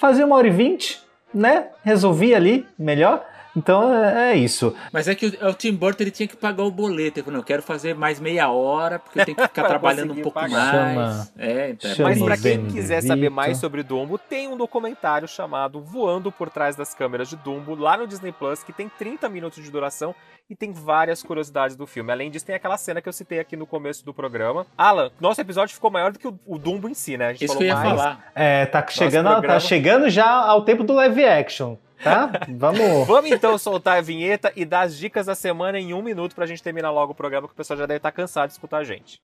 fazer uma hora e vinte, né? Resolvi ali, melhor. Então é, é isso. Mas é que o, o Tim Burton ele tinha que pagar o boleto. Ele falou, não, eu quero fazer mais meia hora, porque eu tenho que ficar trabalhando um pouco pagar. mais. Chama- é, então é chama Mas pra quem quiser saber mais sobre Dumbo, tem um documentário chamado Voando por Trás das Câmeras de Dumbo, lá no Disney Plus, que tem 30 minutos de duração e tem várias curiosidades do filme. Além disso, tem aquela cena que eu citei aqui no começo do programa. Alan, nosso episódio ficou maior do que o, o Dumbo em si, né? A gente Isso falou que eu ia mais. falar. É, tá chegando, programa- tá chegando já ao tempo do live action, tá? Vamos. Vamos então soltar a vinheta e dar as dicas da semana em um minuto pra gente terminar logo o programa, que o pessoal já deve estar cansado de escutar a gente.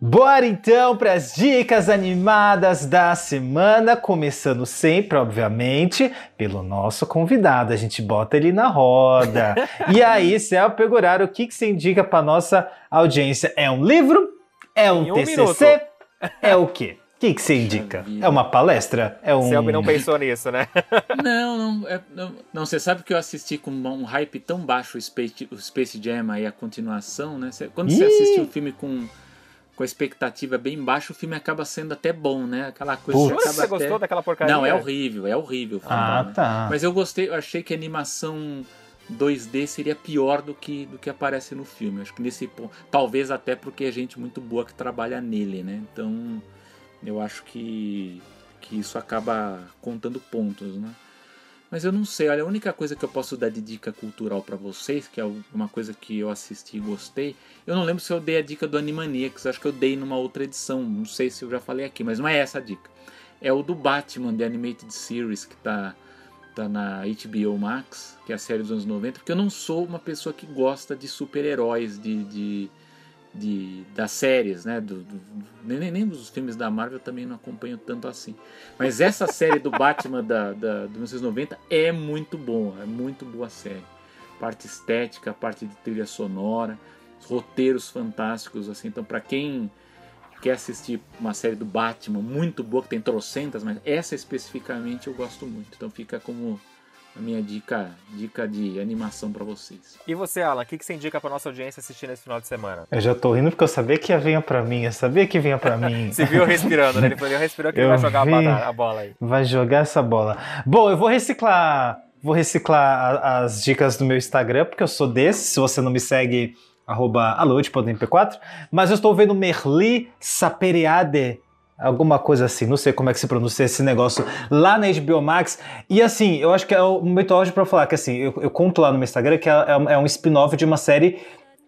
Bora então para as dicas animadas da semana, começando sempre, obviamente, pelo nosso convidado. A gente bota ele na roda. e aí, Céu Pegorar, o que, que você indica para nossa audiência? É um livro? É um um TCC? minuto. É o quê? O que, que você indica? É uma palestra? É um... Selby não pensou nisso, né? Não, não, é- não, não, você sabe que eu assisti com um hype tão baixo o Space, o Space Jam aí, a continuação, né? Quando você assiste um filme com, com a expectativa bem baixa, o filme acaba sendo até bom, né? Aquela coisa Putz. que você até... gostou daquela porcaria? Não, é horrível, é horrível. o filme, Ah, né? tá. Mas eu gostei, eu achei que a animação 2D seria pior do que, do que aparece no filme. Acho que nesse ponto. Talvez até porque é gente muito boa que trabalha nele, né? Então eu acho que, que isso acaba contando pontos, né? Mas eu não sei, olha, a única coisa que eu posso dar de dica cultural pra vocês, que é uma coisa que eu assisti e gostei, eu não lembro se eu dei a dica do Animaniacs, acho que eu dei numa outra edição, não sei se eu já falei aqui, mas não é essa a dica. É o do Batman, The Animated Series, que tá, tá na HBO Max, que é a série dos anos 90, porque eu não sou uma pessoa que gosta de super-heróis, de, de, de- das séries, né? Do, do- nem, nem dos filmes da Marvel também não acompanho tanto assim. Mas essa série do Batman da, da, do 1990 é muito boa, é muito boa série. Parte estética, parte de trilha sonora, os roteiros fantásticos, assim. Então, para quem quer assistir uma série do Batman muito boa, que tem trocentas, mas essa especificamente eu gosto muito. Então fica como a minha dica, dica de animação para vocês. E você, Alan, o que, que você indica pra nossa audiência assistir nesse final de semana? Eu já tô rindo porque eu sabia que ia vinha pra mim, eu sabia que vinha pra mim. Você viu eu respirando, né? Ele falou, eu respirou que ele Eu vai jogar a vi. a bola aí. Vai jogar essa bola. Bom, eu vou reciclar, vou reciclar a- as dicas do meu Instagram, porque eu sou desse. Se você não me segue, arroba alô.mp4. Mas eu estou vendo Merli Saperiade, alguma coisa assim, não sei como é que se pronuncia esse negócio, lá na HBO Max. E assim, eu acho que é o momento ótimo para falar que assim, eu, eu conto lá no meu Instagram que é, é um- é um spin-off de uma série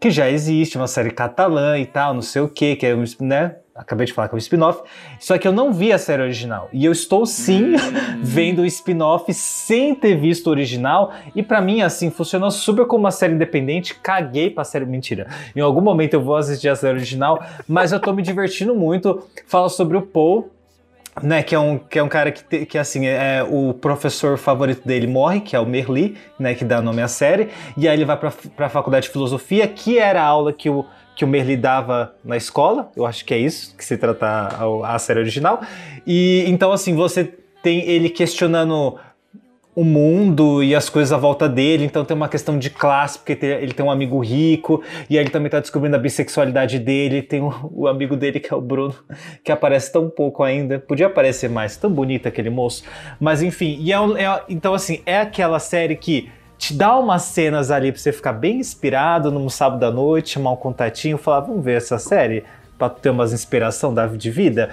que já existe, uma série catalã e tal, não sei o que, que é um, né? Acabei de falar que é um spin-off. Só que eu não vi a série original. E eu estou sim vendo o spin-off sem ter visto o original. E pra mim, assim, funcionou super como uma série independente. Caguei pra série. Mentira. Em algum momento eu vou assistir a série original, mas eu tô me divertindo muito. Fala sobre o Paul. Né, que é um, que é um cara que, te- que assim, é o professor favorito dele morre, que é o Merli, né, que dá nome à série, e aí ele vai pra, pra faculdade de filosofia, que era a aula que o, que o Merli dava na escola, eu acho que é isso que se trata a, a série original, e então assim, você tem ele questionando o mundo e as coisas à volta dele, então tem uma questão de classe, porque ele tem um amigo rico, e aí ele também tá descobrindo a bissexualidade dele, tem o, o amigo dele que é o Bruno, que aparece tão pouco ainda, podia aparecer mais, tão bonito aquele moço, mas enfim, e é, é- então assim, é aquela série que te dá umas cenas ali pra você ficar bem inspirado num sábado à noite, chamar um contatinho, falar, vamos ver essa série, pra ter umas inspiração da de vida,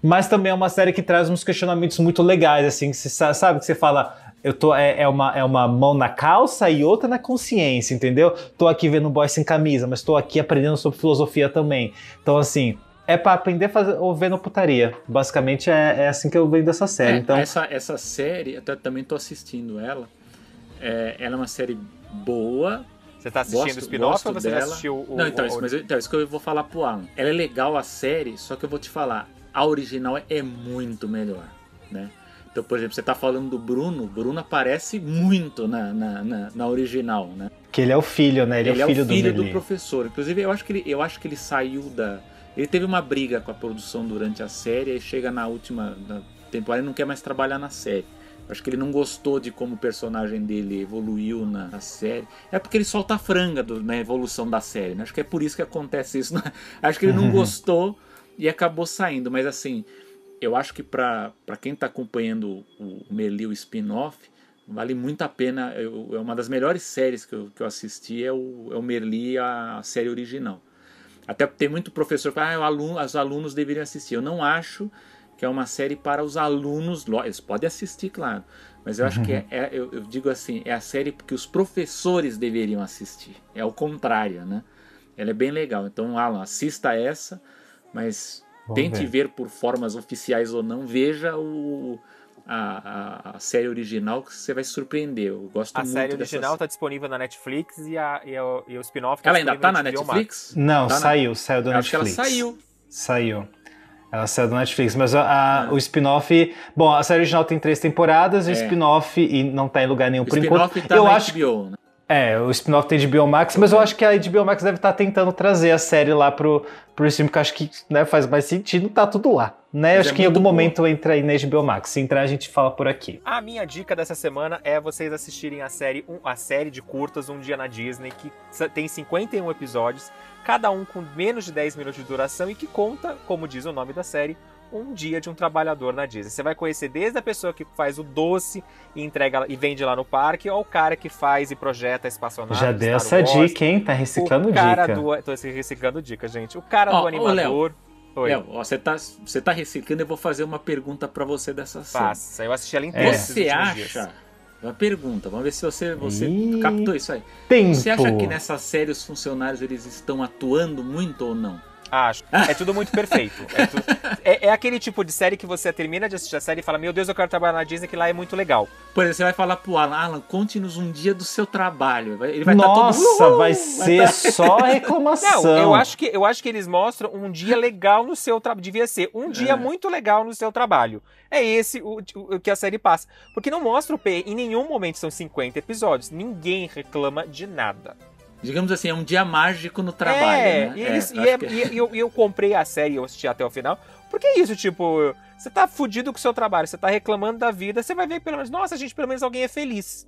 mas também é uma série que traz uns questionamentos muito legais, assim, que você sa- sabe que você fala, eu tô, é, é uma, é uma mão na calça e outra na consciência, entendeu? Tô aqui vendo um boy sem camisa, mas tô aqui aprendendo sobre filosofia também. Então, assim, é pra aprender fazer, ou ver no putaria. Basicamente é, é assim que eu vendo essa série. É, então, essa, essa série, até também tô assistindo ela. É, ela é uma série boa. Você tá assistindo gosto, o spin-off ou você já dela. assistiu o. Não, então, o- isso, mas eu- então, isso que eu vou falar pro Alan. Ela é legal a série, só que eu vou te falar, a original é muito melhor, né? Então, por exemplo, você tá falando do Bruno, o Bruno aparece muito na, na, na, na original, né? que ele é o filho, né? Ele, é o filho, filho do do, professor. Inclusive, eu acho, que ele, eu acho que ele saiu da. Ele teve uma briga com a produção durante a série e chega na última na temporada e não quer mais trabalhar na série. Acho que ele não gostou de como o personagem dele evoluiu na, na série. É porque ele solta a franga do- na evolução da série, né? Acho que é por isso que acontece isso. né? Acho que ele não gostou e acabou saindo. Mas assim, eu acho que pra quem tá acompanhando o, o Merli, o spin-off, vale muito a pena. Eu- é uma das melhores séries que eu, que eu assisti, é o, é o Merli, a série original. Até tem muito professor que fala, ah, o aluno, os alunos deveriam assistir. Eu não acho que é uma série para os alunos. Eles podem assistir, claro. Mas eu acho que é, é- eu, eu digo assim, é a série que os professores deveriam assistir. É o contrário, né? Ela é bem legal. Então, Alan, assista essa, mas Vamos tente ver. ver. por formas oficiais ou não. Veja o, a, a- a série original que você vai se surpreender. Eu gosto A muito série dessa original tá disponível na Netflix e, a, e, o, e o spin-off tá Ela ainda tá disponível na HBO Max. Netflix? Não, Tá na- saiu, saiu do Eu acho que ela Netflix. saiu. Saiu. Ela saiu do Netflix, mas a- a- o spin-off. Bom, a série original tem três temporadas, o É. spin-off e não tá em lugar nenhum O por spin-off enquanto. tá eu acho HBO, né? É, o spin-off tem de Biomax, mas eu acho que a HBO Max deve estar tentando trazer a série lá pro, pro stream, que eu acho que né, faz mais sentido, tá tudo lá. Né? Mas acho é que em algum boa. momento entra aí na HBO Max. Se entrar, a gente fala por aqui. A minha dica dessa semana é vocês assistirem a série, um- a série de curtas Um Dia na Disney, que tem 51 episódios, cada um com menos de 10 minutos de duração e que conta, como diz o nome da série, um dia de um trabalhador na Disney. Você vai conhecer desde a pessoa que faz o doce e entrega e vende lá no parque, ao cara que faz e projeta a espaçonave. Já deu essa Wars, dica, hein? Tá reciclando o cara dica. Do, tô reciclando dica, gente. O cara Ó, do animador. Oi. Léo, você tá, você tá reciclando, eu vou fazer uma pergunta pra você dessa série. Faça, eu assisti ela inteira esses Você últimos dias. acha? Uma pergunta, vamos ver se você, você Ih, captou isso aí. tempo. Você acha que nessa série os funcionários eles estão atuando muito ou não? Acho. É tudo muito perfeito. É, tu- é- é aquele tipo de série que você termina de assistir a série e fala: Meu Deus, eu quero trabalhar na Disney, que lá é muito legal. Por exemplo, você vai falar pro Alan, Alan, conte-nos um dia do seu trabalho. Vai- Ele vai estar todo Nossa, "Uhul!" vai ser tá- só reclamação. Não, eu acho, que, eu acho que eles mostram um dia legal no seu trabalho. Devia ser um dia É. muito legal no seu trabalho. É esse o, o- o que a série passa. Porque não mostra o P. Em nenhum momento são 50 episódios. Ninguém reclama de nada. Digamos assim, é um dia mágico no trabalho, É, né? e, eles- É, e é- que- e- eu, eu comprei a série e eu assisti até o final. Porque é isso, tipo, você tá fudido com o seu trabalho, você tá reclamando da vida, você vai ver pelo menos, nossa, gente, pelo menos alguém é feliz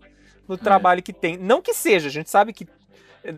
no trabalho que tem. Não que seja, a gente sabe que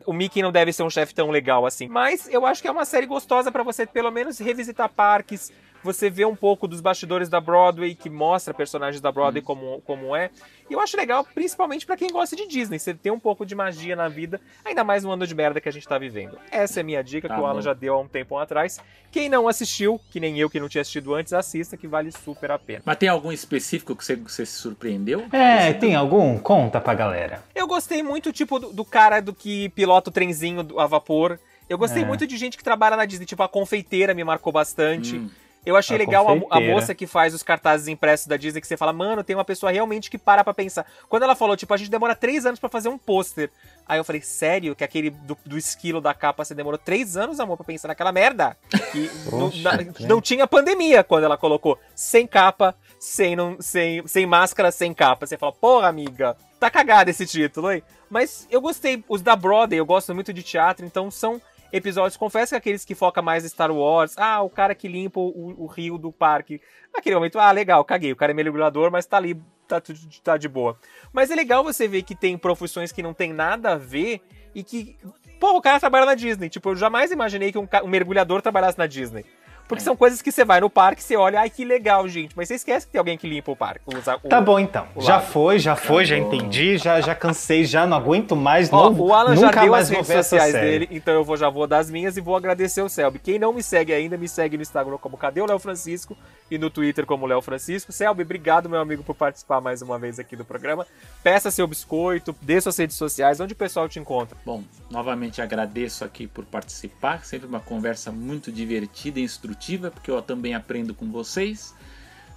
o Mickey não deve ser um chefe tão legal assim. Mas eu acho que é uma série gostosa pra você pelo menos revisitar parques, você ver um pouco dos bastidores da Broadway, que mostra personagens da Broadway como, como é. E eu acho legal, principalmente pra quem gosta de Disney, você ter um pouco de magia na vida, ainda mais no ano de merda que a gente tá vivendo. Essa é a minha dica Tá que o Alan bom. já deu há um tempo atrás. Quem não assistiu, que nem eu que não tinha assistido antes, assista, que vale super a pena. Mas tem algum específico que você, que você se surpreendeu? É, tem algum? Conta pra galera. Eu gostei muito, tipo, do, do cara do que pilota o trenzinho do- a vapor. Eu gostei É. muito de gente que trabalha na Disney, tipo, a confeiteira me marcou bastante. Hum. Eu achei A legal a, a moça que faz os cartazes impressos da Disney, que você fala, mano, tem uma pessoa realmente que para pra pensar. Quando ela falou, tipo, a gente demora três anos pra fazer um pôster. Aí eu falei, sério? Que aquele do, do esquilo da capa você demorou três anos, amor, pra pensar naquela merda? Que não, Poxa, na- né? não tinha pandemia quando ela colocou sem capa, sem, não, sem, sem máscara, sem capa. Você fala, porra, amiga, tá cagado esse título, hein? Mas eu gostei. Os da Broadway, eu gosto muito de teatro, então são episódios. Confesso que aqueles que focam mais em Star Wars, ah, o cara que limpa o, o rio do parque. Naquele momento, ah, legal, caguei. O cara é mergulhador, mas tá ali, tá, tá de boa. Mas é legal você ver que tem profissões que não tem nada a ver e que. Pô, o cara trabalha na Disney. Tipo, eu jamais imaginei que um, um mergulhador trabalhasse na Disney. Porque são coisas que você vai no parque, você olha, ai que legal, gente. Mas você esquece que tem alguém que limpa o parque. Usa, o, Tá bom então. Já foi, já foi, já entendi, já, já cansei, já não aguento mais. Ó, não, o Alan já nunca deu mais as redes sociais dele, então eu vou, já vou dar as minhas e vou agradecer o Selby. Quem não me segue ainda, me segue no Instagram como Cadê o Léo Francisco e no Twitter como Léo Francisco. Selby, obrigado, meu amigo, por participar mais uma vez aqui do programa. Peça seu biscoito, dê suas redes sociais, onde o pessoal te encontra. Bom, novamente agradeço aqui por participar, sempre uma conversa muito divertida e instrutiva, porque eu também aprendo com vocês.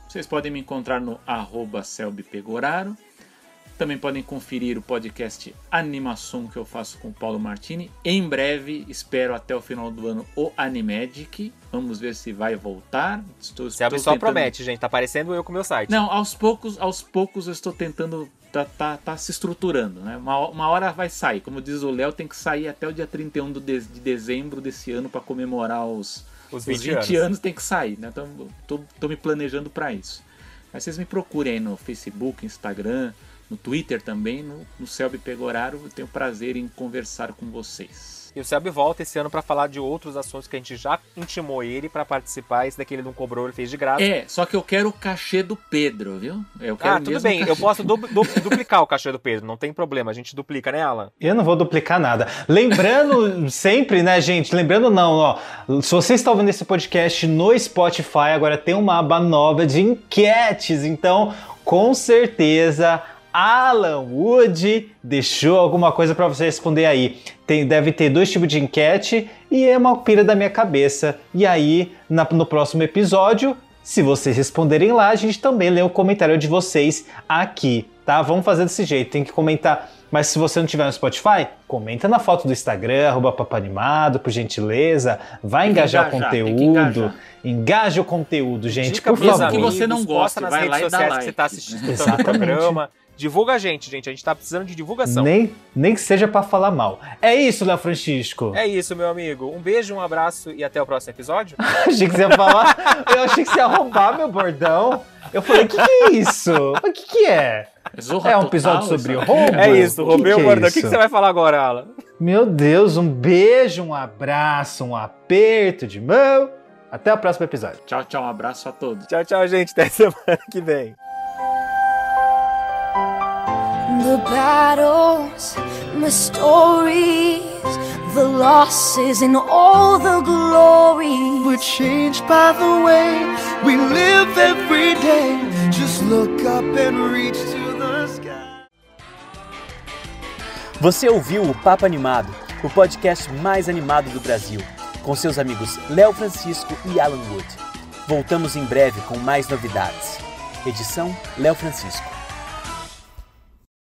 Vocês podem me encontrar no arroba selbipegoraro. Também podem conferir o podcast Animação que eu faço com o Paulo Martini. Em breve, espero até o final do ano, o Animagic. Vamos ver se vai voltar. Estou, Selby estou só promete, gente. Tá parecendo eu com o meu site. Não, aos poucos, aos poucos eu estou tentando. Tá, tá, tá se estruturando, né? Uma, uma hora vai sair. Como diz o Léo, tem que sair até o dia 31 do de, de dezembro desse ano para comemorar os, Os os 20 20, anos. anos. Tem que sair, né? Então, tô, tô me planejando para isso. Mas vocês me procurem aí no Facebook, Instagram, no Twitter também, no, no Selby Pegoraro. Eu tenho prazer em conversar com vocês. E o Selby volta esse ano pra falar de outros assuntos que a gente já intimou ele pra participar. Esse daqui ele não cobrou, ele fez de graça. É, só que eu quero o cachê do Pedro, viu? Eu quero Ah, tudo bem. Eu cachê. posso du- du- duplicar o cachê do Pedro, não tem problema. A gente duplica, né, Alan? Eu não vou duplicar nada. Lembrando sempre, né, gente? Lembrando não, ó. Se você está ouvindo esse podcast no Spotify, agora tem uma aba nova de enquetes. Então, com certeza, Alan Wood deixou alguma coisa para você responder aí. Tem, deve ter dois tipos de enquete e é uma pira da minha cabeça. E aí, na- no próximo episódio, se vocês responderem lá, a gente também lê o comentário de vocês aqui, tá? Vamos fazer desse jeito, tem que comentar. Mas se você não tiver no Spotify, comenta na foto do Instagram, arroba papanimado, por gentileza. Vai engajar o engajar, que conteúdo. engajar. Engaje o conteúdo, gente, Dica por favor. que você não posta nas vai lá redes e dá sociais que você tá assistindo o Exatamente. programa. Divulga a gente, gente. A gente tá precisando de divulgação. Nem, nem que seja pra falar mal. É isso, Léo Francisco. É isso, meu amigo. Um beijo, um abraço e até o próximo episódio. achei que você ia falar. Eu achei que você ia roubar meu bordão. Eu falei, o que, que é isso? O que, que é? Zorra É um total, episódio sobre isso. roubo? É isso, roubei o é bordão. O que, que você vai falar agora, Alan? Meu Deus, um beijo, um abraço, um aperto de mão. Até o próximo episódio. Tchau, tchau, um abraço a todos. Tchau, tchau, gente. Até semana que vem. The battles, the stories, the losses, and all the glory. We're changed by the way we live every day. Just look up and reach to the sky. Você ouviu o Papo Animado, o podcast mais animado do Brasil, com seus amigos Léo Francisco e Alan Wood. Voltamos em breve com mais novidades. Edição Léo Francisco.